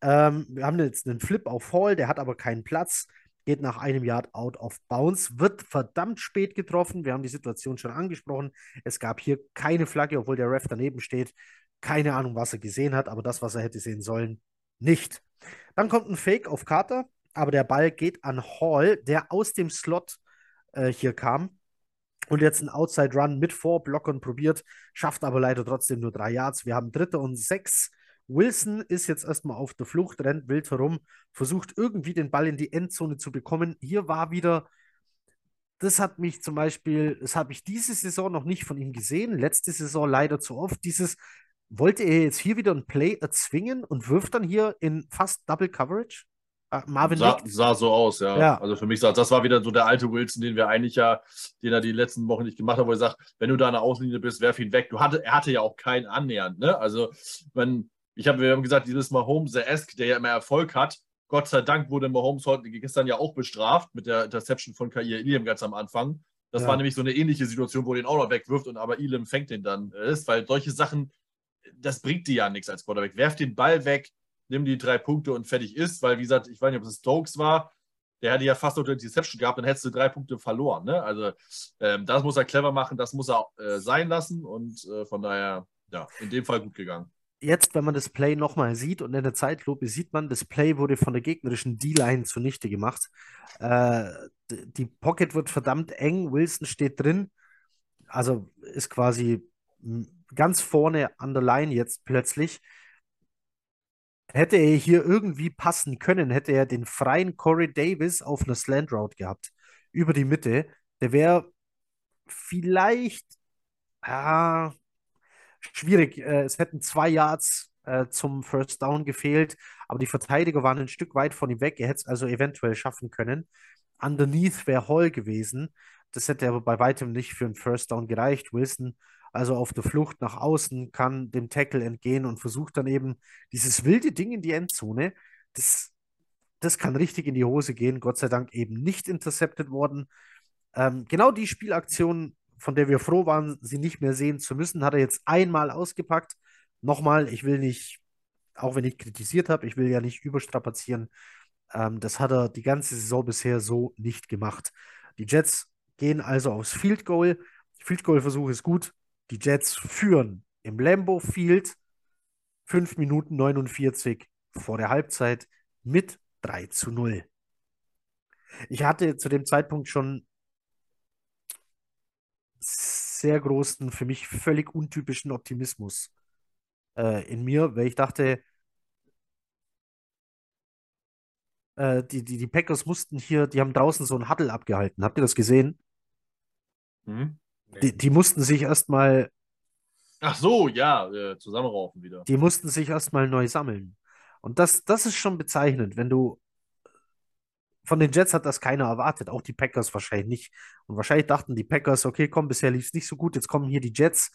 Ähm, wir haben jetzt einen Flip auf Hall, der hat aber keinen Platz, geht nach einem Yard out of bounds, wird verdammt spät getroffen. Wir haben die Situation schon angesprochen. Es gab hier keine Flagge, obwohl der Ref daneben steht. Keine Ahnung, was er gesehen hat, aber das, was er hätte sehen sollen, nicht. Dann kommt ein Fake auf Carter. aber der Ball geht an Hall, der aus dem Slot äh, hier kam und jetzt einen Outside Run mit Vorblockern probiert, schafft aber leider trotzdem nur drei Yards. Wir haben dritte und sechs. Wilson ist jetzt erstmal auf der Flucht, rennt wild herum, versucht irgendwie den Ball in die Endzone zu bekommen. Hier war wieder, das hat mich zum Beispiel, das habe ich diese Saison noch nicht von ihm gesehen, letzte Saison leider zu oft, dieses, wollte er jetzt hier wieder ein Play erzwingen und wirft dann hier in fast Double Coverage? Uh, Marvin sah, sah, so aus, ja. ja. Also für mich sah das war wieder so der alte Wilson, den wir eigentlich ja, den er die letzten Wochen nicht gemacht hat, wo er sagt, wenn du da an der Außenlinie bist, werf ihn weg. Du hatte, er hatte ja auch keinen annähernd, ne? Also, wenn, ich habe, wir haben gesagt, dieses Mahomes-esque, der ja immer Erfolg hat, Gott sei Dank wurde Mahomes heute gestern ja auch bestraft mit der Interception von Kair Iliam ganz am Anfang. Das ja. war nämlich so eine ähnliche Situation, wo er den auch noch wegwirft und aber Elam fängt den dann. Ist, weil solche Sachen, das bringt dir ja nichts als Quarterback. Werf den Ball weg, nimm die drei Punkte und fertig ist, weil, wie gesagt, ich weiß nicht, ob es Stokes war, der hätte ja fast noch die Deception gehabt, dann hättest du drei Punkte verloren. Ne? Also, ähm, das muss er clever machen, das muss er äh, sein lassen und äh, von daher, ja, in dem Fall gut gegangen. Jetzt, wenn man das Play nochmal sieht und in der Zeitlupe sieht man, das Play wurde von der gegnerischen D-Line zunichte gemacht. Äh, die Pocket wird verdammt eng, Wilson steht drin, also ist quasi ganz vorne an der Line jetzt plötzlich. Hätte er hier irgendwie passen können, hätte er den freien Corey Davis auf einer Slant Route gehabt, über die Mitte. Der wäre vielleicht ah, schwierig. Äh, es hätten zwei Yards äh, zum First Down gefehlt, aber die Verteidiger waren ein Stück weit von ihm weg. Er hätte es also eventuell schaffen können. Underneath wäre Hall gewesen. Das hätte aber bei weitem nicht für einen First Down gereicht. Wilson also auf der Flucht nach außen, kann dem Tackle entgehen und versucht dann eben dieses wilde Ding in die Endzone. Das, das kann richtig in die Hose gehen. Gott sei Dank eben nicht intercepted worden. Ähm, genau die Spielaktion, von der wir froh waren, sie nicht mehr sehen zu müssen, hat er jetzt einmal ausgepackt. Nochmal, ich will nicht, auch wenn ich kritisiert habe, ich will ja nicht überstrapazieren. Ähm, das hat er die ganze Saison bisher so nicht gemacht. Die Jets gehen also aufs Field Goal. Field Goal Versuch ist gut. Die Jets führen im Lambeau Field 5 Minuten 49 vor der Halbzeit mit 3 zu 0. Ich hatte zu dem Zeitpunkt schon sehr großen, für mich völlig untypischen Optimismus äh, in mir, weil ich dachte, äh, die, die, die Packers mussten hier, die haben draußen so ein Huddle abgehalten. Habt ihr das gesehen? Mhm. Die, die mussten sich erstmal. Ach so, ja, äh, zusammenraufen wieder. Die mussten sich erstmal neu sammeln. Und das, das ist schon bezeichnend, wenn du. Von den Jets hat das keiner erwartet, auch die Packers wahrscheinlich nicht. Und wahrscheinlich dachten die Packers, okay, komm, bisher lief es nicht so gut, jetzt kommen hier die Jets.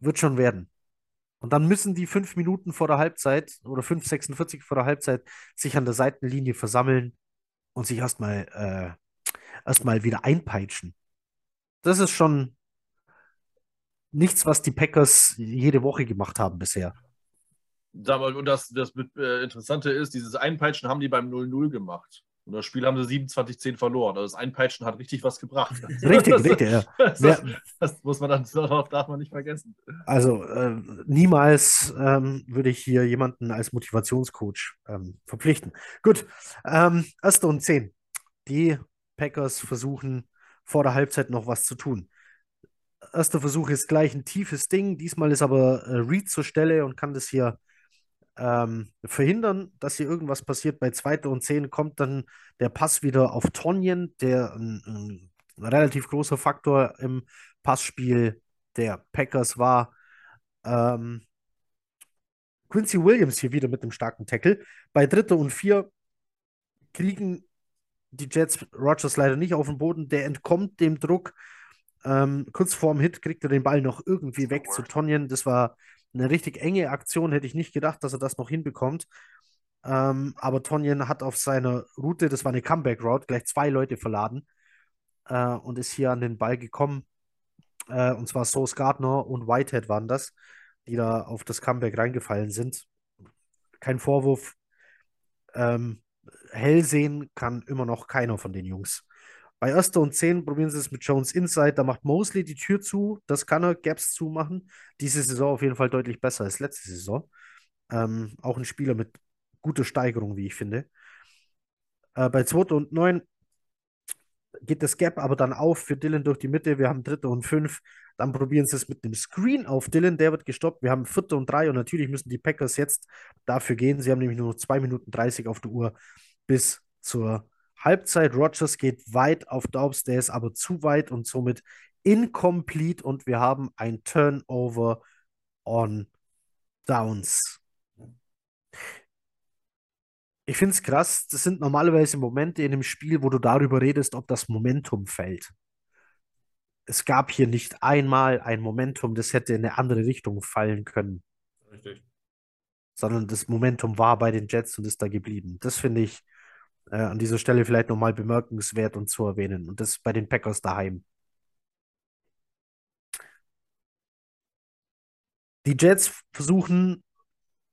Wird schon werden. Und dann müssen die fünf Minuten vor der Halbzeit oder 5,46 vor der Halbzeit sich an der Seitenlinie versammeln und sich erstmal äh, erstmal wieder einpeitschen das ist schon nichts, was die Packers jede Woche gemacht haben bisher. Und das, das äh, Interessante ist, dieses Einpeitschen haben die beim 0-0 gemacht. Und das Spiel haben sie 27-10 verloren. Also das Einpeitschen hat richtig was gebracht. *laughs* Richtig, das, richtig, ja. *laughs* Das, das, das, muss man dann, *laughs* das darf man nicht vergessen. Also äh, niemals ähm, würde ich hier jemanden als Motivationscoach ähm, verpflichten. Gut, ähm, erste und zehn. Die Packers versuchen vor der Halbzeit noch was zu tun. Erster Versuch ist gleich ein tiefes Ding. Diesmal ist aber äh, Reed zur Stelle und kann das hier ähm, verhindern, dass hier irgendwas passiert. Bei zweiter und zehn kommt dann der Pass wieder auf Tonjen, der ein, ein, relativ großer Faktor im Passspiel der Packers war. Ähm, Quincy Williams hier wieder mit einem starken Tackle. Bei dritter und vier kriegen die Jets Rogers leider nicht auf den Boden. Der entkommt dem Druck. Ähm, kurz vorm Hit kriegt er den Ball noch irgendwie weg zu Tonjen. Das war eine richtig enge Aktion. Hätte ich nicht gedacht, dass er das noch hinbekommt. Ähm, aber Tonjen hat auf seiner Route, das war eine Comeback-Route, gleich zwei Leute verladen äh, und ist hier an den Ball gekommen. Äh, und zwar Sauce Gardner und Whitehead waren das, die da auf das Comeback reingefallen sind. Kein Vorwurf. Ähm, hell sehen kann immer noch keiner von den Jungs. Bei erster und zehn probieren sie es mit Jones Inside. Da macht Mosley die Tür zu. Das kann er Gaps zumachen. Diese Saison auf jeden Fall deutlich besser als letzte Saison. Ähm, auch ein Spieler mit guter Steigerung, wie ich finde. Äh, bei 2. und 9 geht das Gap aber dann auf für Dylan durch die Mitte. Wir haben 3. und 5. Dann probieren sie es mit einem Screen auf Dylan. Der wird gestoppt. Wir haben 4. und 3. Und natürlich müssen die Packers jetzt dafür gehen. Sie haben nämlich nur noch 2 Minuten 30 auf der Uhr bis zur Halbzeit. Rogers geht weit auf Daubs. Der ist aber zu weit und somit incomplete. Und wir haben ein Turnover on Downs. Ich finde es krass, das sind normalerweise Momente in dem Spiel, wo du darüber redest, ob das Momentum fällt. Es gab hier nicht einmal ein Momentum, das hätte in eine andere Richtung fallen können. Richtig. Sondern das Momentum war bei den Jets und ist da geblieben. Das finde ich äh, an dieser Stelle vielleicht nochmal bemerkenswert und zu erwähnen. Und das bei den Packers daheim. Die Jets versuchen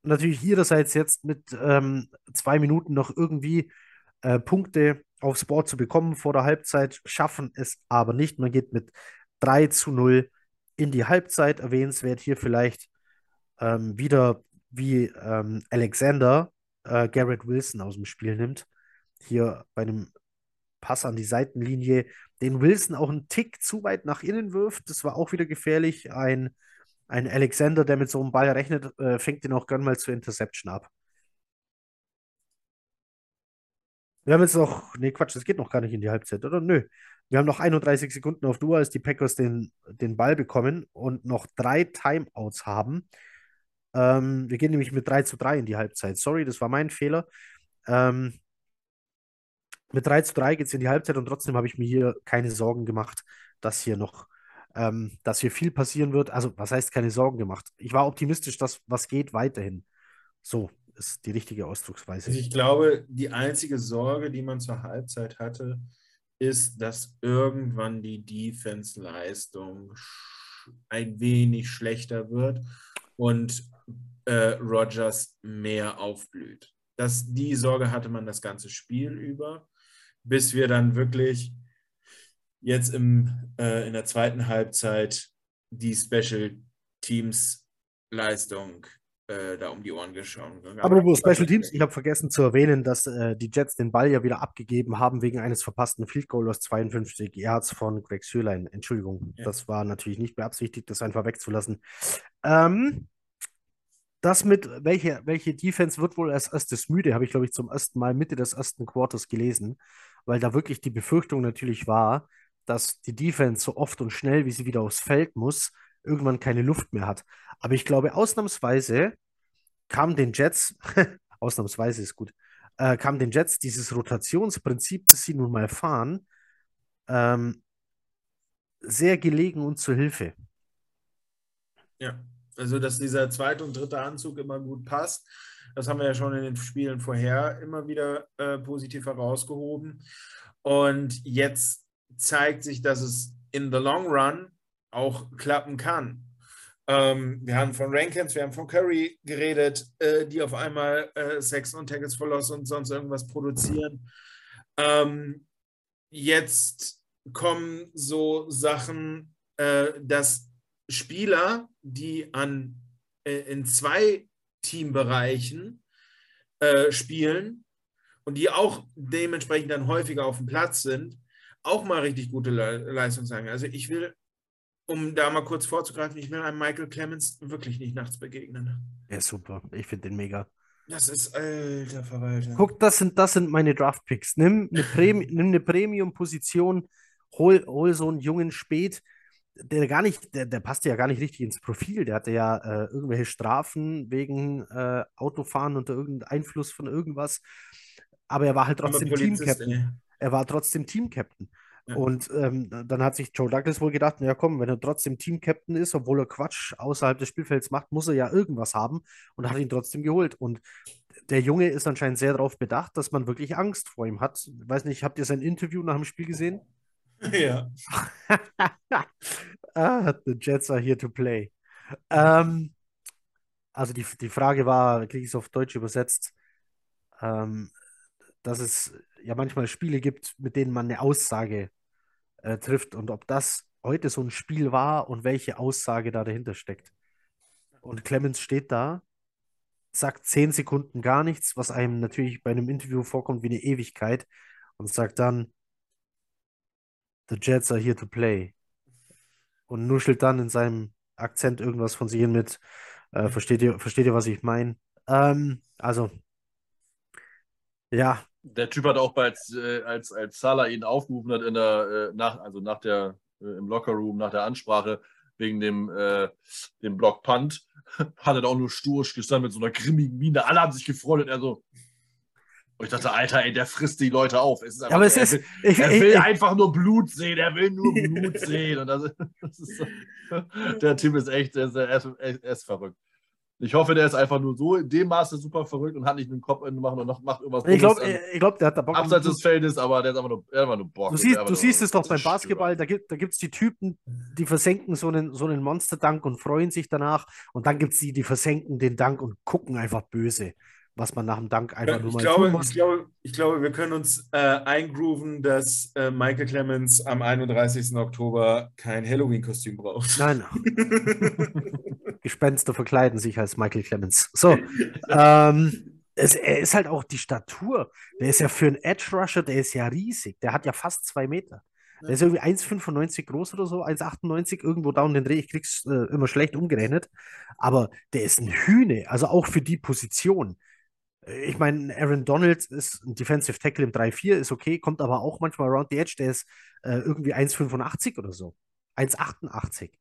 natürlich ihrerseits jetzt mit ähm, zwei Minuten noch irgendwie äh, Punkte aufs Board zu bekommen vor der Halbzeit, schaffen es aber nicht. Man geht mit 3 zu 0 in die Halbzeit. Erwähnenswert hier vielleicht ähm, wieder, wie ähm, Alexander äh, Garrett Wilson aus dem Spiel nimmt. Hier bei einem Pass an die Seitenlinie, den Wilson auch einen Tick zu weit nach innen wirft. Das war auch wieder gefährlich. Ein ein Alexander, der mit so einem Ball rechnet, äh, fängt den auch gern mal zur Interception ab. Wir haben jetzt noch, nee, Quatsch, das geht noch gar nicht in die Halbzeit, oder? Nö. Wir haben noch 31 Sekunden auf Duo, als die Packers den, den Ball bekommen und noch drei Timeouts haben. Ähm, wir gehen nämlich mit 3 zu 3 in die Halbzeit. Sorry, das war mein Fehler. Ähm, mit 3 zu 3 geht es in die Halbzeit und trotzdem habe ich mir hier keine Sorgen gemacht, dass hier noch ähm, dass hier viel passieren wird. Also, was heißt keine Sorgen gemacht? Ich war optimistisch, dass was geht weiterhin. So ist die richtige Ausdrucksweise. Also ich glaube, die einzige Sorge, die man zur Halbzeit hatte, ist, dass irgendwann die Defense-Leistung ein wenig schlechter wird und äh, Rogers mehr aufblüht. Das, die Sorge hatte man das ganze Spiel über, bis wir dann wirklich jetzt im, äh, in der zweiten Halbzeit die Special Teams Leistung äh, da um die Ohren geschaut. Apropos Special Teams, ich habe vergessen zu erwähnen, dass äh, die Jets den Ball ja wieder abgegeben haben wegen eines verpassten Field Goal aus 52 Yards von Greg Sürlein. Entschuldigung, ja. das war natürlich nicht beabsichtigt, das einfach wegzulassen. Ähm, das mit, welche, welche Defense wird wohl als erstes müde, habe ich, glaube ich, zum ersten Mal Mitte des ersten Quarters gelesen, weil da wirklich die Befürchtung natürlich war, dass die Defense so oft und schnell, wie sie wieder aufs Feld muss, irgendwann keine Luft mehr hat. Aber ich glaube, ausnahmsweise kam den Jets, *laughs* ausnahmsweise ist gut, äh, kam den Jets dieses Rotationsprinzip, das sie nun mal fahren, ähm, sehr gelegen und zu Hilfe. Ja, also dass dieser zweite und dritte Anzug immer gut passt. Das haben wir ja schon in den Spielen vorher immer wieder äh, positiv herausgehoben. Und jetzt zeigt sich, dass es in the long run auch klappen kann. Ähm, wir haben von Rankins, wir haben von Curry geredet, äh, die auf einmal äh, Sexen und Tackles for Loss und sonst irgendwas produzieren. Ähm, jetzt kommen so Sachen, äh, dass Spieler, die an, äh, in zwei Teambereichen äh, spielen und die auch dementsprechend dann häufiger auf dem Platz sind, auch mal richtig gute Le Leistung zeigen. Also ich will, um da mal kurz vorzugreifen, ich will einem Michael Clemens wirklich nicht nachts begegnen. Ja, super. Ich finde den mega. Das ist alter Verwalter. Guck, das sind, das sind meine Draft-Picks. Nimm eine, Premi *laughs* nimm eine Premium-Position, hol, hol so einen jungen Spät, der gar nicht, der, der passte ja gar nicht richtig ins Profil. Der hatte ja äh, irgendwelche Strafen wegen äh, Autofahren unter irgendeinem Einfluss von irgendwas. Aber er war halt trotzdem Team-Captain er war trotzdem Team-Captain. Ja. Und ähm, dann hat sich Joe Douglas wohl gedacht, ja komm, wenn er trotzdem Team-Captain ist, obwohl er Quatsch außerhalb des Spielfelds macht, muss er ja irgendwas haben und hat ihn trotzdem geholt. Und der Junge ist anscheinend sehr darauf bedacht, dass man wirklich Angst vor ihm hat. Ich weiß nicht, habt ihr sein Interview nach dem Spiel gesehen? Ja. *laughs* ah, the Jets are here to play. Ähm, also die, die Frage war, kriege ich es auf Deutsch übersetzt, ähm, dass es ja manchmal Spiele gibt, mit denen man eine Aussage äh, trifft und ob das heute so ein Spiel war und welche Aussage da dahinter steckt. Und Clemens steht da sagt zehn Sekunden gar nichts, was einem natürlich bei einem Interview vorkommt wie eine Ewigkeit und sagt dann, The Jets are here to play. Und nuschelt dann in seinem Akzent irgendwas von sich hin mit, äh, versteht ihr, versteht ihr, was ich meine? Ähm, also, ja. Der Typ hat auch bei, äh, als, als Salah ihn aufgerufen hat in der, äh, nach, also nach der, äh, im Lockerroom, nach der Ansprache, wegen dem, äh, dem Block Punt, *laughs* hat er da auch nur stur gestanden mit so einer grimmigen Miene. Alle haben sich gefreut und er so. Und ich dachte, Alter, ey, der frisst die Leute auf. Es einfach, aber es er, ist, ich, er will ich, einfach nur Blut sehen, er will nur Blut *laughs* sehen. Und das, das so, der Typ ist echt, er ist, er ist, er ist verrückt. Ich hoffe, der ist einfach nur so in dem Maße super verrückt und hat nicht einen Kopf machen und noch macht irgendwas. Ich glaube, ich glaub, der hat da Bock. Abseits des Feldes, aber der ist einfach nur, einfach nur Bock. Du siehst, du siehst es doch beim Basketball, da gibt es die Typen, die versenken so einen, so einen Monsterdank und freuen sich danach. Und dann gibt es die, die versenken den Dank und gucken einfach böse, was man nach dem Dank einfach nur ich mal glaube, tun muss. Ich glaube, ich glaube, wir können uns äh, eingrooven, dass äh, Michael Clemens am 31. Oktober kein Halloween-Kostüm braucht. Nein. *laughs* Gespenster verkleiden sich als Michael Clemens. So. *laughs* ähm, es, er ist halt auch die Statur. Der ist ja für einen Edge Rusher, der ist ja riesig. Der hat ja fast zwei Meter. Der ist irgendwie 1,95 groß oder so, 1,98 irgendwo da und den Dreh. Ich krieg's äh, immer schlecht umgerechnet. Aber der ist ein Hühne, also auch für die Position. Ich meine, Aaron Donald ist ein Defensive Tackle im 3-4, ist okay, kommt aber auch manchmal around the edge. Der ist äh, irgendwie 1,85 oder so. 1,88.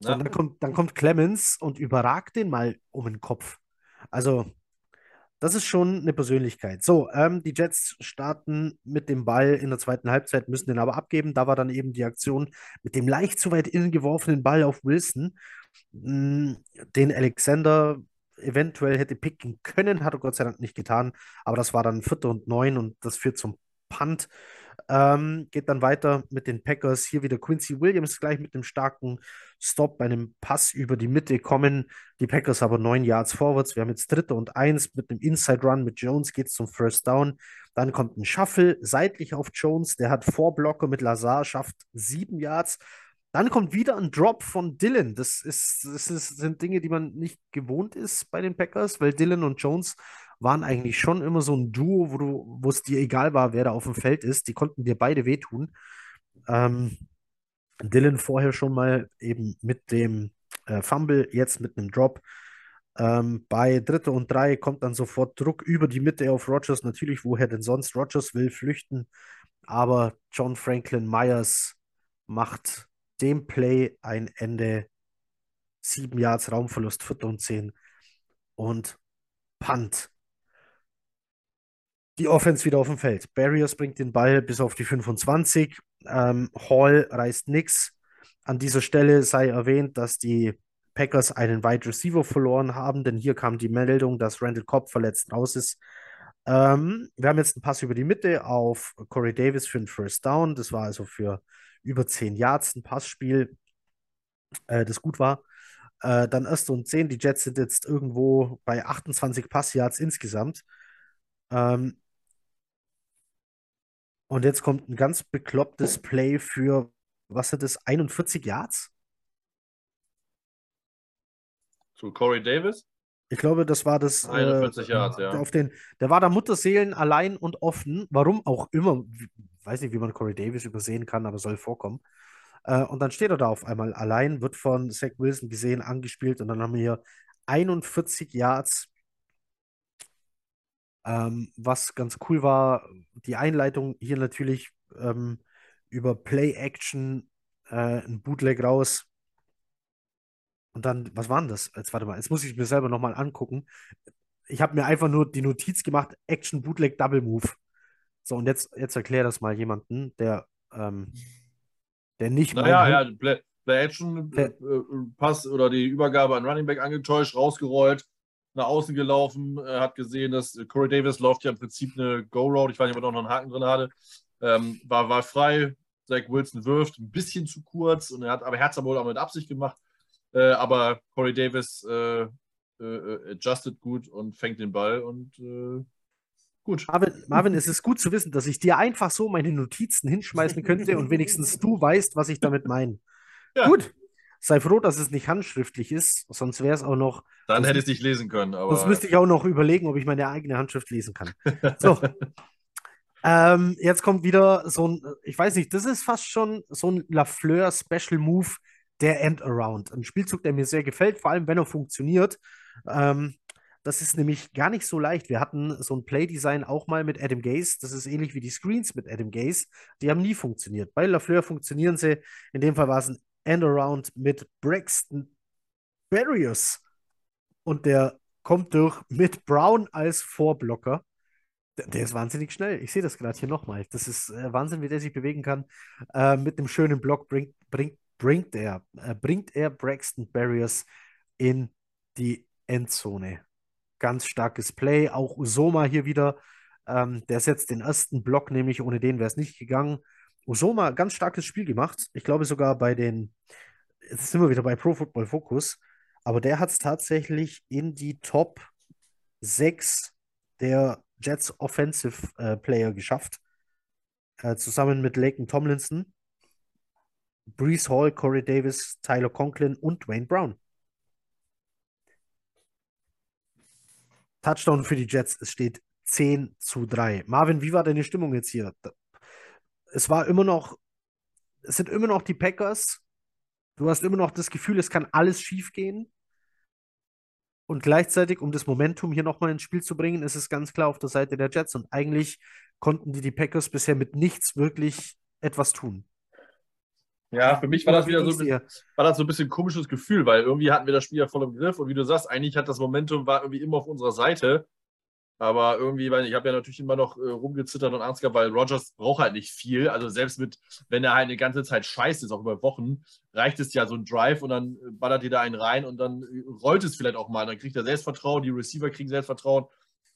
So, dann, kommt, dann kommt Clemens und überragt den mal um den Kopf. Also, das ist schon eine Persönlichkeit. So, ähm, die Jets starten mit dem Ball in der zweiten Halbzeit, müssen den aber abgeben. Da war dann eben die Aktion mit dem leicht zu weit innen geworfenen Ball auf Wilson, hm, den Alexander eventuell hätte picken können, hat er Gott sei Dank nicht getan. Aber das war dann Vierter und Neun und das führt zum Punt. Ähm, geht dann weiter mit den Packers. Hier wieder Quincy Williams gleich mit einem starken Stop bei einem Pass über die Mitte kommen. Die Packers aber neun Yards vorwärts. Wir haben jetzt Dritte und Eins mit einem Inside Run mit Jones geht es zum First Down. Dann kommt ein Shuffle seitlich auf Jones. Der hat Vorblocker mit Lazar, schafft sieben Yards. Dann kommt wieder ein Drop von Dylan. Das, ist, das ist, sind Dinge, die man nicht gewohnt ist bei den Packers, weil Dylan und Jones waren eigentlich schon immer so ein Duo, wo du, wo es dir egal war, wer da auf dem Feld ist. Die konnten dir beide wehtun. Ähm, Dylan vorher schon mal eben mit dem äh, Fumble, jetzt mit einem Drop. Ähm, bei Dritte und Drei kommt dann sofort Druck über die Mitte auf Rogers. Natürlich, woher denn sonst? Rogers will flüchten, aber John Franklin Myers macht dem Play ein Ende. Sieben Yards Raumverlust, Viertel und zehn. Und Punt die Offense wieder auf dem Feld. Barriers bringt den Ball bis auf die 25. Ähm, Hall reißt nichts. An dieser Stelle sei erwähnt, dass die Packers einen Wide Receiver verloren haben, denn hier kam die Meldung, dass Randall Cobb verletzt raus ist. Ähm, wir haben jetzt einen Pass über die Mitte auf Corey Davis für einen First Down. Das war also für über 10 Yards ein Passspiel, äh, das gut war. Äh, dann erst und 10. Die Jets sind jetzt irgendwo bei 28 Passyards insgesamt. Ähm, und jetzt kommt ein ganz beklopptes Play für, was sind das, 41 Yards? Zu Corey Davis? Ich glaube, das war das. 41 äh, Yards, ja. Auf den, der war da Mutterseelen allein und offen. Warum auch immer. Weiß nicht, wie man Corey Davis übersehen kann, aber soll vorkommen. Äh, und dann steht er da auf einmal allein, wird von Zach Wilson gesehen, angespielt und dann haben wir hier 41 Yards ähm, was ganz cool war, die Einleitung hier natürlich ähm, über Play-Action, äh, ein Bootleg raus. Und dann, was war denn das? Jetzt warte mal, jetzt muss ich mir selber nochmal angucken. Ich habe mir einfach nur die Notiz gemacht, Action Bootleg Double Move. So, und jetzt, jetzt erklär das mal jemanden, der, ähm, der nicht. Naja, ja, Play, Play Action, äh, äh, Pass oder die Übergabe an Running Back angetäuscht, rausgerollt, nach außen gelaufen, äh, hat gesehen, dass Corey Davis läuft ja im Prinzip eine Go-Road, ich weiß nicht, ob er noch einen Haken drin hatte, ähm, war, war frei, Zach Wilson wirft, ein bisschen zu kurz, und er hat, aber er es wohl auch mit Absicht gemacht, äh, aber Corey Davis äh, äh, adjusted gut und fängt den Ball und äh, Gut. Marvin, Marvin, es ist gut zu wissen, dass ich dir einfach so meine Notizen hinschmeißen könnte und wenigstens du weißt, was ich damit meine. Ja. Gut. sei froh, dass es nicht handschriftlich ist, sonst wäre es auch noch. Dann hätte ich es nicht lesen können. Aber... Sonst müsste ich auch noch überlegen, ob ich meine eigene Handschrift lesen kann. So. *laughs* ähm, jetzt kommt wieder so ein, ich weiß nicht, das ist fast schon so ein Lafleur Special Move, der End-Around. Ein Spielzug, der mir sehr gefällt, vor allem wenn er funktioniert. Ähm, das ist nämlich gar nicht so leicht. Wir hatten so ein Playdesign auch mal mit Adam Gaze. Das ist ähnlich wie die Screens mit Adam Gaze. Die haben nie funktioniert. Bei Lafleur funktionieren sie. In dem Fall war es ein Endaround mit Braxton Barriers. Und der kommt durch mit Brown als Vorblocker. Der, ist wahnsinnig schnell. Ich sehe das gerade hier nochmal. Das ist äh, Wahnsinn, wie der sich bewegen kann. Äh, mit einem schönen Block bringt, bringt, bringt, er, äh, bringt er Braxton Barriers in die Endzone ganz starkes Play. Auch Usoma hier wieder, ähm, der setzt den ersten Block, nämlich ohne den wäre es nicht gegangen. Usoma, ganz starkes Spiel gemacht. Ich glaube sogar bei den, jetzt sind wir wieder bei Pro Football Focus, aber der hat es tatsächlich in die Top 6 der Jets Offensive äh, Player geschafft. Äh, zusammen mit Laken Tomlinson, Brees Hall, Corey Davis, Tyler Conklin und Wayne Brown. Touchdown für die Jets. Es steht 10 zu 3. Marvin, wie war deine Stimmung jetzt hier? Es war immer noch, es sind immer noch die Packers. Du hast immer noch das Gefühl, es kann alles schief gehen. Und gleichzeitig, um das Momentum hier nochmal ins Spiel zu bringen, ist es ganz klar auf der Seite der Jets. Und eigentlich konnten die, die Packers bisher mit nichts wirklich etwas tun. Ja, für mich war das wieder so ein, bisschen, war das so ein bisschen komisches Gefühl, weil irgendwie hatten wir das Spiel ja voll im Griff und wie du sagst, eigentlich hat das Momentum war irgendwie immer auf unserer Seite. Aber irgendwie, weil ich habe ja natürlich immer noch äh, rumgezittert und Angst gehabt, weil Rogers braucht halt nicht viel. Also selbst mit, wenn er halt eine ganze Zeit scheiße ist, auch über Wochen, reicht es ja so ein Drive und dann äh, ballert ihr da einen rein und dann äh, rollt es vielleicht auch mal. Dann kriegt er Selbstvertrauen, die Receiver kriegen Selbstvertrauen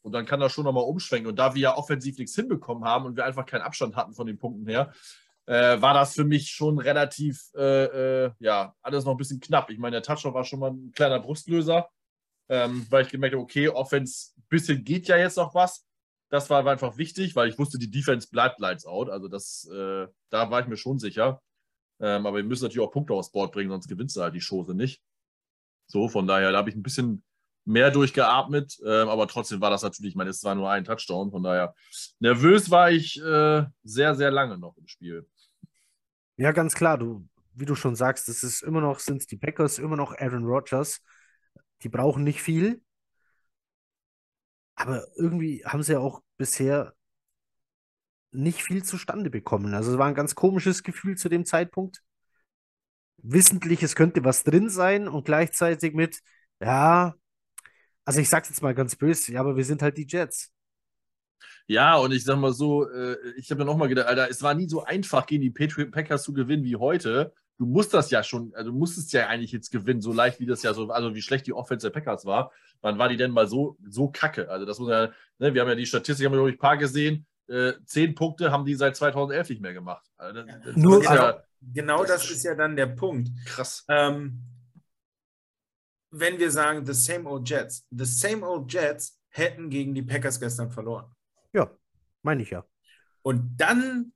und dann kann er schon nochmal umschwenken. Und da wir ja offensiv nichts hinbekommen haben und wir einfach keinen Abstand hatten von den Punkten her, äh, war das für mich schon relativ, äh, äh, ja, alles noch ein bisschen knapp. Ich meine, der Touchdown war schon mal ein kleiner Brustlöser, ähm, weil ich gemerkt habe, okay, Offense, ein bisschen geht ja jetzt noch was. Das war einfach wichtig, weil ich wusste, die Defense bleibt lights out. Also das, äh, da war ich mir schon sicher. Ähm, aber wir müssen natürlich auch Punkte aufs Board bringen, sonst gewinnst du halt die Chose nicht. So, von daher, da habe ich ein bisschen mehr durchgeatmet, äh, aber trotzdem war das natürlich, ich meine, es war nur ein Touchdown, von daher nervös war ich äh, sehr, sehr lange noch im Spiel. Ja, ganz klar, du, wie du schon sagst, es ist immer noch, sind es die Packers, immer noch Aaron Rodgers. Die brauchen nicht viel. Aber irgendwie haben sie ja auch bisher nicht viel zustande bekommen. Also es war ein ganz komisches Gefühl zu dem Zeitpunkt. Wissentlich, es könnte was drin sein und gleichzeitig mit, ja, also ich sag's jetzt mal ganz böse, ja, aber wir sind halt die Jets. Ja, und ich sag mal so, äh, ich habe mir nochmal gedacht, Alter, es war nie so einfach, gegen die Patriot Packers zu gewinnen wie heute. Du musst das ja schon, also du musstest ja eigentlich jetzt gewinnen, so leicht wie das ja so, also wie schlecht die Offense der Packers war. Wann war die denn mal so, so kacke? Also das muss ja, ne, wir haben ja die Statistik, haben wir, glaube ich, ein paar gesehen. Äh, zehn Punkte haben die seit 2011 nicht mehr gemacht. Also, das, das Nur, also, ja, genau das, das ist ja dann der Punkt. Krass. Ähm, wenn wir sagen, the same old Jets, the same old Jets hätten gegen die Packers gestern verloren. Ja, meine ich ja. Und dann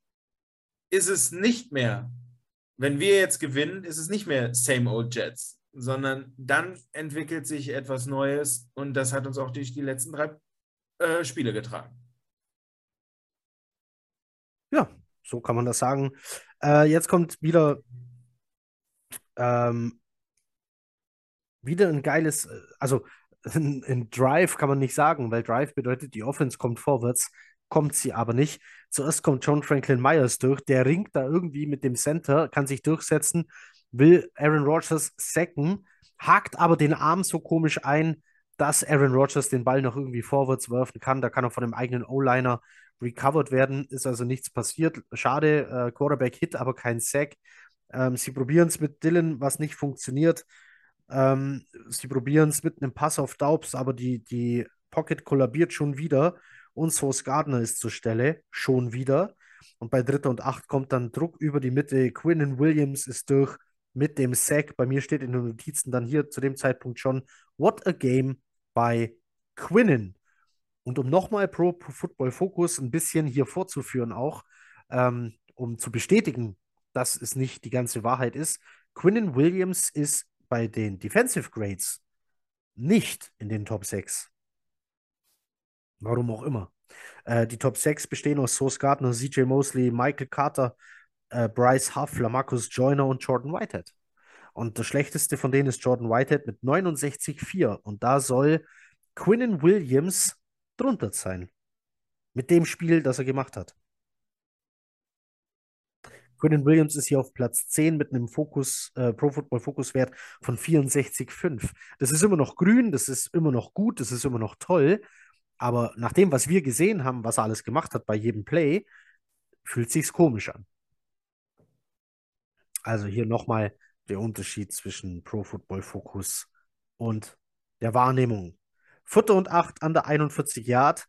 ist es nicht mehr, wenn wir jetzt gewinnen, ist es nicht mehr same old Jets, sondern dann entwickelt sich etwas Neues und das hat uns auch durch die letzten drei äh, Spiele getragen. Ja, so kann man das sagen. Äh, jetzt kommt wieder ähm, wieder ein geiles, äh, also ein, ein Drive kann man nicht sagen, weil Drive bedeutet, die Offense kommt vorwärts, kommt sie aber nicht. Zuerst kommt John Franklin Myers durch, der ringt da irgendwie mit dem Center, kann sich durchsetzen, will Aaron Rodgers sacken, hakt aber den Arm so komisch ein, dass Aaron Rodgers den Ball noch irgendwie vorwärts werfen kann. Da kann er von dem eigenen O-Liner recovered werden, ist also nichts passiert. Schade, äh, Quarterback-Hit, aber kein Sack. Ähm, sie probieren es mit Dylan, was nicht funktioniert. Ähm, sie probieren es mit einem Pass auf Daubs, aber die, die Pocket kollabiert schon wieder und Sauce Gardner ist zur Stelle, schon wieder. Und bei Dritter und Acht kommt dann Druck über die Mitte. Quinnen Williams ist durch mit dem Sack. Bei mir steht in den Notizen dann hier zu dem Zeitpunkt schon What a Game bei Quinnen. Und um nochmal Pro Football Focus ein bisschen hier vorzuführen, auch ähm, um zu bestätigen, dass es nicht die ganze Wahrheit ist, Quinnen Williams ist bei den Defensive Grades nicht in den Top 6. Warum auch immer. Äh, die Top 6 bestehen aus Source Gardner, CJ Mosley, Michael Carter, äh, Bryce Huff, Lamarcus Joyner und Jordan Whitehead. Und das schlechteste von denen ist Jordan Whitehead mit 69,4. Und da soll Quinnen Williams drunter sein. Mit dem Spiel, das er gemacht hat. Quinnen Williams ist hier auf Platz 10 mit einem Fokus, äh, Pro Football Fokuswert von 64,5. Das ist immer noch grün, das ist immer noch gut, das ist immer noch toll. Aber nach dem, was wir gesehen haben, was er alles gemacht hat bei jedem Play, fühlt sich's komisch an. Also hier nochmal der Unterschied zwischen Pro Football Focus und der Wahrnehmung. Futter und 8 an der 41 Yard.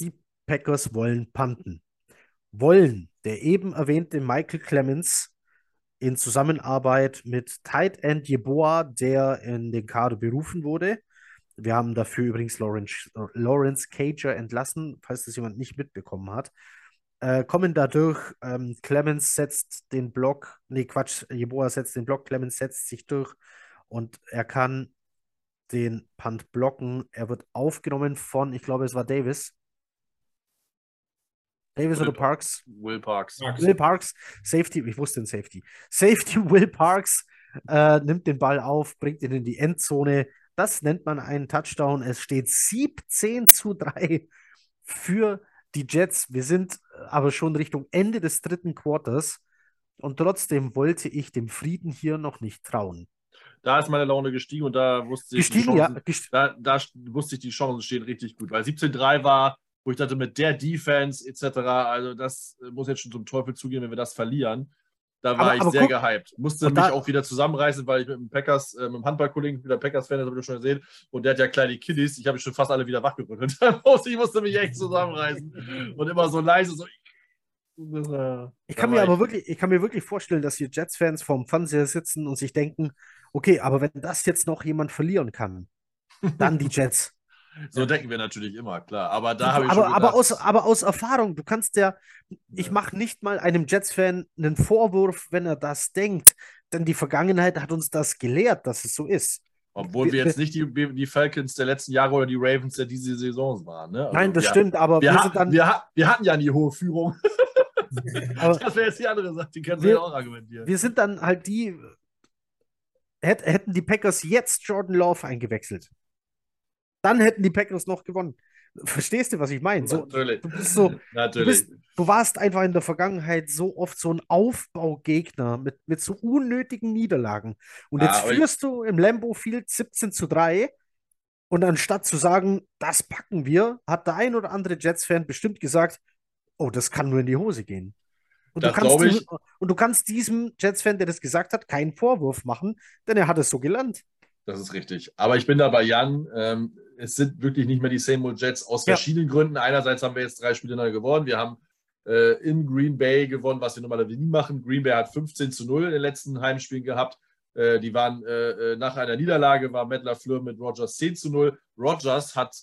Die Packers wollen panten. Wollen der eben erwähnte Michael Clemens in Zusammenarbeit mit Tight End Jeboa, der in den Kader berufen wurde. Wir haben dafür übrigens Lawrence, Lawrence Cager entlassen, falls das jemand nicht mitbekommen hat. Äh, kommen dadurch, ähm, Clemens setzt den Block, nee, Quatsch, Jeboa setzt den Block, Clemens setzt sich durch und er kann den Punt blocken. Er wird aufgenommen von, ich glaube, es war Davis. Davis Will oder Parks? Will Parks. Will Parks, Safety, ich wusste den Safety. Safety *laughs* Will Parks äh, nimmt den Ball auf, bringt ihn in die Endzone. Das nennt man einen Touchdown. Es steht 17 zu 3 für die Jets. Wir sind äh, aber schon Richtung Ende des dritten Quarters und trotzdem wollte ich dem Frieden hier noch nicht trauen. Da ist meine Laune gestiegen und da wusste ich, gestiegen, Chancen, ja, da, da, wusste ich, die Chancen stehen richtig gut, weil 17-3 war, wo ich dachte, mit der Defense etc., also das muss jetzt schon zum Teufel zugehen, wenn wir das verlieren. Da war aber, ich aber sehr guck, gehypt. Musste mich auch wieder zusammenreißen, weil ich mit dem Packers, äh, mit dem Handballkollegen, wieder Packers-Fan, das habe ich schon gesehen, und der hat ja kleine Kiddies. Ich habe schon fast alle wieder wachgerüttelt. *laughs* ich musste mich echt zusammenreißen. Und immer so leise, so. ich kann mir aber wirklich, ich kann mir wirklich vorstellen, dass hier Jets-Fans vorm Fernseher sitzen und sich denken, okay, aber wenn das jetzt noch jemand verlieren kann, dann die *laughs* Jets. So denken wir natürlich immer, klar. Aber da habe ich aber, schon gedacht, aber, aus, aber aus Erfahrung, du kannst ja, ich mache nicht mal einem Jets-Fan einen Vorwurf, wenn er das denkt, denn die Vergangenheit hat uns das gelehrt, dass es so ist. Obwohl wir, wir jetzt nicht die, die, Falcons der letzten Jahre oder die Ravens der diese Saisons waren. Ne? Also Nein, das wir, stimmt, aber wir, wir, dann, wir, wir, hatten ja nie hohe Führung. *laughs* *laughs* das wäre jetzt die andere Sache, die können Sie auch argumentieren. Wir sind dann halt die, hätten die Packers jetzt Jordan Love eingewechselt dann hätten die Packers noch gewonnen. Verstehst du, was ich meine? So, Natürlich. Du, bist so, Natürlich. Du, bist, du, warst einfach in der Vergangenheit so oft so ein Aufbaugegner mit, mit so unnötigen Niederlagen. Und jetzt ah, führst du im Lambo Field 17 zu 3. Und anstatt zu sagen, das packen wir, hat der ein oder andere Jets-Fan bestimmt gesagt, oh, das kann nur in die Hose gehen. Und, du kannst, diesem, und du kannst diesem Jets-Fan, der das gesagt hat, keinen Vorwurf machen, denn er hat es so gelernt. Das ist richtig. Aber ich bin da bei Jan. Ähm, es sind wirklich nicht mehr die Same Old Jets aus ja. verschiedenen Gründen. Einerseits haben wir jetzt drei Spiele neu gewonnen. Wir haben äh, in Green Bay gewonnen, was wir normalerweise nie machen. Green Bay hat 15 zu 0 in den letzten Heimspielen gehabt. Äh, die waren äh, nach einer Niederlage, war Matt LaFleur mit Rogers 10 zu 0. Rogers hat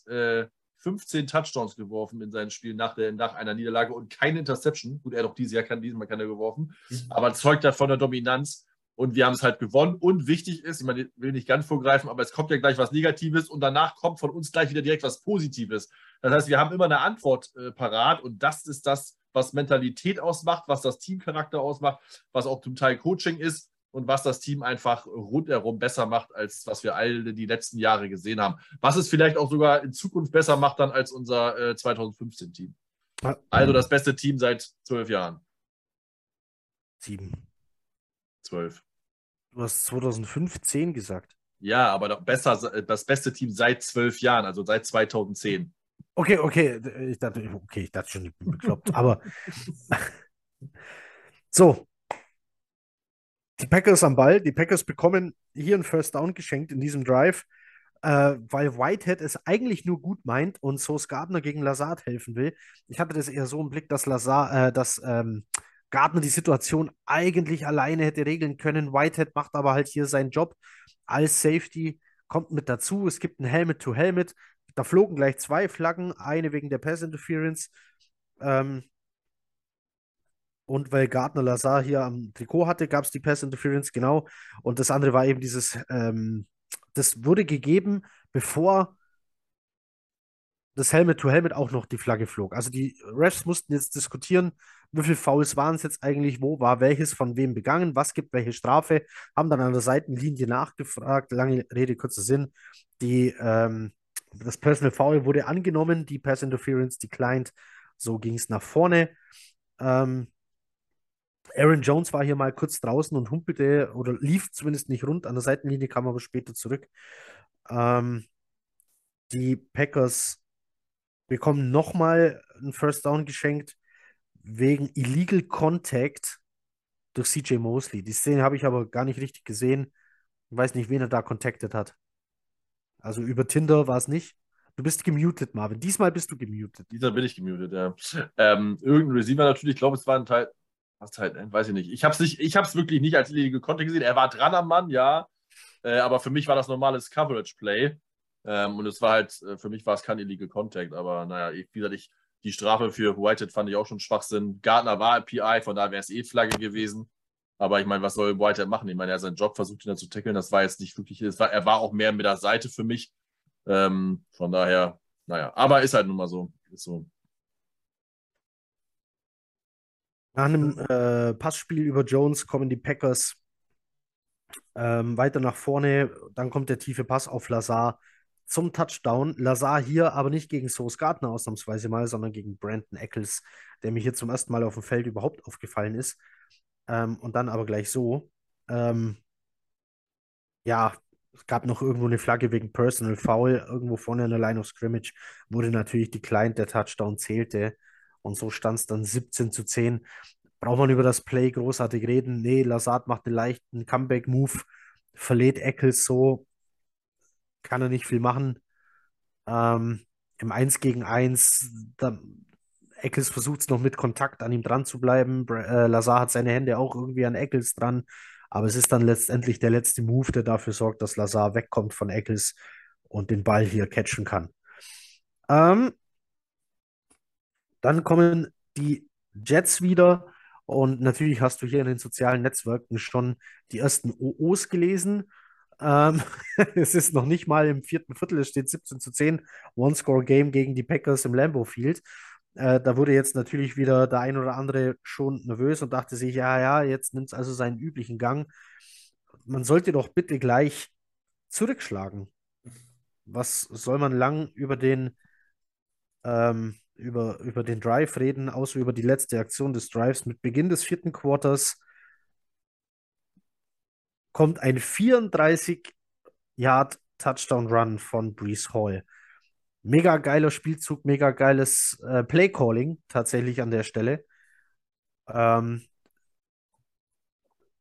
15 äh, Touchdowns geworfen in seinen Spielen nach, der, nach einer Niederlage und keine Interception. Gut, er hat auch dieses Jahr kann, diesmal keine geworfen, mhm. aber zeugt davon der Dominanz und wir haben es halt gewonnen. Und wichtig ist, ich meine, ich will nicht ganz vorgreifen, aber es kommt ja gleich was Negatives und danach kommt von uns gleich wieder direkt was Positives. Das heißt, wir haben immer eine Antwort äh, parat und das ist das, was Mentalität ausmacht, was das Teamcharakter ausmacht, was auch zum Teil Coaching ist und was das Team einfach rundherum besser macht, als was wir alle die letzten Jahre gesehen haben. Was es vielleicht auch sogar in Zukunft besser macht dann als unser äh, 2015-Team. Also das beste Team seit zwölf Jahren. Sieben. Zwölf. Du hast 2015 gesagt. Ja, aber doch besser, das beste Team seit zwölf Jahren, also seit 2010. Okay, okay. Ich dachte, okay, ich dachte schon, ich bin bekloppt. *laughs* aber so. Die Packers am Ball. Die Packers bekommen hier einen First Down geschenkt in diesem Drive, äh, weil Whitehead es eigentlich nur gut meint und Source Gardner gegen Lazard helfen will. Ich hatte das eher so im Blick, dass Lazard, äh, dass ähm, Gardner die Situation eigentlich alleine hätte regeln können. Whitehead macht aber halt hier seinen Job als Safety, kommt mit dazu. Es gibt ein Helmet-to-Helmet. Da flogen gleich zwei Flaggen, eine wegen der Pass Interference. Ähm, Und weil Gardner Lazar hier am Trikot hatte, gab es die Pass Interference, genau. Und das andere war eben dieses, ähm, das wurde gegeben, bevor das Helmet-to-Helmet auch noch die Flagge flog. Also die Refs mussten jetzt diskutieren, wie viele Fouls waren es jetzt eigentlich, wo war welches? Von wem begangen, was gibt welche Strafe, haben dann an der Seitenlinie nachgefragt, lange Rede, kurzer Sinn. Die, ähm, das Personal Foul wurde angenommen, die Pass Interference declined, so ging es nach vorne. Ähm, Aaron Jones war hier mal kurz draußen und humpelte oder lief zumindest nicht rund. An der Seitenlinie, kam aber später zurück. Ähm, die Packers bekommen nochmal einen First Down geschenkt wegen Illegal Contact durch CJ Mosley. Die Szene habe ich aber gar nicht richtig gesehen. Ich weiß nicht, wen er da contacted hat. Also über Tinder war es nicht. Du bist gemutet, Marvin. Diesmal bist du gemutet. Diesmal bin ich gemutet, ja. Ähm, irgendein Receiver natürlich, ich glaube, es war ein Teil, was halt, weiß ich nicht. Ich habe es nicht, wirklich nicht als Illegal Contact gesehen. Er war dran am Mann, ja. Äh, aber für mich war das normales Coverage Play. Ähm, und es war halt, äh, für mich war es kein Illegal Contact, aber naja, wie gesagt, ich, die Strafe für Whitehead fand ich auch schon Schwachsinn. Gardner war PI, von daher wäre es eh Flagge gewesen. Aber ich meine, was soll Whitehead machen? Ich meine, er hat seinen Job versucht, ihn dann zu tackeln. Das war jetzt nicht wirklich, war, er war auch mehr mit der Seite für mich. Ähm, von daher, naja, aber ist halt nun mal so. Ist so. Nach einem äh, Passspiel über Jones kommen die Packers ähm, weiter nach vorne. Dann kommt der tiefe Pass auf Lazar zum Touchdown. Lazar hier aber nicht gegen Sauce Gardner ausnahmsweise mal, sondern gegen Brandon Eccles, der mir hier zum ersten Mal auf dem Feld überhaupt aufgefallen ist. Ähm, und dann aber gleich so. Ähm, ja, es gab noch irgendwo eine Flagge wegen Personal Foul. Irgendwo vorne in der Line of Scrimmage wurde natürlich die Client, der Touchdown zählte. Und so stand es dann 17 zu 10. Braucht man über das Play großartig reden? Nee, Lazard macht einen leichten Comeback-Move, verlädt Eccles so, kann er nicht viel machen. Ähm, Im 1 gegen 1, da, Eccles versucht es noch mit Kontakt an ihm dran zu bleiben. äh, Lazar hat seine Hände auch irgendwie an Eccles dran. Aber es ist dann letztendlich der letzte Move, der dafür sorgt, dass Lazar wegkommt von Eccles und den Ball hier catchen kann. Ähm, dann kommen die Jets wieder. Und natürlich hast du hier in den sozialen Netzwerken schon die ersten OOs gelesen. Ähm, *laughs* es ist noch nicht mal im vierten Viertel, es steht 17 zu 10, One-Score-Game gegen die Packers im Lambeau Field. Äh, da wurde jetzt natürlich wieder der ein oder andere schon nervös und dachte sich, ja, ja, jetzt nimmt es also seinen üblichen Gang. Man sollte doch bitte gleich zurückschlagen. Was soll man lang über den, ähm, über, über den Drive reden, außer über die letzte Aktion des Drives mit Beginn des vierten Quarters? Kommt ein 34 Yard Touchdown Run von Brees Hall. Mega geiler Spielzug, mega geiles äh, Play Calling tatsächlich an der Stelle. Ähm,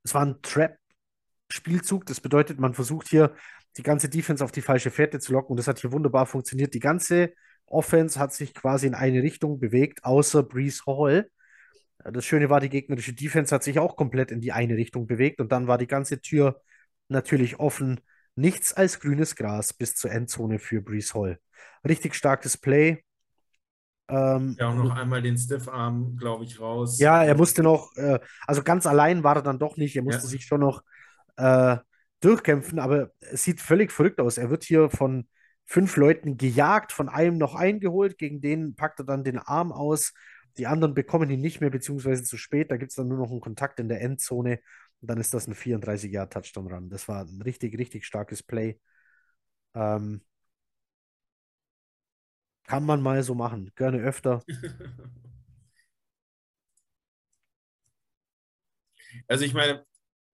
es war ein Trap-Spielzug, das bedeutet, man versucht hier die ganze Defense auf die falsche Fährte zu locken und das hat hier wunderbar funktioniert. Die ganze Offense hat sich quasi in eine Richtung bewegt, außer Brees Hall. Das Schöne war, die gegnerische Defense hat sich auch komplett in die eine Richtung bewegt und dann war die ganze Tür natürlich offen. Nichts als grünes Gras bis zur Endzone für Brees Hall. Richtig starkes Play. Ähm, ja, auch noch einmal den Stiffarm, glaube ich, raus. Ja, er musste noch, äh, also ganz allein war er dann doch nicht. Er musste ja. sich schon noch äh, durchkämpfen, aber es sieht völlig verrückt aus. Er wird hier von fünf Leuten gejagt, von einem noch eingeholt, gegen den packt er dann den Arm aus die anderen bekommen ihn nicht mehr, beziehungsweise zu spät. Da gibt es dann nur noch einen Kontakt in der Endzone. Und dann ist das ein 34-Jahr-Touchdown-Run. Das war ein richtig, richtig starkes Play. Ähm, kann man mal so machen. Gerne öfter. *laughs* Also ich meine,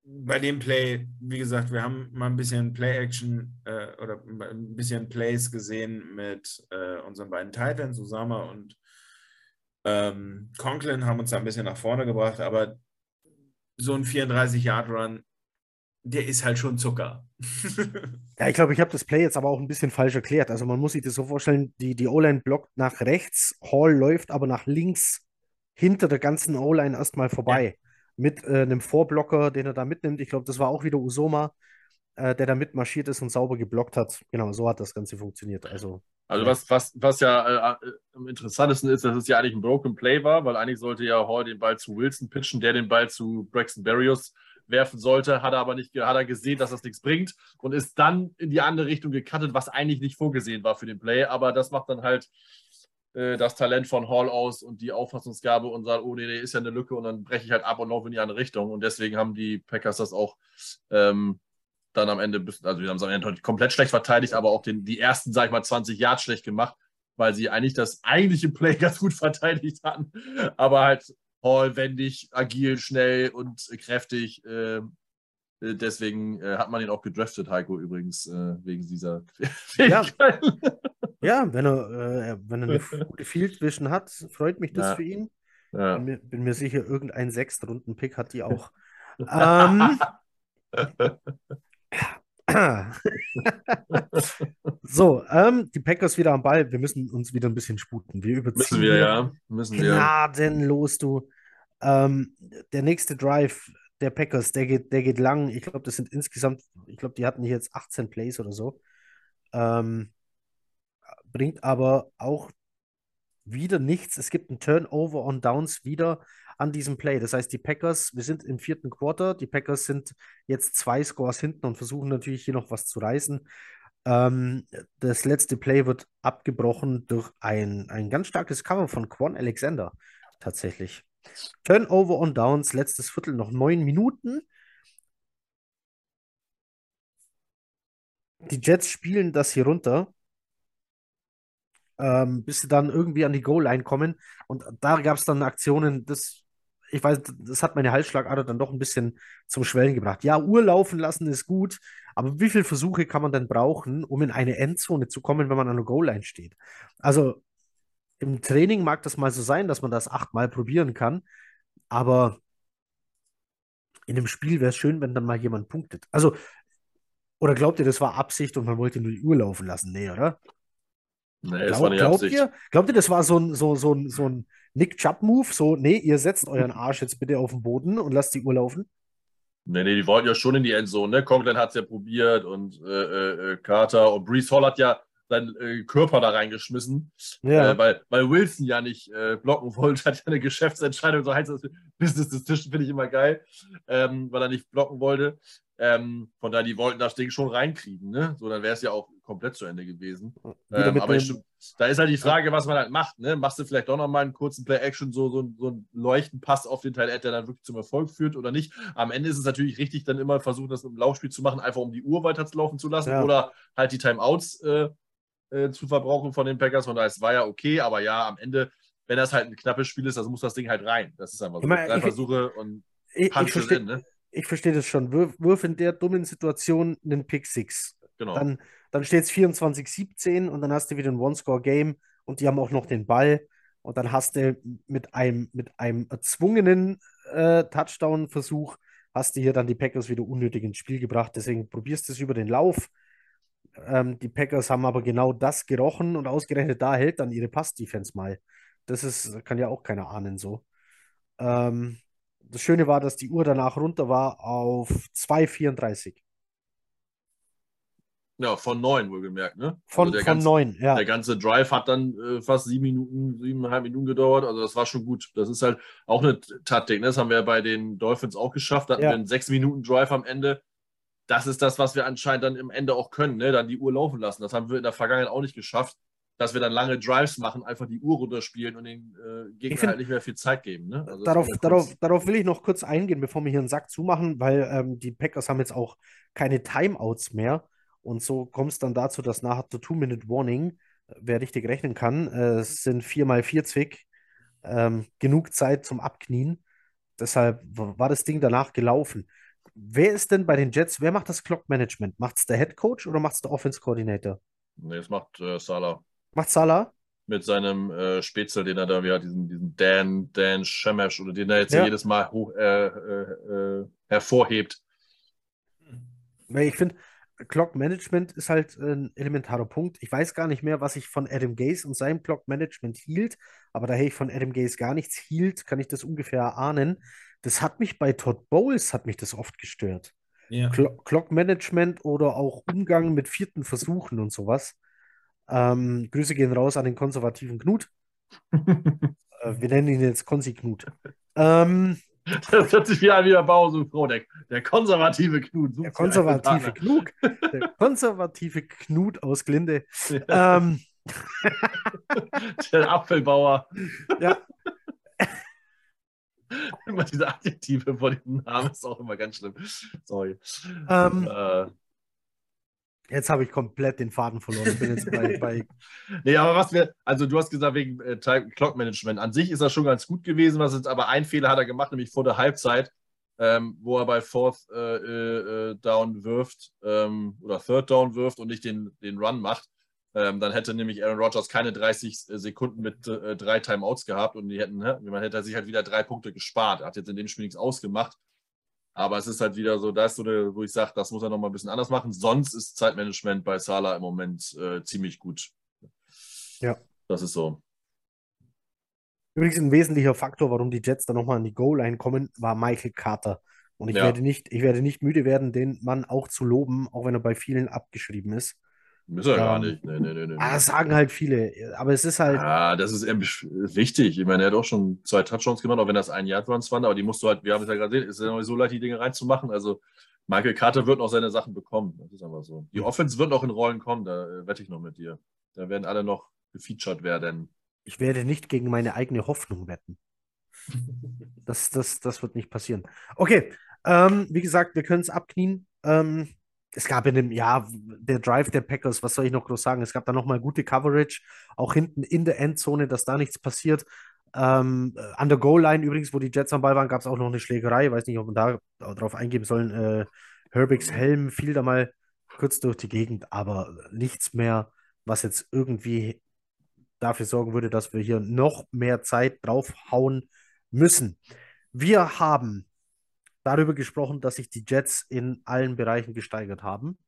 bei dem Play, wie gesagt, wir haben mal ein bisschen Play-Action äh, oder ein bisschen Plays gesehen mit äh, unseren beiden Titans, Usama und ähm, Conklin haben uns da ein bisschen nach vorne gebracht, aber so ein 34-Yard-Run, der ist halt schon Zucker. *laughs* ja, ich glaube, ich habe das Play jetzt aber auch ein bisschen falsch erklärt. Also man muss sich das so vorstellen, die, die O-Line blockt nach rechts, Hall läuft aber nach links hinter der ganzen O-Line erstmal vorbei. Ja. Mit äh, einem Vorblocker, den er da mitnimmt. Ich glaube, das war auch wieder Usoma, äh, der da mitmarschiert ist und sauber geblockt hat. Genau, so hat das Ganze funktioniert. Also Also was, was, was ja äh, am interessantesten ist, dass es ja eigentlich ein Broken Play war, weil eigentlich sollte ja Hall den Ball zu Wilson pitchen, der den Ball zu Braxton Berrios werfen sollte, hat er aber nicht, hat er gesehen, dass das nichts bringt und ist dann in die andere Richtung gecuttet, was eigentlich nicht vorgesehen war für den Play. Aber das macht dann halt äh, das Talent von Hall aus und die Auffassungsgabe und sagt, oh nee, nee, ist ja eine Lücke und dann breche ich halt ab und laufe in die andere Richtung. Und deswegen haben die Packers das auch ähm, dann am Ende, also wir haben es am Ende komplett schlecht verteidigt, aber auch den, die ersten, sag ich mal, 20 Yards schlecht gemacht, weil sie eigentlich das eigentliche Play *laughs* ganz gut verteidigt hatten. Aber halt Hall wendig, agil, schnell und kräftig. Äh, deswegen äh, hat man ihn auch gedraftet, Heiko, übrigens, äh, wegen dieser ja. *laughs* ja, wenn er, wenn er eine *laughs* gute Field Vision hat, freut mich das ja. für ihn. Ja. Bin, mir, bin, mir, sicher, irgendein Sechstrunden-Pick hat die auch. ähm, so, ähm, die Packers wieder am Ball. Wir müssen uns wieder ein bisschen sputen. Wir überziehen. Müssen wir, ja. Müssen wir. Gnadenlos, du. Ähm, der nächste Drive der Packers, der geht, der geht lang. Ich glaube, das sind insgesamt, ich glaube, die hatten hier jetzt 18 Plays oder so. Ähm, bringt aber auch wieder nichts. Es gibt ein Turnover on Downs wieder an diesem Play. Das heißt, die Packers, wir sind im vierten Quarter, die Packers sind jetzt zwei Scores hinten und versuchen natürlich hier noch was zu reißen. Ähm, das letzte Play wird abgebrochen durch ein, ein ganz starkes Cover von Quan Alexander tatsächlich. Turnover on Downs, letztes Viertel, noch neun Minuten. Die Jets spielen das hier runter ähm, bis sie dann irgendwie an die Goal-Line kommen. Und da gab es dann Aktionen, das, ich weiß, das hat meine Halsschlagader dann doch ein bisschen zum Schwellen gebracht. Ja, Uhr laufen lassen ist gut, aber wie viele Versuche kann man denn brauchen, um in eine Endzone zu kommen, wenn man an der Goal-Line steht? Also im Training mag das mal so sein, dass man das achtmal probieren kann, aber in dem Spiel wäre es schön, wenn dann mal jemand punktet. Also, oder glaubt ihr, das war Absicht und man wollte nur die Uhr laufen lassen? Nee, oder? Nee, Glaub, glaubt ihr, glaubt ihr, das war so ein, so, so, so ein Nick Chubb-Move? So, nee, ihr setzt euren Arsch jetzt bitte auf den Boden und lasst die Uhr laufen? Nee, nee, die wollten ja schon in die Endzone. Ne? Conklin hat es ja probiert und äh, äh, äh, Carter und Brees Hall hat ja seinen äh, Körper da reingeschmissen, ja. äh, weil, weil Wilson ja nicht äh, blocken wollte, hat ja eine Geschäftsentscheidung, so heißt das Business Decision, finde ich immer geil, ähm, weil er nicht blocken wollte. Ähm, von daher, die wollten das Ding schon reinkriegen, ne? So, dann wäre es ja auch komplett zu Ende gewesen. Ähm, aber ich, da ist halt die Frage, was man halt macht, ne? Machst du vielleicht doch nochmal einen kurzen Play-Action, so, so, so einen Leuchtenpass auf den Teil der dann wirklich zum Erfolg führt oder nicht? Am Ende ist es natürlich richtig, dann immer versuchen, das im Laufspiel zu machen, einfach um die Uhr weiterzulaufen zu lassen ja. oder halt die Timeouts äh, äh, zu verbrauchen von den Packers. Von daher, es war ja okay, aber ja, am Ende, wenn das halt ein knappes Spiel ist, also muss das Ding halt rein. Das ist einfach so. Drei ich, Versuche und ich, ich verstehe, in, ne? ich verstehe das schon. Wirf, wirf, in der dummen Situation einen Pick Six. Genau. Dann, dann steht es 24-17 und dann hast du wieder ein One-Score-Game und die haben auch noch den Ball. Und dann hast du mit einem, mit einem erzwungenen äh, Touchdown-Versuch, hast du hier dann die Packers wieder unnötig ins Spiel gebracht. Deswegen probierst du es über den Lauf. Ähm, die Packers haben aber genau das gerochen und ausgerechnet da hält dann ihre Pass-Defense mal. Das ist, kann ja auch keiner ahnen so. Ähm, das Schöne war, dass die Uhr danach runter war auf 2,34. Ja, von neun wohlgemerkt, ne? Von, also von neun, ja. Der ganze Drive hat dann äh, fast sieben Minuten, siebeneinhalb Minuten gedauert. Also das war schon gut. Das ist halt auch eine Taktik. Ne? Das haben wir bei den Dolphins auch geschafft. Da hatten ja. wir einen sechs Minuten Drive am Ende. Das ist das, was wir anscheinend dann im Ende auch können, ne? Dann die Uhr laufen lassen. Das haben wir in der Vergangenheit auch nicht geschafft dass wir dann lange Drives machen, einfach die Uhr runterspielen und den äh, Gegner find, halt nicht mehr viel Zeit geben. Ne? Also darauf, darauf, darauf will ich noch kurz eingehen, bevor wir hier einen Sack zumachen, weil ähm, die Packers haben jetzt auch keine Timeouts mehr. Und so kommt es dann dazu, dass nach der Two-Minute-Warning, äh, wer richtig rechnen kann, äh, es sind vier mal vier Zwick, ähm, genug Zeit zum Abknien. Deshalb war das Ding danach gelaufen. Wer ist denn bei den Jets, wer macht das Clock-Management? Macht es der Head Coach oder macht es der Offense-Coordinator? Nee, das macht äh, Salah. Macht Salah? Mit seinem äh, Spätzle, den er da, wie hat, diesen, diesen Dan, Dan Shemesh oder den er jetzt ja. jedes Mal hoch, äh, äh, äh hervorhebt. Ich finde, Clock Management ist halt ein elementarer Punkt. Ich weiß gar nicht mehr, was ich von Adam Gaze und seinem Clock Management hielt, aber da ich von Adam Gaze gar nichts hielt, kann ich das ungefähr ahnen. Das hat mich bei Todd Bowles hat mich das oft gestört. Ja. Clock Management oder auch Umgang mit vierten Versuchen und sowas. Ähm, Grüße gehen raus an den konservativen Knut. *laughs* äh, wir nennen ihn jetzt Konzi Knut. Ähm, *laughs* das hört sich wie an wie der Bauer Frodeck. Der konservative Knut. Der konservative Knut. Der *laughs* konservative Knut aus Glinde. ähm, *laughs* der Apfelbauer. Ja. immer diese Adjektive vor dem Namen ist auch immer ganz schlimm. Sorry. Ähm, äh, Jetzt habe ich komplett den Faden verloren. Ich bin jetzt bei, *laughs* bei nee, aber was wir, also du hast gesagt, wegen äh, Clock Management. An sich ist das schon ganz gut gewesen, was jetzt aber ein Fehler hat er gemacht, nämlich vor der Halbzeit, ähm, wo er bei Fourth äh, äh, Down wirft ähm, oder Third Down wirft und nicht den, den Run macht. Ähm, dann hätte nämlich Aaron Rodgers keine 30 äh, Sekunden mit äh, drei Timeouts gehabt und die hätten, ne, man hätte sich halt wieder drei Punkte gespart. Er hat jetzt in dem Spiel nichts ausgemacht. Aber es ist halt wieder so, da ist so eine, wo ich sage, das muss er nochmal ein bisschen anders machen. Sonst ist Zeitmanagement bei Salah im Moment äh, ziemlich gut. Ja. Das ist so. Übrigens ein wesentlicher Faktor, warum die Jets dann nochmal an die Goal-Line kommen, war Michael Carter. Und ich, ja. werde nicht, ich werde nicht müde werden, den Mann auch zu loben, auch wenn er bei vielen abgeschrieben ist. Ist er ähm, gar nicht. Nee, nee, nee, nee. Ah, sagen halt viele. Aber es ist halt. Ja, das ist wichtig. Ich meine, er hat auch schon zwei Touchdowns gemacht, auch wenn das ein Jahr waren. Aber die musst du halt, wir haben es ja gerade gesehen, ist ja so leicht, die Dinge reinzumachen. Also Michael Carter wird noch seine Sachen bekommen. Das ist einfach so. Die Offense wird noch in Rollen kommen, da äh, wette ich noch mit dir. Da werden alle noch gefeatured werden. Ich werde nicht gegen meine eigene Hoffnung wetten. Das, das, das wird nicht passieren. Okay, ähm, wie gesagt, wir können es abknien. Ähm, es gab in dem, ja, der Drive der Packers, was soll ich noch groß sagen? Es gab da nochmal gute Coverage, auch hinten in der Endzone, dass da nichts passiert. Ähm, an der Goal-Line übrigens, wo die Jets am Ball waren, gab es auch noch eine Schlägerei. Ich weiß nicht, ob man da drauf eingeben sollen. Äh, Herbigs Helm fiel da mal kurz durch die Gegend, aber nichts mehr, was jetzt irgendwie dafür sorgen würde, dass wir hier noch mehr Zeit draufhauen müssen. Wir haben darüber gesprochen, dass sich die Jets in allen Bereichen gesteigert haben.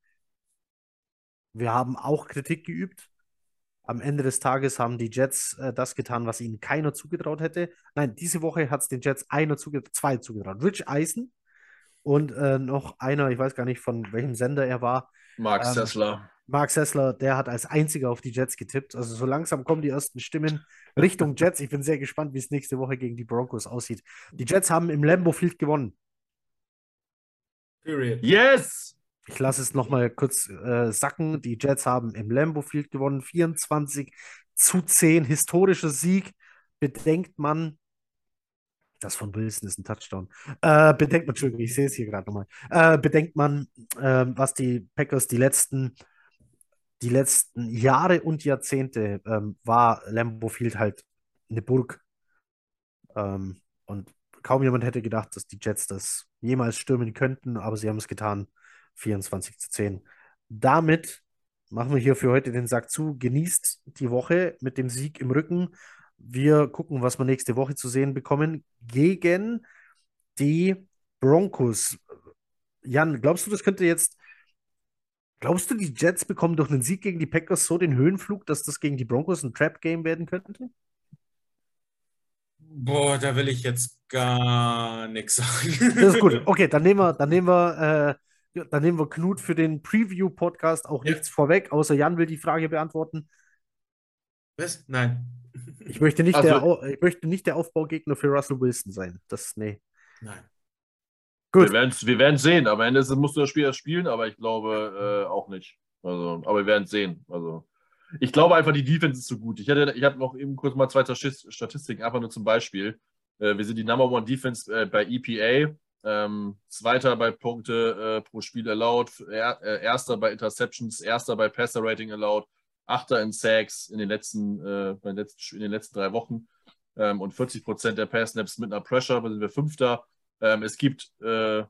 Wir haben auch Kritik geübt. Am Ende des Tages haben die Jets äh, das getan, was ihnen keiner zugetraut hätte. Nein, diese Woche hat es den Jets einer zugetraut, zwei zugetraut. Rich Eisen und äh, noch einer, ich weiß gar nicht von welchem Sender er war. Mark ähm, Sessler. Mark Sessler, der hat als einziger auf die Jets getippt. Also so langsam kommen die ersten Stimmen Richtung Jets. Ich bin sehr gespannt, wie es nächste Woche gegen die Broncos aussieht. Die Jets haben im Lambo Field gewonnen. Period. Yes! Ich lasse es nochmal kurz äh, sacken. Die Jets haben im Lambo Field gewonnen. 24 zu 10. Historischer Sieg. Bedenkt man, das von Wilson ist ein Touchdown. Äh, bedenkt man, Entschuldigung, ich sehe es hier gerade nochmal. Äh, bedenkt man, äh, was die Packers die letzten, die letzten Jahre und Jahrzehnte ähm, war Lambo Field halt eine Burg. Ähm, und kaum jemand hätte gedacht, dass die Jets das jemals stürmen könnten, aber sie haben es getan. 24 zu 10. Damit machen wir hier für heute den Sack zu. Genießt die Woche mit dem Sieg im Rücken. Wir gucken, was wir nächste Woche zu sehen bekommen gegen die Broncos. Jan, glaubst du, das könnte jetzt. Glaubst du, die Jets bekommen durch einen Sieg gegen die Packers so den Höhenflug, dass das gegen die Broncos ein Trap-Game werden könnte? Boah, da will ich jetzt gar nichts sagen. Das ist gut. *laughs* Okay, dann nehmen wir, dann nehmen wir, äh, dann nehmen wir Knut für den Preview-Podcast auch ja. nichts vorweg, außer Jan will die Frage beantworten. Was? Nein. Ich möchte nicht, also, der, ich möchte nicht der Aufbaugegner für Russell Wilson sein. Das, nee. Nein. Gut. Wir werden wir werden sehen. Am Ende musst du das Spiel erst spielen, aber ich glaube äh, auch nicht. Also, aber wir werden es sehen. Also. Ich glaube einfach, die Defense ist so gut. Ich hatte, ich hatte noch eben kurz mal zwei Statistiken, einfach nur zum Beispiel. Äh, wir sind die Number One Defense äh, bei EPA, ähm, Zweiter bei Punkte äh, pro Spiel allowed, er, äh, Erster bei Interceptions, Erster bei Passer Rating allowed, Achter in Sacks in den letzten, äh, den letzten, in den letzten drei Wochen ähm, und 40 Prozent der Pass Snaps mit einer Pressure, da sind wir Fünfter. Ähm, es gibt äh,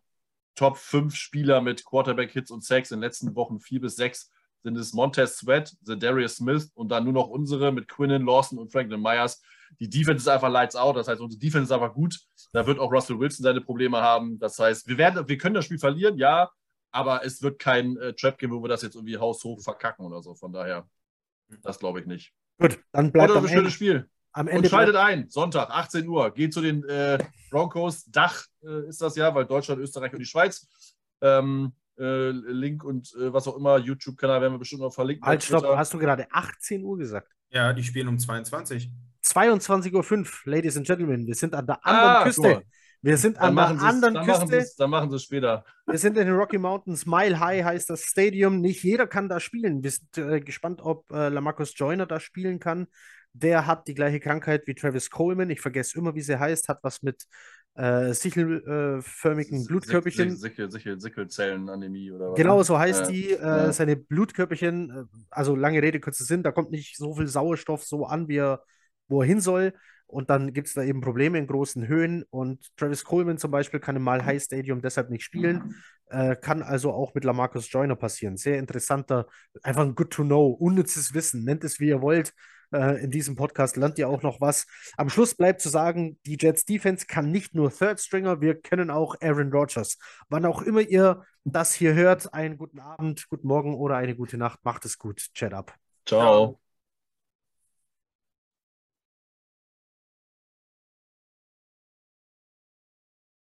Top 5 Spieler mit Quarterback-Hits und Sacks in den letzten Wochen, vier bis sechs sind es Montez Sweat, The Darius Smith und dann nur noch unsere mit Quinnen, Lawson und Franklin Myers. Die Defense ist einfach lights out, das heißt, unsere Defense ist einfach gut. Da wird auch Russell Wilson seine Probleme haben. Das heißt, wir, werden, wir können das Spiel verlieren, ja, aber es wird kein äh, Trap geben, wo wir das jetzt irgendwie haushoch verkacken oder so. Von daher, das glaube ich nicht. Gut, dann bleibt Oder ein schönes Spiel. Am Ende und schaltet ein, Sonntag, 18 Uhr. Geht zu den äh, Broncos. Dach äh, ist das ja, weil Deutschland, Österreich und die Schweiz. Ähm, äh, Link und äh, was auch immer, YouTube-Kanal werden wir bestimmt noch verlinken. Halt, stopp, hast du gerade 18 Uhr gesagt? Ja, die spielen um 22. 22.05 Uhr, Ladies and Gentlemen. Wir sind an der anderen ah, Küste. Wir sind an der anderen dann Küste. Machen dann machen sie es später. Wir sind in den Rocky Mountains. Mile High heißt das Stadium. Nicht jeder kann da spielen. Wir sind äh, gespannt, ob äh, Lamarcus Joyner da spielen kann. Der hat die gleiche Krankheit wie Travis Coleman. Ich vergesse immer, wie sie heißt. Hat was mit äh, sichelförmigen Blutkörperchen. Sichel, Sichel, Sichelzellenanämie oder was? Genau, so heißt die. Äh, ja. Seine Blutkörperchen, äh, also lange Rede, kurzer Sinn, da kommt nicht so viel Sauerstoff so an, wie er, wo er hin soll. Und dann gibt es da eben Probleme in großen Höhen. Und Travis Coleman zum Beispiel kann im Mal High Stadium deshalb nicht spielen. Äh, kann also auch mit Lamarcus Joyner passieren. Sehr interessanter, einfach ein Good to Know, unnützes Wissen. Nennt es wie ihr wollt. Äh, in diesem Podcast lernt ihr auch noch was. Am Schluss bleibt zu sagen, die Jets Defense kann nicht nur Third Stringer, wir können auch Aaron Rodgers. Wann auch immer ihr das hier hört, einen guten Abend, guten Morgen oder eine gute Nacht. Macht es gut. Chat ab. Ciao.